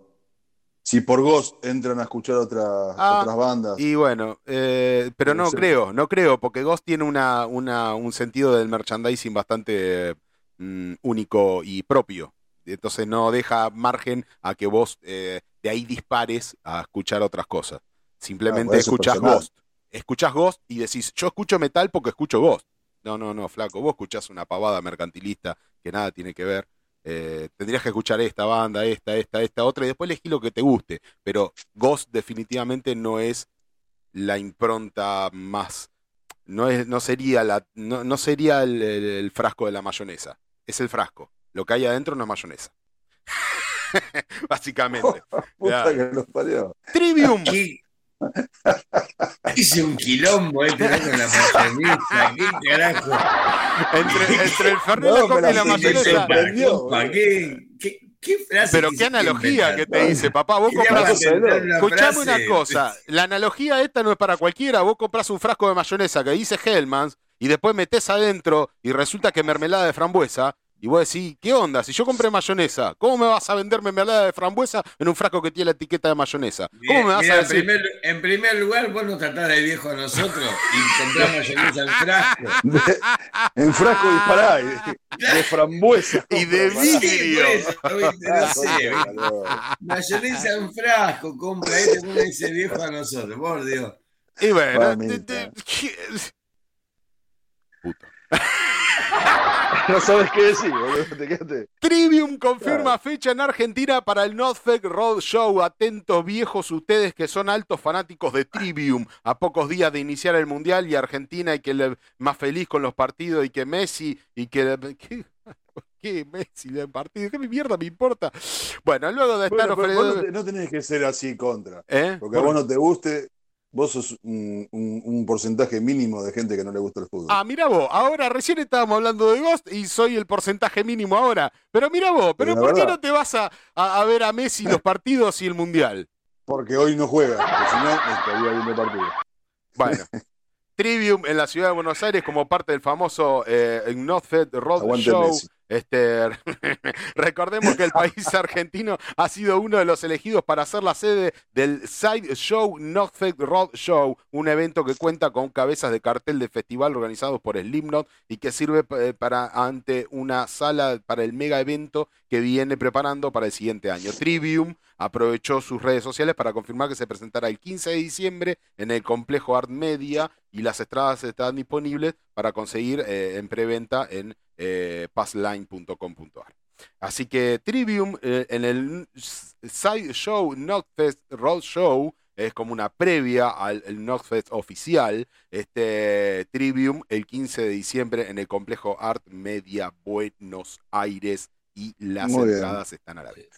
Si por Ghost entran a escuchar otras, Ah, otras bandas, Y bueno, eh, pero no Sí. creo, no creo, porque Ghost tiene una, una- un sentido del merchandising bastante mm, único y propio. Entonces no deja margen a que vos eh, de ahí dispares a escuchar otras cosas. Simplemente Ah, escuchás personal. Ghost. Escuchás Ghost y decís, yo escucho metal porque escucho Ghost. No, no, no, flaco, vos escuchás una pavada mercantilista que nada tiene que ver. Eh, tendrías que escuchar esta banda, esta, esta, esta, otra, y después elegí lo que te guste. Pero Ghost definitivamente no es la impronta más. No, es, no sería, la, no, no sería el, el- el frasco de la mayonesa. Es el frasco. Lo que hay adentro no es mayonesa. Básicamente. puta Ya. que los parió. Trivium. ¿Qué? Hice un quilombo este ¿no? con la mayonesa. ¿Qué carajo? Entre, entre el Fernet, No, y la mayonesa. sorprendió. ¿Para qué? ¿Qué, qué frase Pero qué analogía que te dice, papá. Vos compras. Escuchame una cosa, la analogía esta no es para cualquiera. Vos compras un frasco de mayonesa que dice Hellmann's y después metés adentro y resulta que mermelada de frambuesa. Y vos decís, ¿qué onda? Si yo compré mayonesa, ¿cómo me vas a vender mermelada de frambuesa en un frasco que tiene la etiqueta de mayonesa? ¿Cómo me vas Mira, a en, decir? primer, en primer lugar, vos nos tratás de viejo a nosotros y comprás mayonesa en frasco. De- en frasco dispará, y de, de frambuesa. Y de vidrio. Ah. Mayonesa en frasco, compra ahí, te pone ese viejo a nosotros, por Dios. Y bueno. Puta. No sabes qué decir, boludo. Te quedaste. Trivium confirma fecha en Argentina para el Northfest Road Show. Atentos viejos ustedes que son altos fanáticos de Trivium. A pocos días de iniciar el Mundial y Argentina y que le, más feliz con los partidos y que Messi y que... ¿Qué? ¿Qué Messi el partido? ¿Qué mierda me importa? Bueno, luego de estar Bueno, ofreciendo... no tenés que ser así contra. ¿Eh? Porque a vos no te guste, vos sos un, un- un porcentaje mínimo de gente que no le gusta el fútbol. Ah, mira vos, ahora recién estábamos hablando de Ghost y soy el porcentaje mínimo ahora. Pero mira vos, pero ¿por qué no te vas a, a- a ver a Messi los partidos y el Mundial? Porque hoy no juega, porque si no, estaría viendo partido. Bueno, Trivium en la ciudad de Buenos Aires como parte del famoso eh, Northfest Road Aguante Show. Messi. Este, recordemos que el país argentino ha sido uno de los elegidos para ser la sede del Side Show Road Show, un evento que cuenta con cabezas de cartel de festival organizados por Slipknot y que sirve eh, para ante una sala para el mega evento que viene preparando para el siguiente año. Trivium aprovechó sus redes sociales para confirmar que se presentará el 15 de diciembre en el complejo Art Media y las entradas están disponibles para conseguir eh, en preventa en eh, passline.com.ar. Así que Trivium eh, en el Side Show Notfest Road Show es como una previa al el Notfest oficial. Este Trivium el 15 de diciembre en el complejo Art Media Buenos Aires y las Muy bien. entradas están a la venta.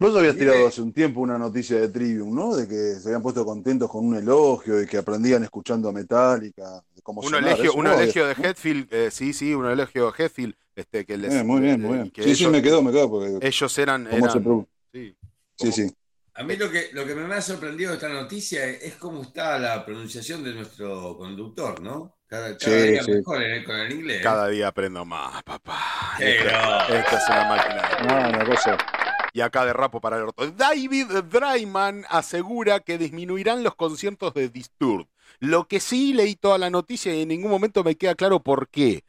Vos habías Sí. tirado hace un tiempo una noticia de Trivium, ¿no? De que se habían puesto contentos con un elogio y que aprendían escuchando a Metallica. de cómo Un sonar, elogio, eso, un ¿no? elogio de Headfield, eh, sí, sí, un elogio de Headfield, este, que les, Eh, muy bien, muy eh, bien. que Sí, sí, me quedó, me quedó. Porque ellos eran, se eran- sí. Sí, sí. A mí lo que, lo que me ha sorprendido de esta noticia es cómo está la pronunciación de nuestro conductor, ¿no? Cada, cada Sí, día sí. mejor en el- con el inglés. Cada día aprendo más, papá. Esta, es una máquina. Ah, una cosa. Y acá de rapo para el orto. David Dryman asegura que disminuirán los conciertos de Disturbed. Lo que sí leí toda la noticia y en ningún momento me queda claro por qué.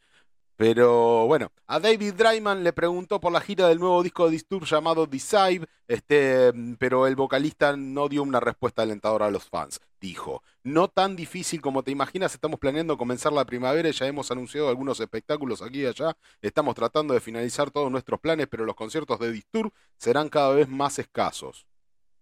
Pero bueno, a David Dryman le preguntó por la gira del nuevo disco de Disturbed llamado Decide, este, pero el vocalista no dio una respuesta alentadora a los fans. Dijo. No tan difícil como te imaginas, estamos planeando comenzar la primavera ya hemos anunciado algunos espectáculos aquí y allá. Estamos tratando de finalizar todos nuestros planes, pero los conciertos de Disturb serán cada vez más escasos.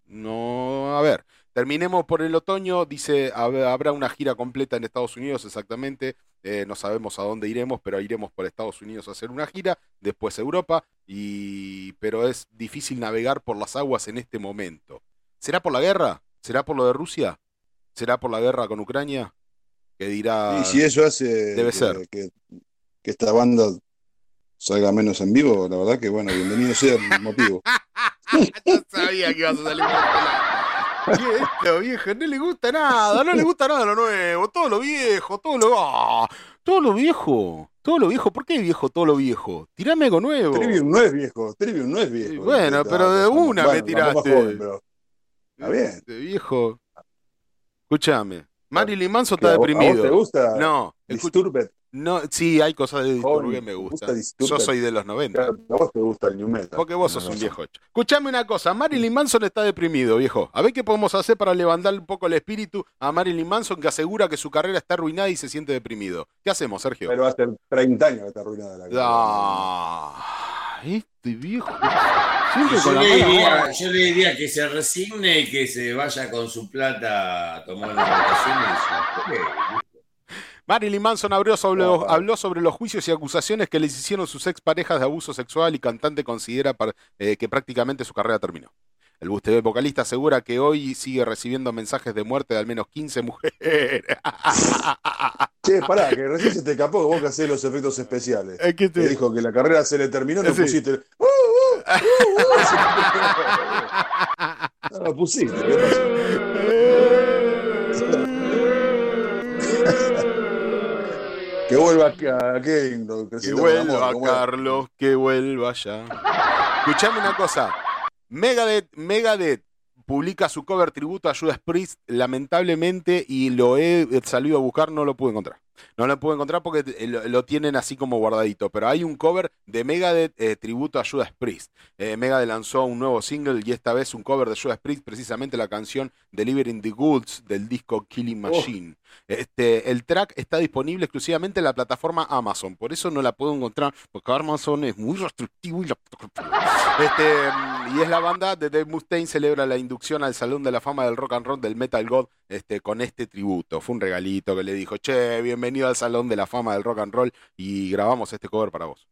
No, a ver, terminemos por el otoño, dice, hab- habrá una gira completa en Estados Unidos exactamente, eh, no sabemos a dónde iremos, pero iremos por Estados Unidos a hacer una gira, después Europa, y... pero es difícil navegar por las aguas en este momento. ¿Será por la guerra? ¿Será por lo de Rusia? ¿Será por la guerra con Ucrania? Que dirá... Y si eso hace Debe que, ser. Que, que esta banda salga menos en vivo, la verdad que bueno, bienvenido sea el motivo. Yo sabía que ibas a salir. Y esto, viejo, no le gusta nada, no le gusta nada lo nuevo, todo lo viejo, todo lo. ¡Ah! todo lo viejo, todo lo viejo. ¿Por qué viejo todo lo viejo? Tirame algo nuevo. Trivium no es viejo, Trivium no es viejo. Bueno, pero de una me tiraste. joven, pero está bien. Este viejo. Escúchame. Marilyn Manson ¿Qué, está a vos deprimido. te gusta No, Disturbed? no, sí, hay cosas de Disturbed que me ¿te gustan. gusta Yo soy de los 90. Claro, a vos te gusta el New Metal. Porque vos sos un viejo. Escuchame una cosa, Marilyn Manson está deprimido, viejo. A ver qué podemos hacer para levantar un poco el espíritu a Marilyn Manson que asegura que su carrera está arruinada y se siente deprimido. ¿Qué hacemos, Sergio? Pero hace 30 años que está arruinada la carrera. Ah, este viejo. Yo le, diría, onda. yo le diría que se resigne y que se vaya con su plata a tomar unas vacaciones. Marilyn Manson habló sobre, los, habló sobre los juicios y acusaciones que les hicieron sus exparejas de abuso sexual y cantante considera par- eh, que prácticamente su carrera terminó. El buste- vocalista asegura que hoy sigue recibiendo mensajes de muerte de al menos 15 mujeres. Che, pará, que recién se te escapó que vos que hacés los efectos especiales. Es que Te te- dijo que la carrera se le terminó, no Sí. pusiste. el- ¡Uh, uh, uh, uh! No lo pusiste. que vuelva a Que con vuelva amor. Carlos, que vuelva ya. Escuchame una cosa. Megadeth, Megadeth publica su cover tributo a Judas Priest, lamentablemente, y lo he salido a buscar, no lo pude encontrar. No lo pude encontrar porque lo, lo tienen así como guardadito. Pero hay un cover de Megadeth eh, tributo a Judas Priest. Eh, Megadeth lanzó un nuevo single y esta vez un cover de Judas Priest, precisamente la canción Delivering the Goods del disco Killing Machine. Este, el track está disponible exclusivamente en la plataforma Amazon, por eso no la puedo encontrar, porque Amazon es muy restrictivo y, la... este, mm, y es la banda de Dave Mustaine celebra la inducción al Salón de la Fama del Rock and Roll del Metal God este, con este tributo. Fue un regalito que le dijo, che, bienvenido al Salón de la Fama del Rock and Roll y grabamos este cover para vos.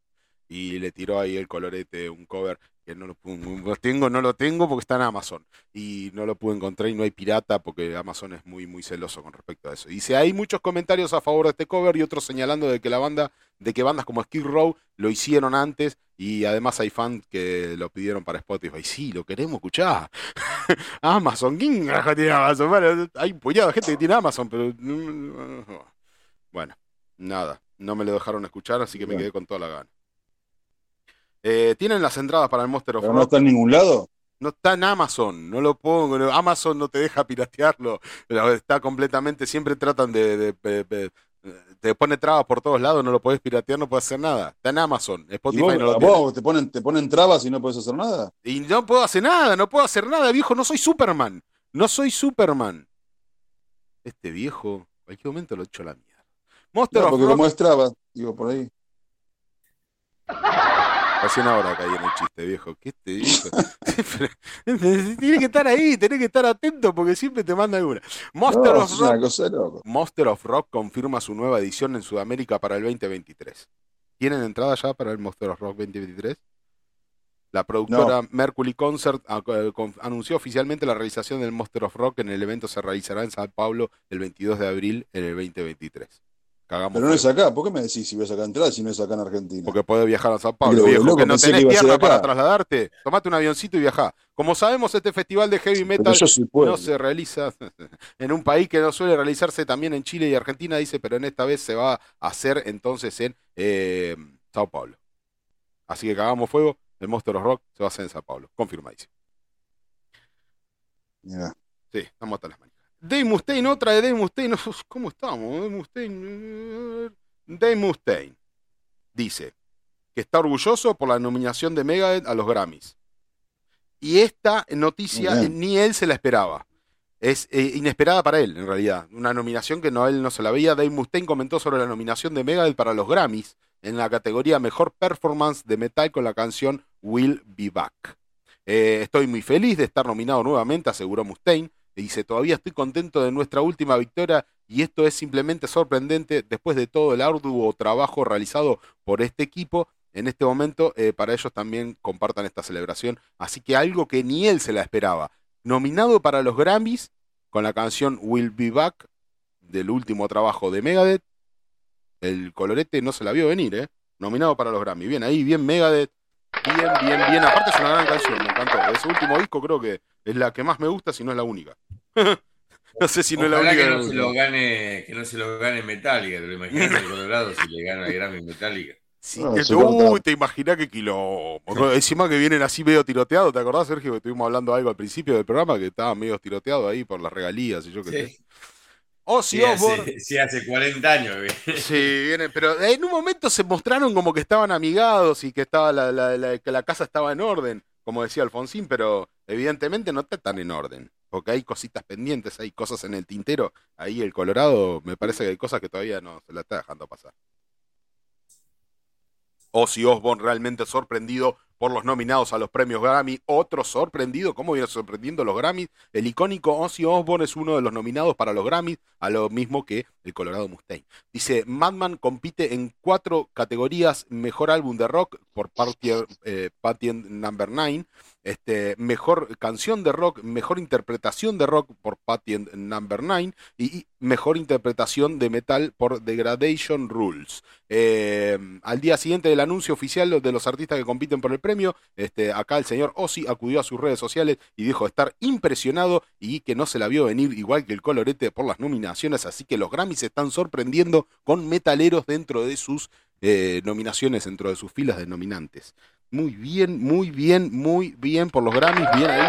Y le tiró ahí el colorete, un cover que no lo, lo tengo, no lo tengo porque está en Amazon y no lo pude encontrar y no hay pirata porque Amazon es muy muy celoso con respecto a eso. Dice, hay muchos comentarios a favor de este cover y otros señalando de que la banda, de que bandas como Skid Row lo hicieron antes y además hay fans que lo pidieron para Spotify. Sí, lo queremos escuchar. Amazon, ¿quién tiene Amazon? Bueno, hay un puñado de gente que tiene Amazon, pero bueno, nada, no me lo dejaron escuchar, así que me quedé con toda la gana. Eh, ¿Tienen las entradas para el Monster of Pero no Rock? está en ningún lado. No está en Amazon, no lo pongo. Amazon no te deja piratearlo. Está completamente, siempre tratan de, de- de- de- te pone trabas por todos lados, no lo podés piratear, no puedes hacer nada. Está en Amazon, ¿Y Spotify vos, no lo vos te ponen, te ponen trabas y no puedes hacer nada? Y no puedo hacer nada, no puedo hacer nada, viejo, no soy Superman. No soy Superman. Este viejo, en cualquier momento lo echo a la mierda. Monster No, of porque Rock- es trabas, digo por ahí. Recién ahora caí en el chiste, viejo. ¿Qué te dijo? Tiene que estar ahí, tenés que estar atento porque siempre te manda alguna. Monster No, of Rock una. Monster of Rock confirma su nueva edición en Sudamérica para el 2023. ¿Tienen entrada ya para el Monster of Rock 2023? La productora Mercury Concert ah, eh, anunció oficialmente la realización del Monster of Rock en el evento se realizará en Sao Paulo el 22 de abril en el 2023. Cagamos Pero no es acá. ¿Por qué me decís si voy a sacar entradas si no es acá en Argentina? Porque podés viajar a Sao Paulo, Pero, viejo, loco, que no que tenés ser tierra acá. para trasladarte. Tomate un avioncito y viajá. Como sabemos, este festival de heavy metal no se realiza en un país que no suele realizarse también en Chile y Argentina, dice, pero en esta vez se va a hacer entonces en eh, Sao Paulo. Así que cagamos fuego, el Monster of Rock se va a hacer en Sao Paulo, confirmadísimo. Mirá. Sí, estamos hasta las manos. Dave Mustaine, otra de Dave Mustaine. ¿Cómo estamos? Dave Mustaine. Dave Mustaine dice que está orgulloso por la nominación de Megadeth a los Grammys. Y esta noticia bien. ni él se la esperaba. es eh, inesperada para él, en realidad. Una nominación que no, él no se la veía. Dave Mustaine comentó sobre la nominación de Megadeth para los Grammys en la categoría Mejor Performance de Metal con la canción Will Be Back. Eh, estoy muy feliz de estar nominado nuevamente, aseguró Mustaine. Dice, todavía estoy contento de nuestra última victoria y esto es simplemente sorprendente después de todo el arduo trabajo realizado por este equipo. En este momento, eh, para ellos también compartan esta celebración. Así que algo que ni él se la esperaba. Nominado para los Grammys con la canción Will Be Back del último trabajo de Megadeth. El colorete no se la vio venir, ¿eh? Nominado para los Grammys. Bien ahí, bien Megadeth. Bien, bien, bien. Aparte es una gran canción, me encantó. Ese último disco creo que es la que más me gusta, si no es la única. no sé si no es la única. que no se lo gane, que no se lo gane Metallica, te lo imaginas en Colorado si le gana el Grammy Metallica. Sí, uy, te imaginas que quilombo. Encima que vienen así medio tiroteados, ¿te acordás, Sergio, que estuvimos hablando algo al principio del programa que estaban medio tiroteados ahí por las regalías y yo qué sé? Sí, Ozzy sí, Osbourne. hace, sí, hace 40 años. Sí, viene, pero en un momento se mostraron como que estaban amigados y que estaba la, la- la- que la casa estaba en orden, como decía Alfonsín, pero evidentemente no está tan en orden, porque hay cositas pendientes, hay cosas en el tintero. Ahí el Colorado me parece que hay cosas que todavía no se la está dejando pasar. Ozzy Osbourne realmente sorprendido por los nominados a los premios Grammy. Otro sorprendido, ¿cómo viene sorprendiendo los Grammys? El icónico Ozzy Osbourne es uno de los nominados para los Grammys, a lo mismo que el Colorado Mustaine. Dice, Madman compite en cuatro categorías, mejor álbum de rock por Party, eh, Number 9, este, mejor canción de rock, mejor interpretación de rock por Patient Number 9 y, y mejor interpretación de metal por Degradation Rules. Eh, al día siguiente del anuncio oficial de los artistas que compiten por el premio, este, acá el señor Ozzy acudió a sus redes sociales y dijo estar impresionado y que no se la vio venir igual que el colorete por las nominaciones, así que los Grammys se están sorprendiendo con metaleros dentro de sus eh, nominaciones, dentro de sus filas de nominantes. Muy bien, muy bien, muy bien por los Grammys, bien ahí,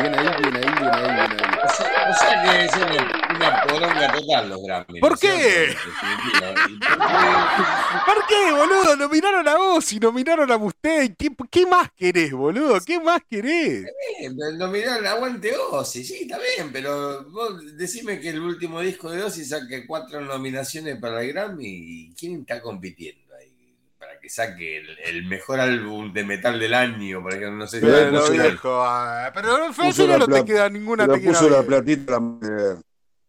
bien ahí, bien ahí, bien ahí, bien ahí. O sea, o sea que es una, una poronga total los Grammy. ¿Por qué? En definitiva. ¿Y por qué? ¿Por qué, boludo? Nominaron a vos y nominaron a Mustaine. ¿Qué, qué más querés, boludo? ¿Qué más querés? Bien, nominaron Aguante Ozzy, sí, está bien, pero vos decime que el último disco de Ozzy saque cuatro nominaciones para el Grammy y ¿quién está compitiendo que saque el, el mejor álbum de metal del año, por ejemplo, no sé si... Pero la- viejo, ah, pero final la no te queda ninguna. Te queda puso la bien. platita la mujer.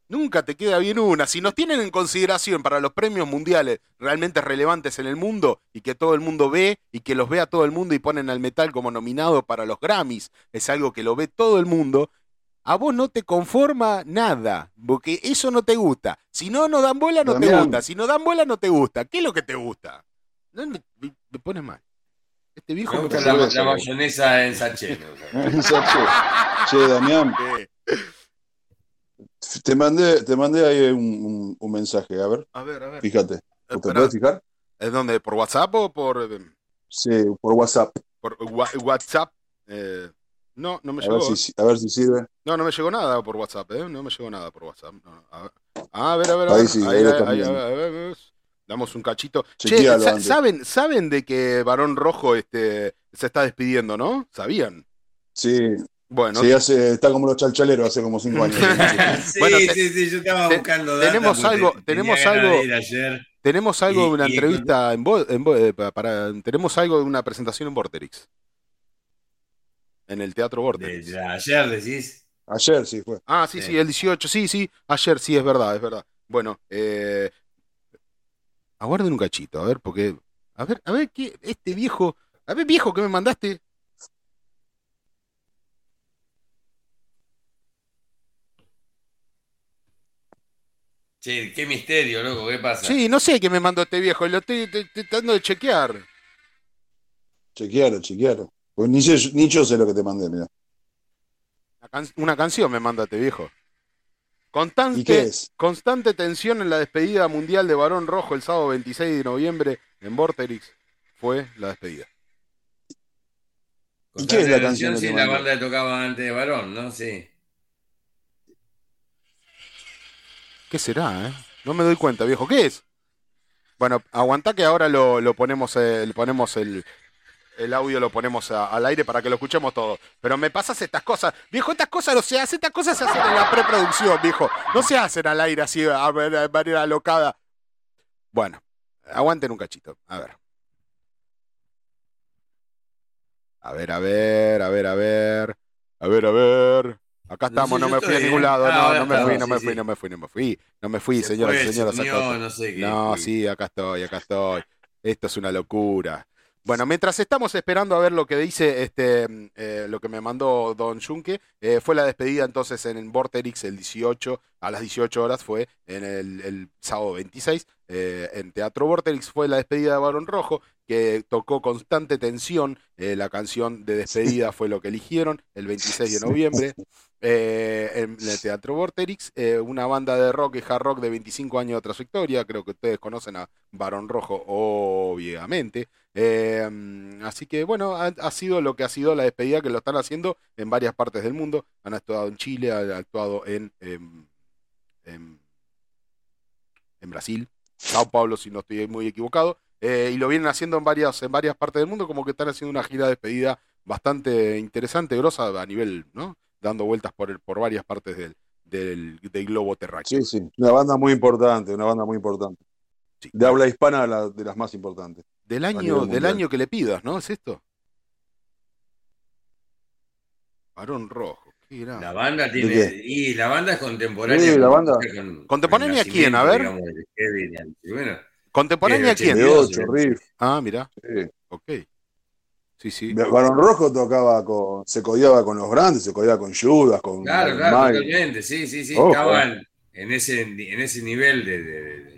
Nunca te queda bien una. Si nos tienen en consideración para los premios mundiales realmente relevantes en el mundo y que todo el mundo ve y que los vea todo el mundo y ponen al metal como nominado para los Grammys, es algo que lo ve todo el mundo. A vos no te conforma nada, porque eso no te gusta. Si no, no dan bola, no te gusta. Si no dan bola, no te gusta. ¿Qué es lo que te gusta? No, me, me- me pones mal. Este viejo Me me gusta pone la, la mayonesa en sachet. ¿no? Exacto. Che, Damián, te mandé, te mandé ahí un, un- un mensaje, a ver, A ver, a ver. fíjate. Eh, ¿Te puedes fijar? ¿Es donde? ¿Por WhatsApp o por, eh, Sí, por WhatsApp. por wa- WhatsApp? Eh, no, no me A llegó. ver si, a ver si sirve. No, no me llegó nada por WhatsApp, ¿eh? No me llegó nada por WhatsApp. no, a, ver. Ah, a ver, a ver, a Ahí ver. sí, ahí, ahí ahí, a ver, a ver. Damos un cachito. Che, Chequealo. ¿saben, saben de que Varón Rojo este, se está despidiendo, ¿no? ¿Sabían? Sí, Bueno, sí, hace, está como los chalchaleros hace como cinco años. Sí, Bueno, te- sí, sí, yo estaba te- buscando data tenemos algo- tenemos algo- ayer. tenemos algo de una y- entrevista en, en eh, pa- para, tenemos algo de una presentación en Vorterix. En el Teatro Vorterix. de ayer decís. Ayer sí fue. Ah, sí, sí, Sí. el 18, sí, sí, ayer sí, es verdad, es verdad. Bueno, eh, aguarden un cachito, a ver, porque, a ver, a ver, ¿qué, este viejo, a ver, viejo, que me mandaste? Che, qué misterio, loco, ¿qué pasa? Sí, no sé qué me mandó este viejo, lo estoy, tratando de chequear. Chequealo, chequealo. Pues ni, sé- ni yo sé lo que te mandé, mira. Una, can- una canción me manda este viejo. ¿Y qué Constante, es? constante tensión en la despedida mundial de Barón Rojo el sábado 26 de noviembre en Vorterix. Fue la despedida. ¿Y qué es la canción te la banda tocaba antes de Varón, ¿no? Sí. ¿Qué será, eh? No me doy cuenta, viejo. ¿Qué es? Bueno, aguantá que ahora lo, lo ponemos, eh, ponemos el, el audio lo ponemos a- al aire para que lo escuchemos todo. Pero me pasas estas cosas. Viejo, estas cosas no se hacen, estas cosas se hacen en la preproducción, viejo. No se hacen al aire así, a de manera alocada. Bueno, aguanten un cachito. A ver. A ver, a ver, a ver, a ver. A ver, a ver. Acá No estamos, sé, no me fui a ningún lado. Ah, No, no me fui, no me fui, no me fui, no me fui. No me fui, Se señoras y se señores. estoy. no sé qué. No, sí, acá estoy, acá estoy. Esto es una locura. Bueno, mientras estamos esperando a ver lo que dice este, eh, lo que me mandó Don Junque, eh, fue la despedida entonces en Vorterix el 18, a las 18 horas fue en el, sábado 26, eh, en Teatro Vorterix fue la despedida de Barón Rojo, que tocó constante tensión, eh, la canción de despedida fue lo que eligieron el 26 de noviembre. eh, en el Teatro Vorterix, una banda de rock y hard rock de 25 años de trayectoria, creo que ustedes conocen a Barón Rojo, obviamente. Mm, así que bueno, ha, sido lo que ha sido la despedida que lo están haciendo en varias partes del mundo. Han actuado en Chile, han actuado en, em, en, en Brasil, Sao Paulo, si no estoy muy equivocado. eh, y lo vienen haciendo en varias, en varias partes del mundo, como que están haciendo una gira de despedida bastante interesante, grosa a nivel, ¿no? Dando vueltas por, el- por varias partes del, del, del globo terráqueo. Sí, sí, una banda muy importante, una banda muy importante. Sí. De habla hispana, la- de las más importantes. Del año, del año que le pidas, ¿no? ¿Es esto? Varón Rojo, qué grande. La banda ¿De tiene. qué? Y la banda es contemporánea. Sí, la banda. con- ¿Contemporánea con quién? A ver. digamos, bueno, ¿Contemporánea a quién? 88, Riff. Ah, mira, sí. ok. Sí, sí. Barón Rojo tocaba con, se codiaba con los grandes, se codiaba con Judas, con Claro, con claro, Mike. totalmente. Sí, sí, sí. Ojo. Estaban en ese, en ese nivel de, de- de-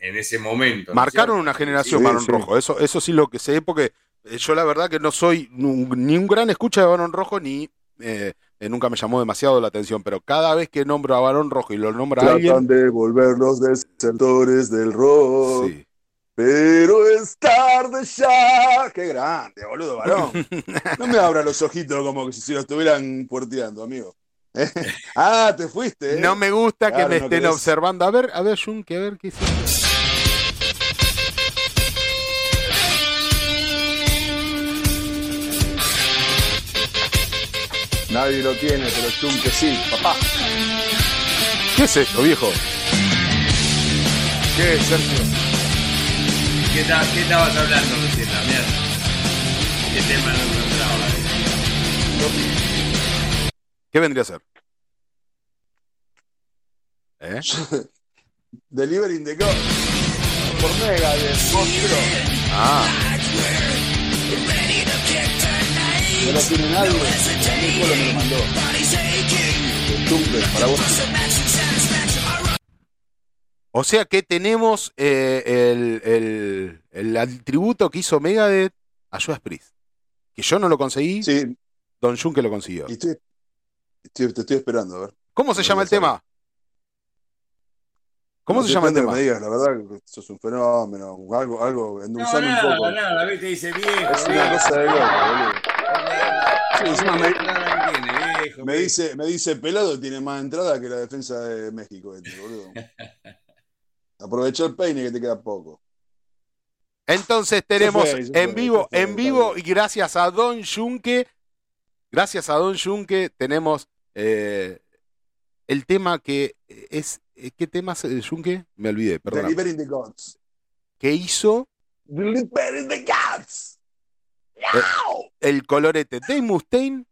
en ese momento. ¿no Marcaron cierto? una generación Sí, Barón sí. Rojo. Eso, eso sí lo que sé, porque yo la verdad que no soy ni un gran escucha de Barón Rojo, ni eh, eh, nunca me llamó demasiado la atención, pero cada vez que nombro a Barón Rojo y lo nombra Tratan alguien, de volver los desertores del rock. sí. Pero es tarde ya. Qué grande, boludo, varón. No me abra los ojitos como que si se lo estuvieran puerteando, amigo. ah, te fuiste. ¿eh? No me gusta que me no estén querés. observando. A ver, a ver, Junque, a ver qué hiciste. Nadie lo tiene, pero Chunque sí, papá. ¿Qué es esto, viejo? ¿Qué, Sergio? ¿Qué, ta- qué estabas hablando recién, Damián? ¿Qué tema no encontraba? ¿Qué vendría a ser? ¿Eh? Delivering the God. Por Megadeth, monstruo. Ah, No lo tiene nadie. El Nico me lo mandó. Chunque, para vos. o sea que tenemos eh, el, el, el atributo que hizo Megadeth a Judas Priest. Que yo no lo conseguí, Sí, Don Junque lo consiguió. y estoy, estoy- te estoy esperando, a ver. ¿Cómo se no llama el tema? ¿Cómo No, se llama el tema? que me digas, la verdad, que sos un fenómeno, algo, algo, No, endulzame un poco. nada, viste, dice viejo. Es una cosa de loco, boludo. Sí, encima me, Nada me tiene, viejo, me viejo. dice, me dice pelado tiene más entrada que la defensa de México, este, boludo. Aprovecha el peine que te queda poco. Entonces tenemos fue, en fue, vivo, fue, en vivo, y gracias a Don Junque, gracias a Don Junque, tenemos eh, el tema que es. eh, ¿Qué tema es el Junque? Me olvidé, perdón. Delivering the gods. Que hizo Delivering the gods. el colorete de Mustaine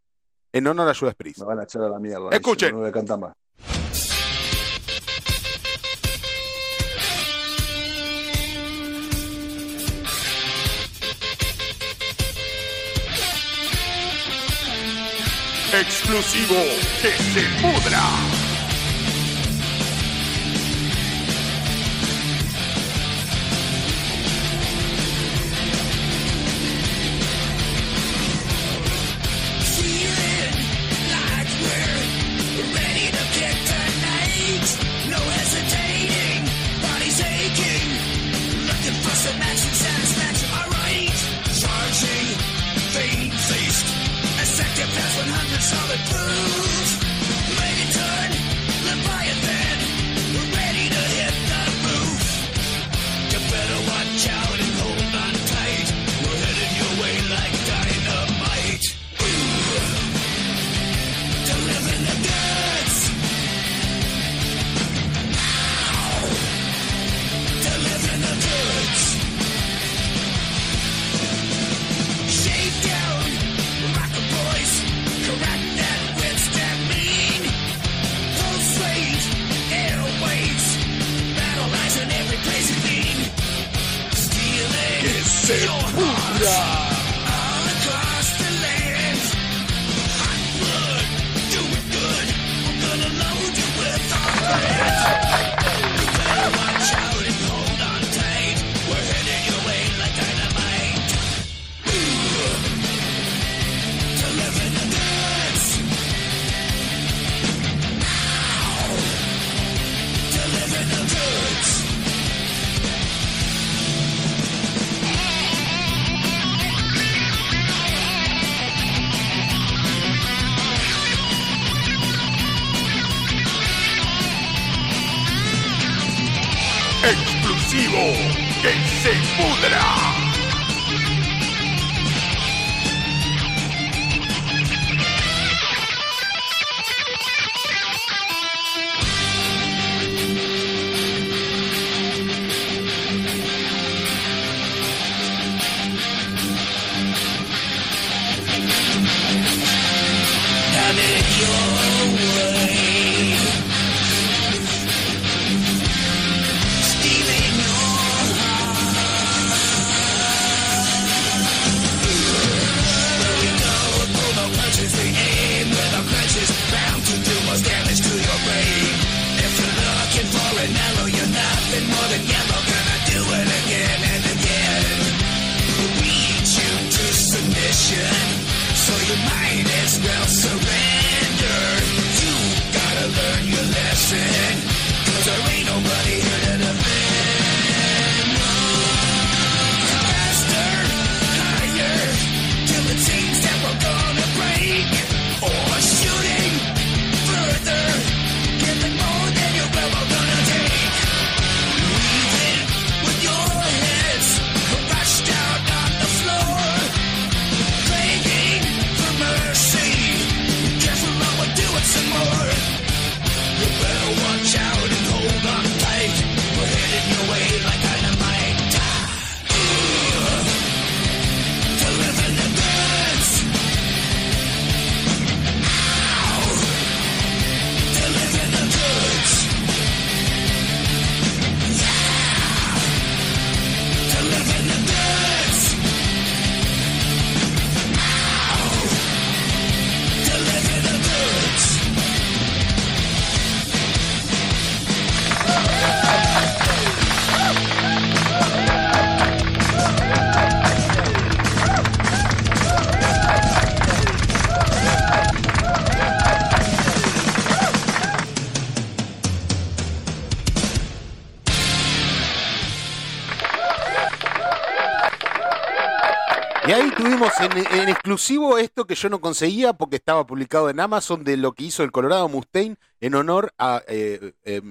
en honor a Judas Priest. Me van a echar a la mierda. Escuchen. No voy a cantar más. Exclusivo que se pudra. Pudra. Exclusivo esto que yo no conseguía porque estaba publicado en Amazon de lo que hizo el Colorado Mustaine en honor a, eh, eh,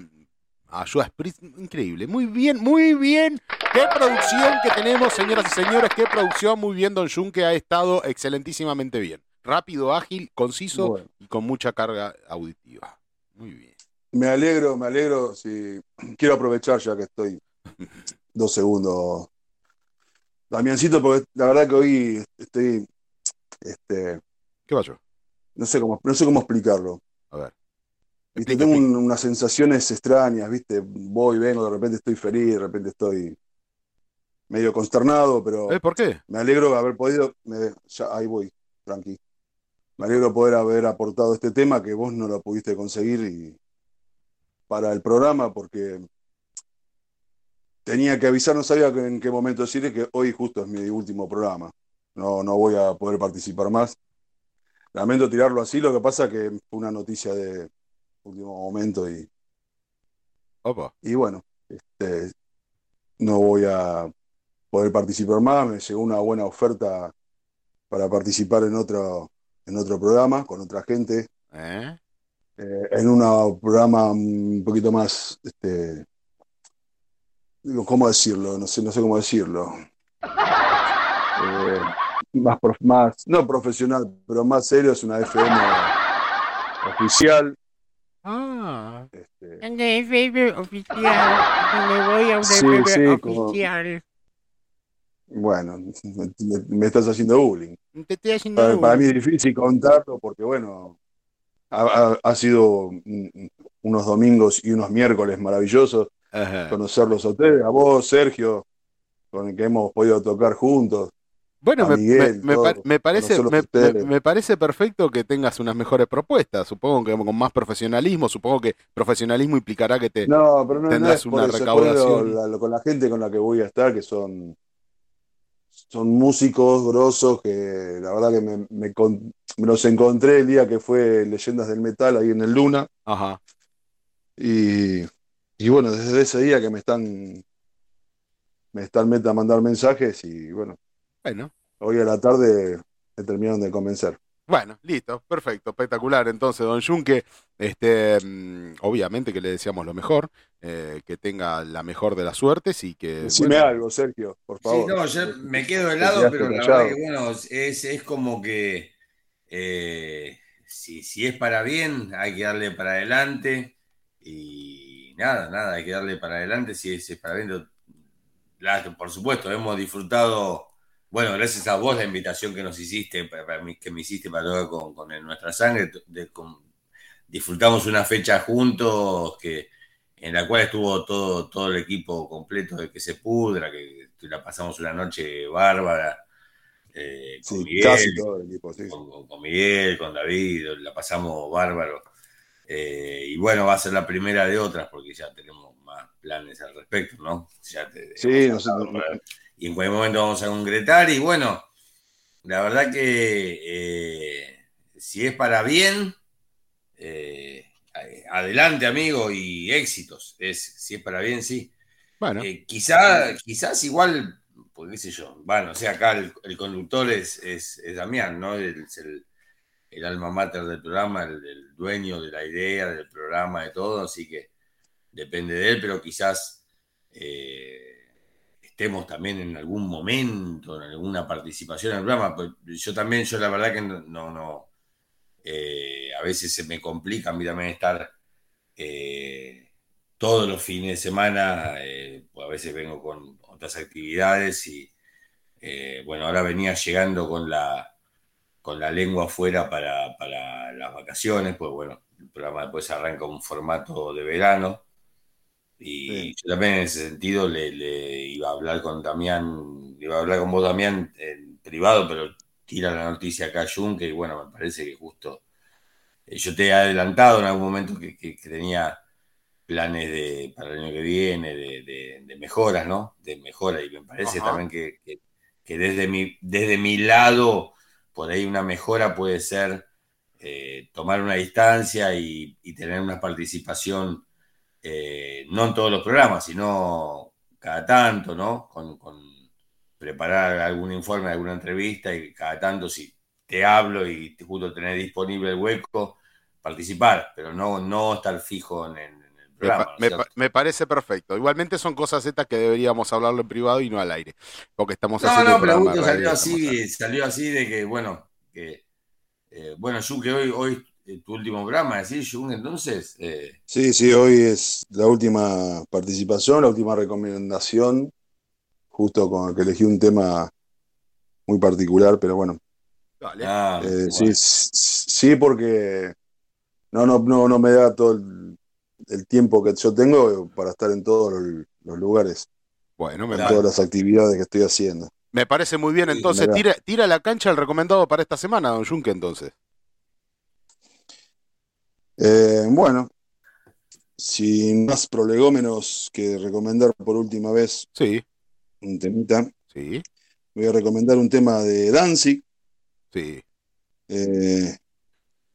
a Judas Priest. Increíble. Muy bien, muy bien. Qué producción que tenemos, señoras y señores. Qué producción. Muy bien, Don Jun, que ha estado excelentísimamente bien. Rápido, ágil, conciso Bueno. y con mucha carga auditiva. Muy bien. Me alegro, me alegro. Sí. Quiero aprovechar ya que estoy dos segundos. Damiancito, porque la verdad que hoy estoy, este, ¿Qué pasó? no sé cómo, no sé cómo explicarlo. A ver. Viste, tengo un- unas sensaciones extrañas, ¿viste? Voy, vengo, de repente estoy feliz, de repente estoy medio consternado, pero ¿Eh, ¿Por qué? me alegro de haber podido, me- ya, ahí voy, tranqui. Me alegro de poder haber aportado este tema que vos no lo pudiste conseguir y para el programa porque tenía que avisar, no sabía en qué momento decirle que hoy justo es mi último programa. No, no voy a poder participar más. Lamento tirarlo así, lo que pasa que fue una noticia de último momento y, Opa. y bueno, este, no voy a poder participar más. Me llegó una buena oferta para participar en otro, en otro programa con otra gente, ¿Eh? eh, en un programa un poquito más, este, digo, ¿cómo decirlo? No sé, no sé cómo decirlo. Eh, más, no profesional, pero más serio, es una FM oficial. Ah. Este, Una FM oficial. Me voy a una Sí, FM sí, como- oficial. bueno, me, estás haciendo bullying. Te estoy haciendo. Para, para mí es difícil contarlo porque, bueno, ha, sido unos domingos y unos miércoles maravillosos Ajá. conocerlos a ustedes, a vos, Sergio, con el que hemos podido tocar juntos. Bueno, me, Miguel, me- parece, me, parece perfecto que tengas unas mejores propuestas. Supongo que con más profesionalismo, supongo que profesionalismo implicará que te No, pero no, es por una eso, recaudación. lo- con la gente con la que voy a estar, que son, son músicos grosos, que la verdad que me, me con- me los encontré el día que fue Leyendas del Metal ahí en el Luna. Ajá. Y, y bueno, desde ese día que me están, me están meta a mandar mensajes y bueno, Bueno, hoy a la tarde me terminaron de convencer. bueno, listo, perfecto, espectacular. Entonces, don Junque, este, mm, obviamente que le deseamos lo mejor, eh, que tenga la mejor de las suertes y que. Decime bueno, algo, Sergio, por Sí, favor. no, yo me quedo helado, quedaste pero la callado. verdad que bueno, es, es como que eh, si, si es para bien, hay que darle para adelante y nada, nada, hay que darle para adelante si es, es para bien. La- por supuesto, hemos disfrutado, bueno, gracias a vos la invitación que nos hiciste, para, para mí- que me hiciste para tocar con, con el Nuestra Sangre, de- con- disfrutamos una fecha juntos que en la cual estuvo todo, todo el equipo completo de que se pudra, que la pasamos una noche bárbara. eh, con Sí, Miguel, casi todo el equipo, sí. con, Miguel, con David, la pasamos bárbaro. Eh, y bueno, va a ser la primera de otras porque ya tenemos más planes al respecto, ¿no? Ya te- Sí, hemos y en cualquier momento vamos a concretar. Y bueno, la verdad que eh, si es para bien, eh, adelante, amigo, y éxitos. Es, si es para bien, sí. bueno, Eh, quizá, quizás igual, pues qué sé yo, bueno, o sea, acá el, el conductor es, es, es Damián, ¿no? Es el, el alma mater del programa, el, el dueño de la idea, del programa, de todo, así que depende de él, pero quizás eh, estemos también en algún momento, en alguna participación en el programa. Pues yo también, yo la verdad que no, no, eh, a veces se me complica a mí también estar eh, todos los fines de semana, eh, pues a veces vengo con otras actividades y bueno, ahora venía llegando con la, con la lengua afuera para, para las vacaciones, pues bueno, el programa después arranca un formato de verano y yo también en ese sentido le, le iba a hablar con Damián, iba a hablar con vos Damián en privado, pero tira la noticia acá Junque y bueno, me parece que justo eh, yo te he adelantado en algún momento que, que- que tenía planes de, para el año que viene de, de- de mejoras, ¿no? De mejora y me parece Ajá. también que, que- que desde, mi, desde mi lado, por ahí una mejora puede ser eh, tomar una distancia y, y tener una participación, eh, no en todos los programas, sino cada tanto, ¿no? Con, con preparar algún informe, alguna entrevista y cada tanto si te hablo y justo tener disponible el hueco, participar, pero no, no estar fijo en, el programa. pa- ¿no es me parece perfecto. Igualmente son cosas estas que deberíamos hablarlo en privado y no al aire, porque estamos No, haciendo no, pero justo salió así, salió así de que, bueno, que, eh, bueno, Jun, que hoy, hoy tu último programa, ¿sí, Jun? Entonces, eh, Sí, sí, hoy es la última participación, la última recomendación, justo con el que elegí un tema muy particular, pero bueno, Dale. ah, eh, sí, bueno. sí, porque no, no, no, no me da todo el, el tiempo que yo tengo para estar en todos los, los lugares, Bueno, me, en todas las actividades que estoy haciendo. me parece muy bien. Entonces, tira, tira la cancha el recomendado para esta semana, don Junque, entonces. Eh, bueno, sin más prolegómenos que recomendar por última vez Sí, un temita, sí, voy a recomendar un tema de Danzig. sí. Eh,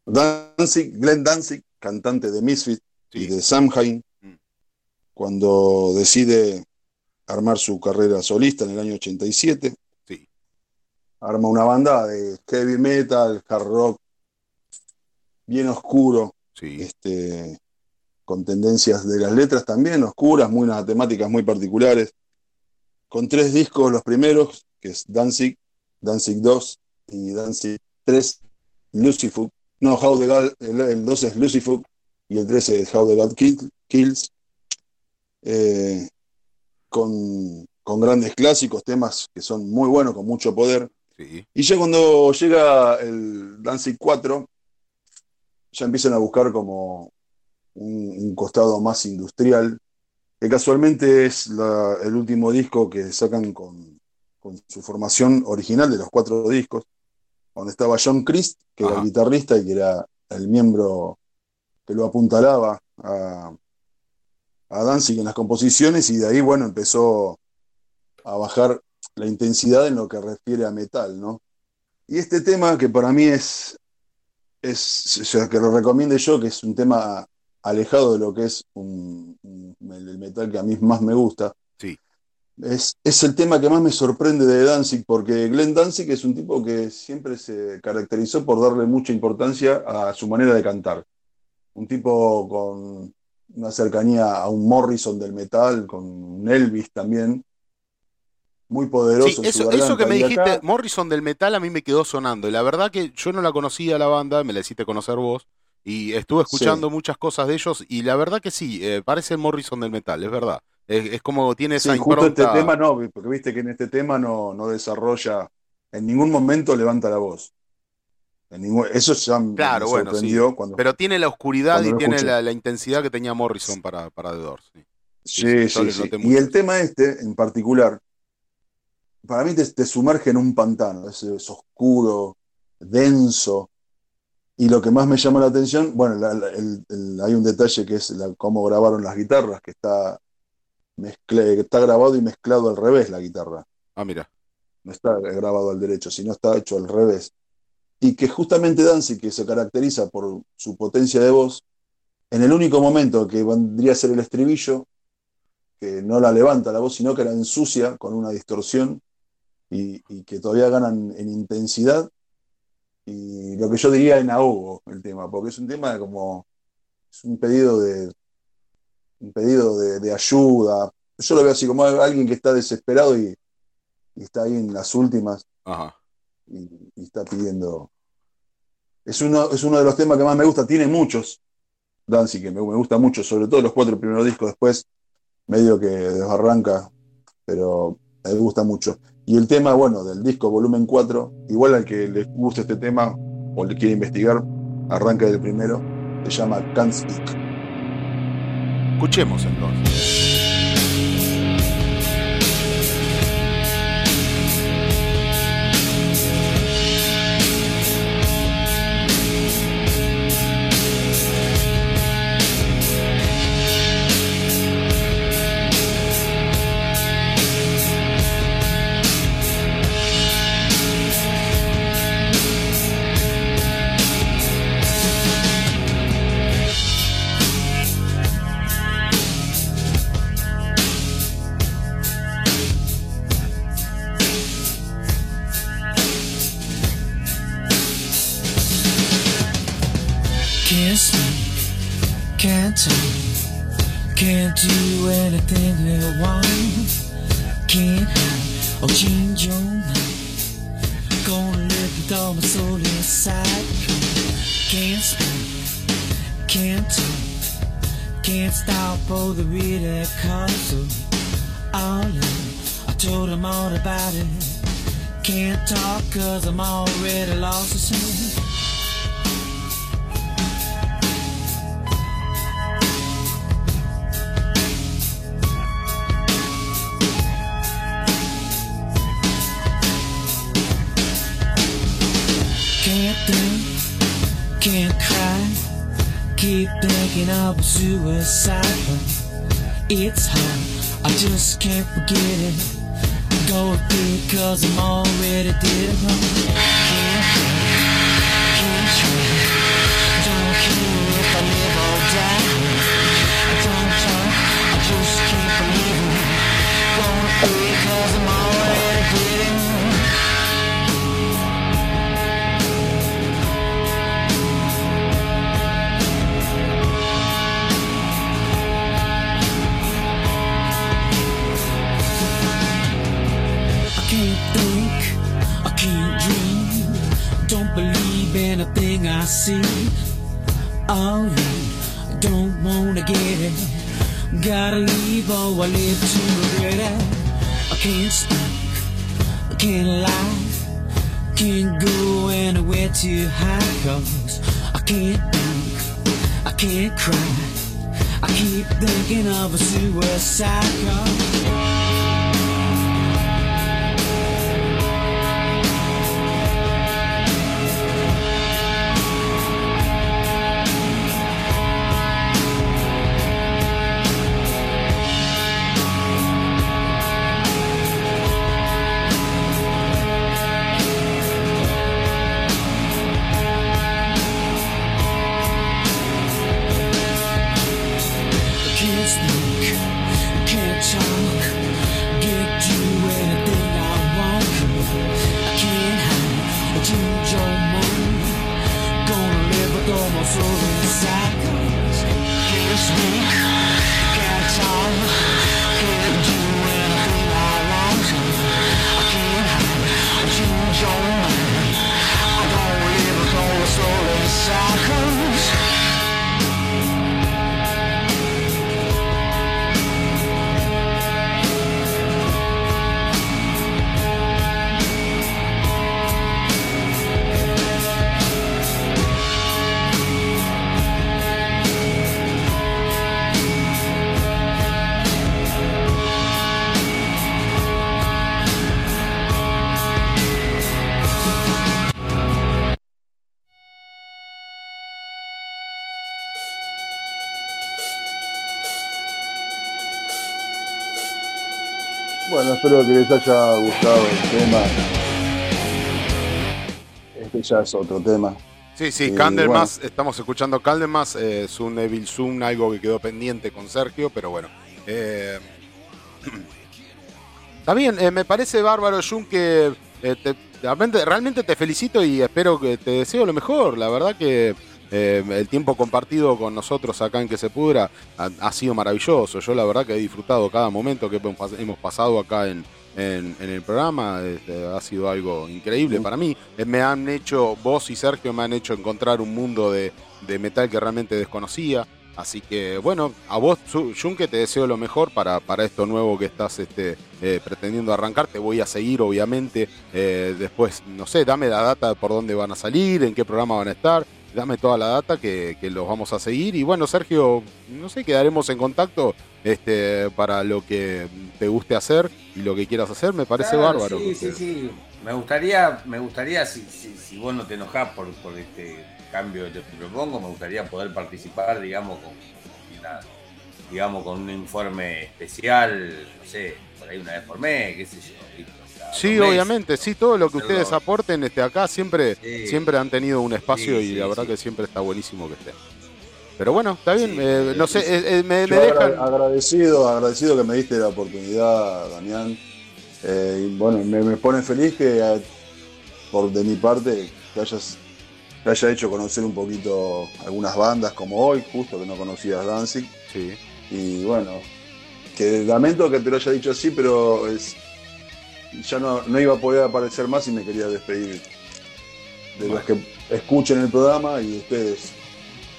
Danzig, Glenn Danzig, cantante de Misfit y de Samhain, Mm. cuando decide armar su carrera solista en el año 87, Sí. arma una banda de heavy metal, hard rock, bien oscuro, Sí, este, con tendencias de las letras también oscuras, muy unas temáticas muy particulares, con tres discos, los primeros, que es Danzig, Danzig 2 y Danzig 3, Lucifer, no, How the God, el, el 2 es Lucifer y el 3 es How the God Kill- Kills, eh, con, con grandes clásicos, temas que son muy buenos, con mucho poder. sí. Y ya cuando llega el Danzig 4, ya empiezan a buscar como un, un costado más industrial. que casualmente es la- el último disco que sacan con, con su formación original de los cuatro discos, donde estaba John Christ, que era el guitarrista y que era el miembro que lo apuntalaba a, a Danzig en las composiciones, y de ahí, bueno, empezó a bajar la intensidad en lo que refiere a metal, ¿no? Y este tema que para mí es, es o sea, que lo recomiende yo, que es un tema alejado de lo que es un- un- el metal que a mí más me gusta. Sí. Es, es el tema que más me sorprende de Danzig, porque Glenn Danzig es un tipo que siempre se caracterizó por darle mucha importancia a su manera de cantar. Un tipo con una cercanía a un Morrison del metal, con un Elvis también, muy poderoso. Sí, en eso, su eso que me dijiste, acá- Morrison del metal, a mí me quedó sonando. Y la verdad que yo no la conocía la banda, me la hiciste conocer vos. Y estuve escuchando muchas cosas de ellos. Y la verdad que sí, eh, parece el Morrison del metal, es verdad. Es, es como tiene esa Sí, justo impronta. este tema no, porque viste que en este tema no, no desarrolla, en ningún momento levanta la voz. En ningún- eso ya me Claro, bueno, sí. cuando. Pero tiene la oscuridad y tiene la, la intensidad que tenía Morrison para, para The Doors. sí. Sí, sí, sí, Y el tema este, en particular, para mí te, te sumerge en un pantano, es, es oscuro, denso. Y lo que más me llama la atención, bueno, la- la- el- el- hay un detalle que es la- cómo grabaron las guitarras, que está, mezcle- que está grabado y mezclado al revés la guitarra. Ah, mira. no está grabado al derecho, sino está hecho al revés. Y que justamente Danzig, que se caracteriza por su potencia de voz, en el único momento que vendría a ser el estribillo, que no la levanta la voz, sino que la ensucia con una distorsión y, y que todavía ganan en intensidad y lo que yo diría en ahogo el tema, porque es un tema como, es un pedido de, un pedido de, de ayuda. Yo lo veo así como alguien que está desesperado y, y está ahí en las últimas Ajá. y, y está pidiendo. Es uno, es uno de los temas que más me gusta. Tiene muchos, Danzig, que me, me gusta mucho, sobre todo los cuatro primeros discos. Después, medio que desbarranca, pero me gusta mucho. Y el tema, bueno, del disco volumen 4, igual al que le guste este tema o le quiere investigar, arranca del primero, se llama Can't Speak. Escuchemos entonces. Espero que les haya gustado el tema. Este ya es otro tema. Sí, sí, Eh, Candlemas, estamos escuchando Candlemas, eh, es un Evil Zoom, algo que quedó pendiente con Sergio, pero bueno. eh, está bien, eh, me parece bárbaro, Jun, que eh, te- realmente, realmente te felicito y espero que te deseo lo mejor. La verdad que eh, el tiempo compartido con nosotros acá en Que Se Pudra ha, sido maravilloso. Yo la verdad que he disfrutado cada momento que hemos pas- hemos pasado acá en, en- el programa. Este, ha sido algo increíble para mí. Eh, me han hecho, vos y Sergio me han hecho encontrar un mundo de, de metal que realmente desconocía. Así que bueno, a vos, Junke, te deseo lo mejor para, para esto nuevo que estás este, eh, pretendiendo arrancar. Te voy a seguir, obviamente. Después, no sé, dame la data por dónde van a salir, en qué programa van a estar. Dame toda la data que, que los vamos a seguir. Y bueno, Sergio, no sé, quedaremos en contacto este, para lo que te guste hacer y lo que quieras hacer. Me parece Claro, bárbaro. Sí, sí, sí. Me gustaría, me gustaría si, si, si vos no te enojás por, por este cambio que te propongo, me gustaría poder participar, digamos, con, una- digamos, con un informe especial, no sé, por ahí una vez por mes, qué sé yo. Sí, meses. obviamente, sí, todo lo que ustedes aporten este, acá siempre, Sí. siempre han tenido un espacio Sí, y sí, la verdad sí. que siempre está buenísimo que estén. Pero bueno, está bien, Sí, eh, no sé, eh, eh, me, dejan... agradecido, agradecido que me diste la oportunidad, Damián. Eh, y bueno, me, me pone feliz que por de mi parte te hayas te haya hecho conocer un poquito algunas bandas como hoy, justo que no conocías Danzig. Sí. Y bueno, que lamento que te lo haya dicho así, pero es, ya no, no iba a poder aparecer más y me quería despedir de los que escuchen el programa y de ustedes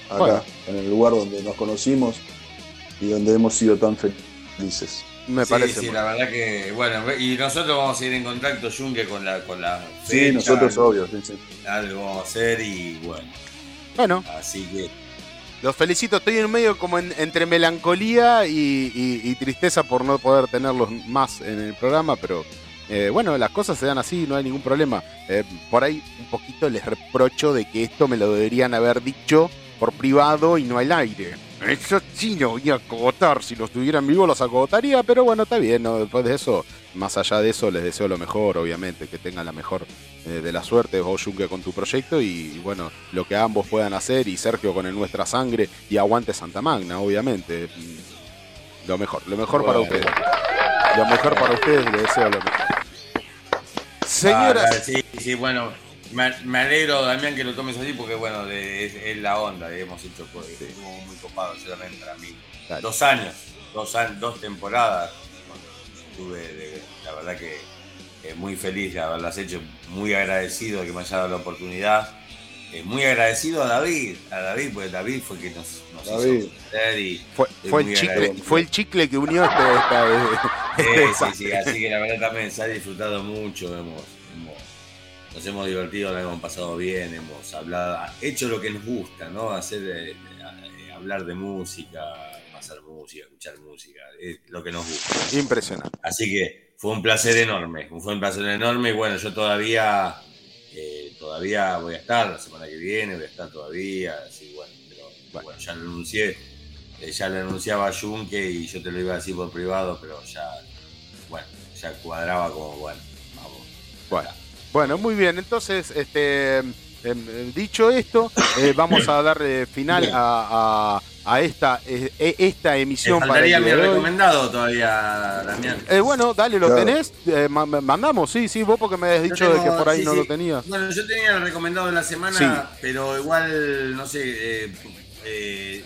acá, Bueno. en el lugar donde nos conocimos y donde hemos sido tan felices. Me Sí, parece. sí, muy- la verdad que, bueno, y nosotros vamos a ir en contacto, Junque, con la, con la Sí, fecha, nosotros obvio, sí, sí. Algo vamos a hacer y bueno, Bueno, así que los felicito, estoy en medio como en- entre melancolía y, y- y tristeza por no poder tenerlos más en el programa, pero eh, bueno, las cosas se dan así, no hay ningún problema. Eh, por ahí un poquito les reprocho de que esto me lo deberían haber dicho por privado y no al aire. Eso sí no voy a acogotar, si los tuvieran vivos los acogotaría, pero bueno, está bien, ¿no? después de eso, más allá de eso, les deseo lo mejor, obviamente, que tengan la mejor eh, de la suerte, vos Junque con tu proyecto y, y bueno, lo que ambos puedan hacer y Sergio con el Nuestra Sangre y aguante Santa Magna, obviamente. Lo mejor, lo mejor para ustedes. Lo mejor para ustedes, les deseo lo mejor. Señoras, Ah, sí, sí, bueno, me, alegro, Damián, que lo tomes así porque, bueno, de- es, es la onda que hemos hecho, pues, estuvo muy copado, también para mí. Dale. Dos años, dos, dos temporadas, bueno, estuve, de- la verdad que eh, muy feliz de haberlas hecho, muy agradecido de que me haya dado la oportunidad. Eh, muy agradecido a David, a David, porque David fue que nos, nos David. hizo y fue, el chicle, fue el chicle que unió este, esta, Sí, este sí, sí, así que la verdad también se ha disfrutado mucho, hemos, hemos- nos hemos divertido, la hemos pasado bien, hemos hablado, hecho lo que nos gusta, ¿no? Hacer, eh, eh, hablar de música, pasar música, escuchar música, es lo que nos gusta. Impresionante. Así que fue un placer enorme, fue un placer enorme y bueno, yo todavía, eh, todavía voy a estar la semana que viene, voy a estar todavía, así bueno, pero bueno, ya lo anuncié, eh, ya le anunciaba a Junque y yo te lo iba a decir por privado, pero ya, bueno, ya cuadraba como, bueno, vamos. Bueno, bueno, muy bien. Entonces, este, dicho esto, eh, vamos a dar eh, final a, a- a esta, eh, eh, esta Me emisión para faltaría el mi recomendado todavía, Damián. Eh, bueno, dale, ¿lo Claro. tenés? Eh, ma- ma- mandamos, sí, sí, vos porque me habías dicho de que por ahí sí, no sí. lo tenías. Bueno, yo tenía el recomendado de la semana, Sí. pero igual, no sé, eh, eh,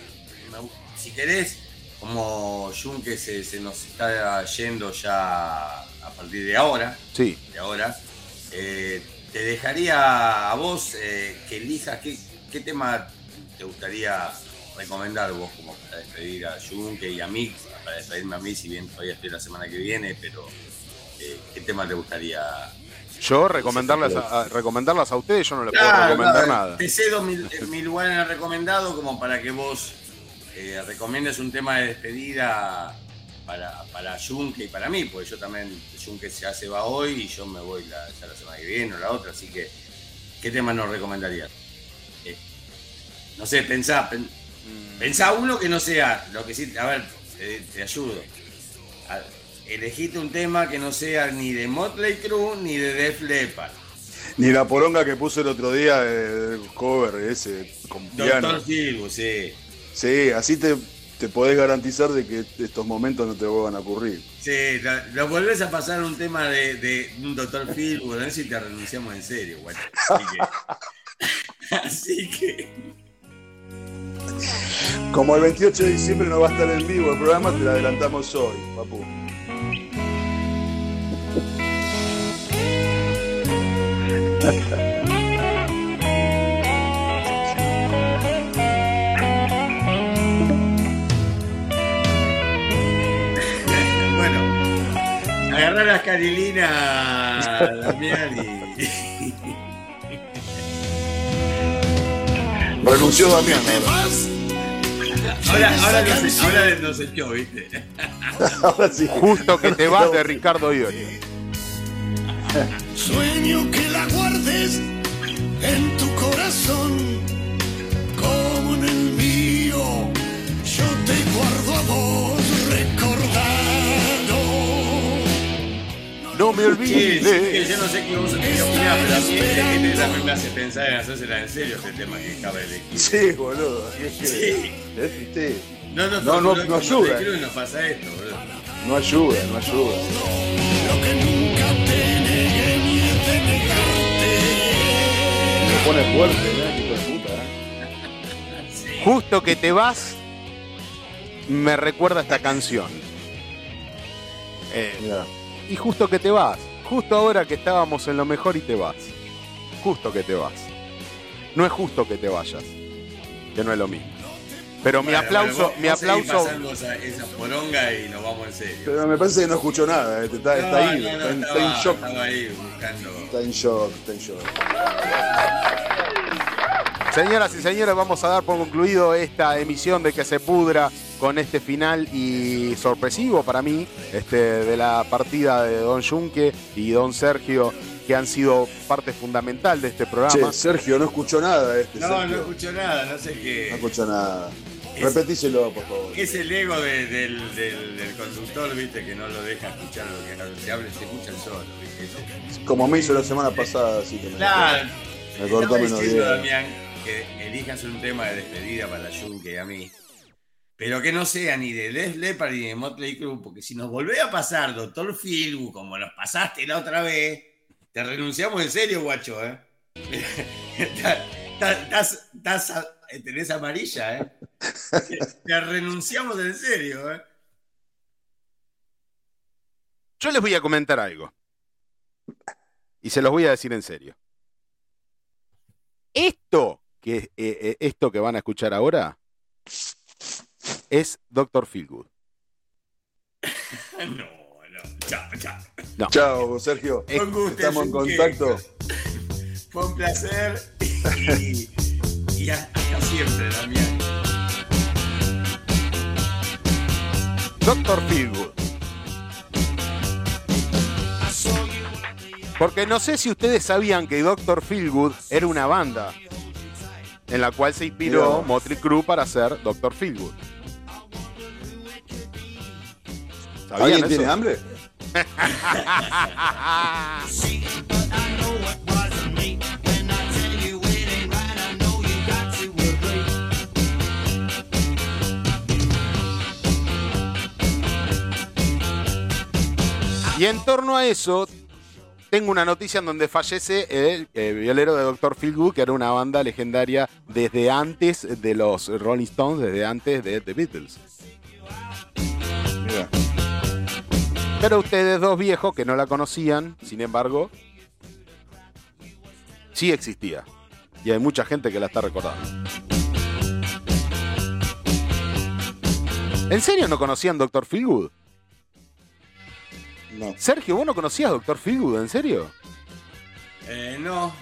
me- si querés, como Junque se, se nos está yendo ya a partir de ahora, Sí. de ahora, eh, te dejaría a vos eh, que elijas qué, qué tema te gustaría recomendar vos como para despedir a Junque y a mí, para despedirme a mí, si bien todavía estoy la semana que viene, pero eh, qué tema te gustaría Yo recomendarlas a, a- recomendarlas a ustedes, yo no les puedo recomendar claro, nada. Te cedo mi, mi lugar en el recomendado como para que vos eh, recomiendes un tema de despedida para, para Junque y para mí, porque yo también, Junque ya se va hoy y yo me voy la, ya la semana que viene o la otra, así que, ¿qué tema nos recomendarías? Eh, no sé, pensá, pen- pensá uno que no sea, lo que sí, a ver, te, te ayudo. A- elegite un tema que no sea ni de Motley Crue ni de Def Leppard. Ni la poronga que puso el otro día, eh, el cover ese, con piano. Doctor Phil, sí. Sí, así te, te podés garantizar de que estos momentos no te vuelvan a ocurrir. Sí, lo, lo volvés a pasar un tema de, de un doctor Phil, bueno, si te renunciamos en serio, bueno. Así que. así que. Como el 28 de diciembre no va a estar en vivo el programa, te lo adelantamos hoy, papu. las carilinas, Damián. Renunció Damián. Ahora, ahora, nos, ahora nos echó, ¿viste? Ahora sí. Justo que te vas de Ricardo Iorio. Sueño que la guardes en tu No me Sí, olvides. sí, que yo no sé qué vos qué opinás, pero a mí este, este también me hace pensar en hacérsela en serio este tema que acaba de elegir. Sí, boludo. ¿qué Sí. querés? Es triste. No, no, No, no, no ayuda. Creo que nos pasa esto, boludo. No ayuda, no ayuda. Lo que nunca te negué ni de negarte. Me pone fuerte, ¿eh? Hijo de puta, ¿eh? Justo que te vas, me recuerda esta canción. Eh, Mirá. Y justo que te vas, justo ahora que estábamos en lo mejor y te vas. Justo que te vas. No es justo que te vayas, que no es lo mismo. Pero mi Bueno, aplauso, vos- mi vos aplauso. pasando esa, esa poronga y nos vamos en serio. Pero me parece que no escuchó nada, ¿eh? está, está No, ahí, no, no, está, en- está estaba, en shock. estaba ahí buscando. Está en shock, está en shock. Señoras y señores, vamos a dar por concluido esta emisión de Que se pudra con este final y sorpresivo para mí este, de la partida de Don Junque y Don Sergio, que han sido parte fundamental de este programa. Che, Sergio no escuchó nada este No, no escucho nada, no sé No qué. escuchó nada. Es- Repetíselo, por favor. Es el ego de- del, del, del conductor, viste, que no lo deja escuchar lo que se habla, se escucha el solo, viste. Como me hizo la semana pasada, así que me, Claro, me cortó menos diciendo, 10. Damián, que elijas un tema de despedida para Junque y a mí. Pero que no sea ni de Les Leppard ni de Motley Crue, porque si nos volvés a pasar Doctor Philbu como nos pasaste la otra vez, te renunciamos en serio, guacho, ¿eh? Estás, estás tenés amarilla, ¿eh? Te, te renunciamos en serio, ¿eh? Yo les voy a comentar algo. Y se los voy a decir en serio. Esto que, eh, eh, esto que van a escuchar ahora es Doctor Feelgood. No, no, chao, chao. No. Chao, Sergio. Gusto, Estamos en contacto. Fue un placer y, y hasta siempre, Damián. Doctor Feelgood. Porque no sé si ustedes sabían que Doctor Feelgood era una banda en la cual se inspiró. Motley Crue para hacer Doctor Feelgood. ¿Alguien eso? tiene hambre? Y en torno a eso, tengo una noticia en donde fallece el, eh, violero de Dr. Feelgood, que era una banda legendaria desde antes de los Rolling Stones, desde antes de The Beatles. Pero ustedes dos viejos que no la conocían, sin embargo, sí existía. Y hay mucha gente que la está recordando. ¿En serio no conocían Dr. Feelgood? No. Sergio, ¿vos no conocías Dr. Feelgood? ¿En serio? Eh, no,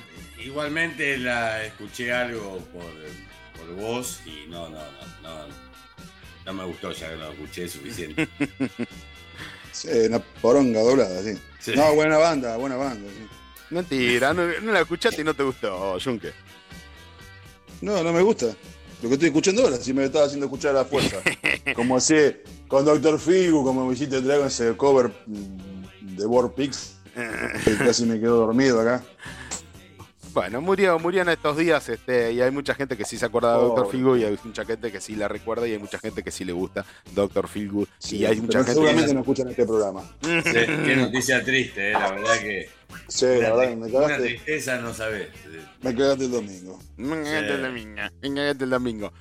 igualmente la escuché algo por, por vos y no, no, no, no, no me gustó, ya que lo escuché suficiente. Sí, una poronga doblada, sí. Sí. No, buena banda, buena banda. sí. Mentira, no, no la escuchaste y no te gustó, Junque. No, no me gusta. Lo que estoy escuchando ahora, si me estaba haciendo escuchar a la fuerza. Como así, con Dr. Figu, como me hiciste traer con ese cover de War Pigs, casi me quedo dormido acá. Bueno, murió, murió en estos días este, y hay mucha gente que sí se acuerda de. Pobre. Feelgood y hay mucha gente que sí la recuerda y hay mucha gente que sí le gusta Dr. Feelgood Sí, y hay mucha pero gente seguramente que... no escuchan este programa. Sí, qué noticia triste, eh, la verdad que. Sí, la verdad, me una cagaste, tristeza no sabés. me cagaste el domingo. Cagate el domingo, cagate el domingo.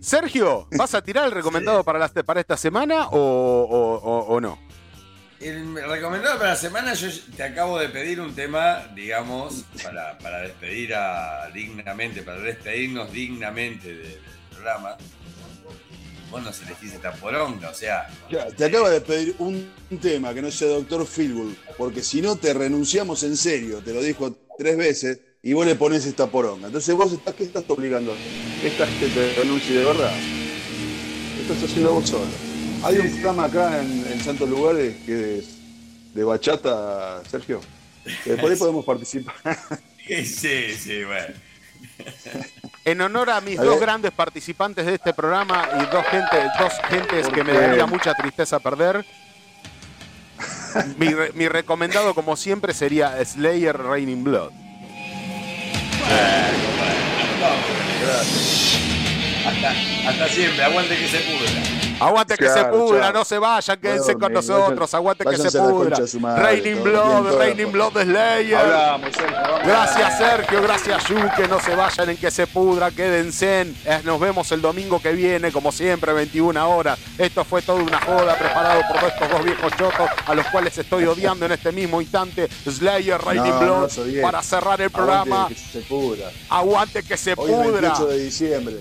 Sergio, ¿vas a tirar el recomendado para, las- para esta semana o, o- o- o no? El recomendado para la semana, yo te acabo de pedir un tema, digamos, para, para despedir a, dignamente, para despedirnos dignamente del, del programa. Vos nos elegís esta poronga, o sea, Ya, Te acaba de pedir un tema que no sea Dr. Feelgood, porque si no te renunciamos en serio, te lo dijo tres veces, y vos le pones esta poronga. Entonces vos estás, ¿qué estás obligando? ¿Qué estás que te renuncie de verdad? ¿Qué estás haciendo vos solo? Hay un programa acá en, en Santos Lugares que es de bachata, Sergio. Que por ahí podemos participar. sí, sí, bueno. En honor a mis A dos grandes participantes de este programa y dos, gente, dos gentes que me daría mucha tristeza perder, mi, re- mi recomendado como siempre sería Slayer Raining Blood. Hasta, hasta siempre, aguante que se pudra. Aguante que se pudra, chao. no se vayan, quédense Bueno, con nosotros, vayan- aguante que se pudra. madre, Raining Blood, Raining. Blood Slayer. Hablamos, Sergio. vamos. Gracias Sergio, gracias Yu, que no se vayan en que se pudra, quédense. en- eh, Nos vemos el domingo que viene, como siempre, 21 horas. Esto fue toda una joda preparado por estos dos viejos chotos a los cuales estoy odiando en este mismo instante. Slayer, Raining No, Blood, no para cerrar el Aguante programa. que se pudra. Aguante que se Hoy es pudra. 28 de diciembre.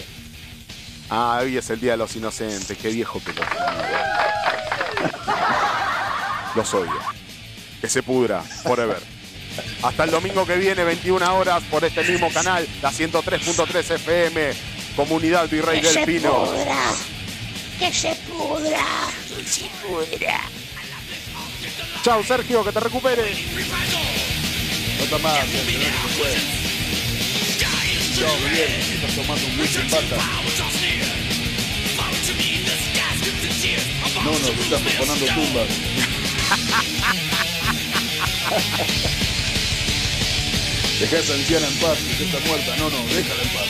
Ah, hoy es el Día de los Inocentes, qué viejo que los Los odio. Que se pudra, forever. Hasta el domingo que viene, 21 horas, por este mismo canal, la 103.3 FM, Comunidad Virrey Que del se Pino. pudra. Que se pudra. Que se pudra. Chao, Sergio, que te recuperes. No Chao, Miguel. Estás tomando un whisky pata. No, no, estás profanando tumbas. Deja a esa anciana en paz, que está muerta. No, no, déjala en paz.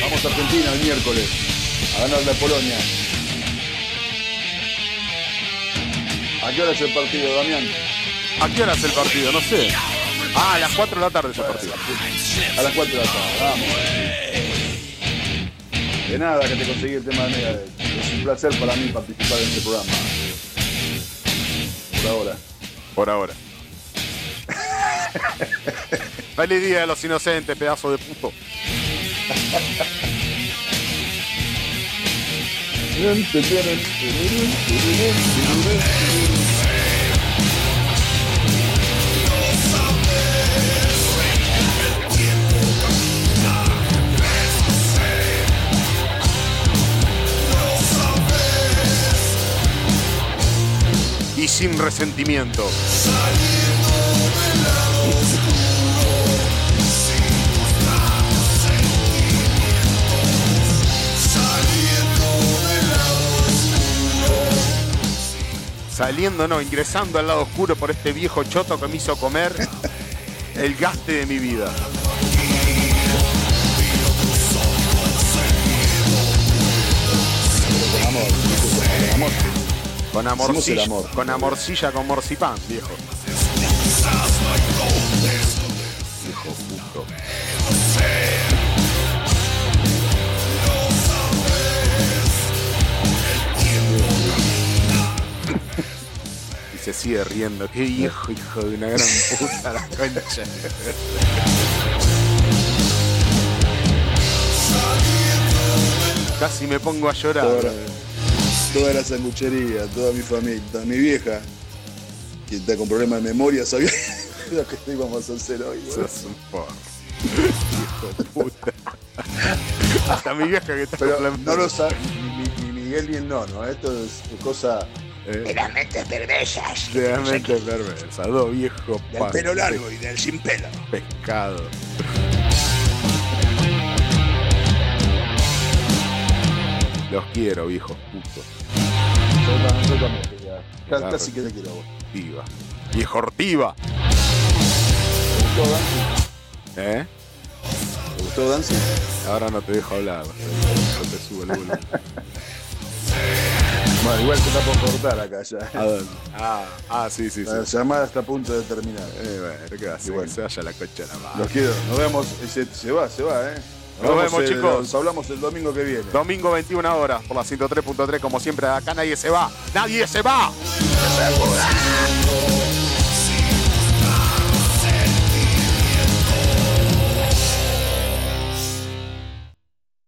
Vamos a Argentina el miércoles a ganarle a Polonia. ¿A qué hora es el partido, Damián? ¿A qué hora es el partido? No sé. Ah, a las 4 de la tarde es el partido. A las 4 de la tarde, vamos. De nada que te conseguí el tema de Megadeth. Es un placer para mí participar en este programa. Por ahora. Por ahora. Feliz Día de los Inocentes, pedazo de puto. Resentimiento. Saliendo, no, ingresando al lado oscuro por este viejo choto que me hizo comer el gaste de mi vida. Con amor, con amorcilla, amor. con amorcilla con morcipán, viejo. Viejo puto. Y se sigue riendo. Qué viejo, hijo de una gran puta la concha. Casi me pongo a llorar. Toda la, sanguchería, toda mi familia, toda mi vieja, que está con problemas de memoria, sabía lo que íbamos a hacer hoy. Sos un porro. De puta. Hasta mi vieja que está Pero con la- no lo sabe ni, ni Miguel ni el nono, esto es cosa Eh, De las mentes perversas. realmente perversa. Dos viejos del pa- pelo largo y del sin pelo. pescado. Los quiero, viejos putos. Quería. Claro. Casi, que te quiero a. Ortiva. Viejo Ortiva. ¿Te gustó Danzig? ¿Eh? ¿Te gustó Danzig? Ahora no te dejo hablar. Yo te subo el volumen. Bueno, igual te está por cortar acá ya. ¿A dónde? Ah, ah, sí, sí, sí. La llamada está a punto de terminar. Eh, bueno, ¿qué hace? Y bueno. Que se vaya la concha de la madre. Los quiero. Nos vemos. Se, se va, se va, ¿eh? Nos vemos, el- chicos. Nos hablamos el domingo que viene. Domingo 21 horas por la 103.3, como siempre, acá nadie se va. ¡Nadie se va!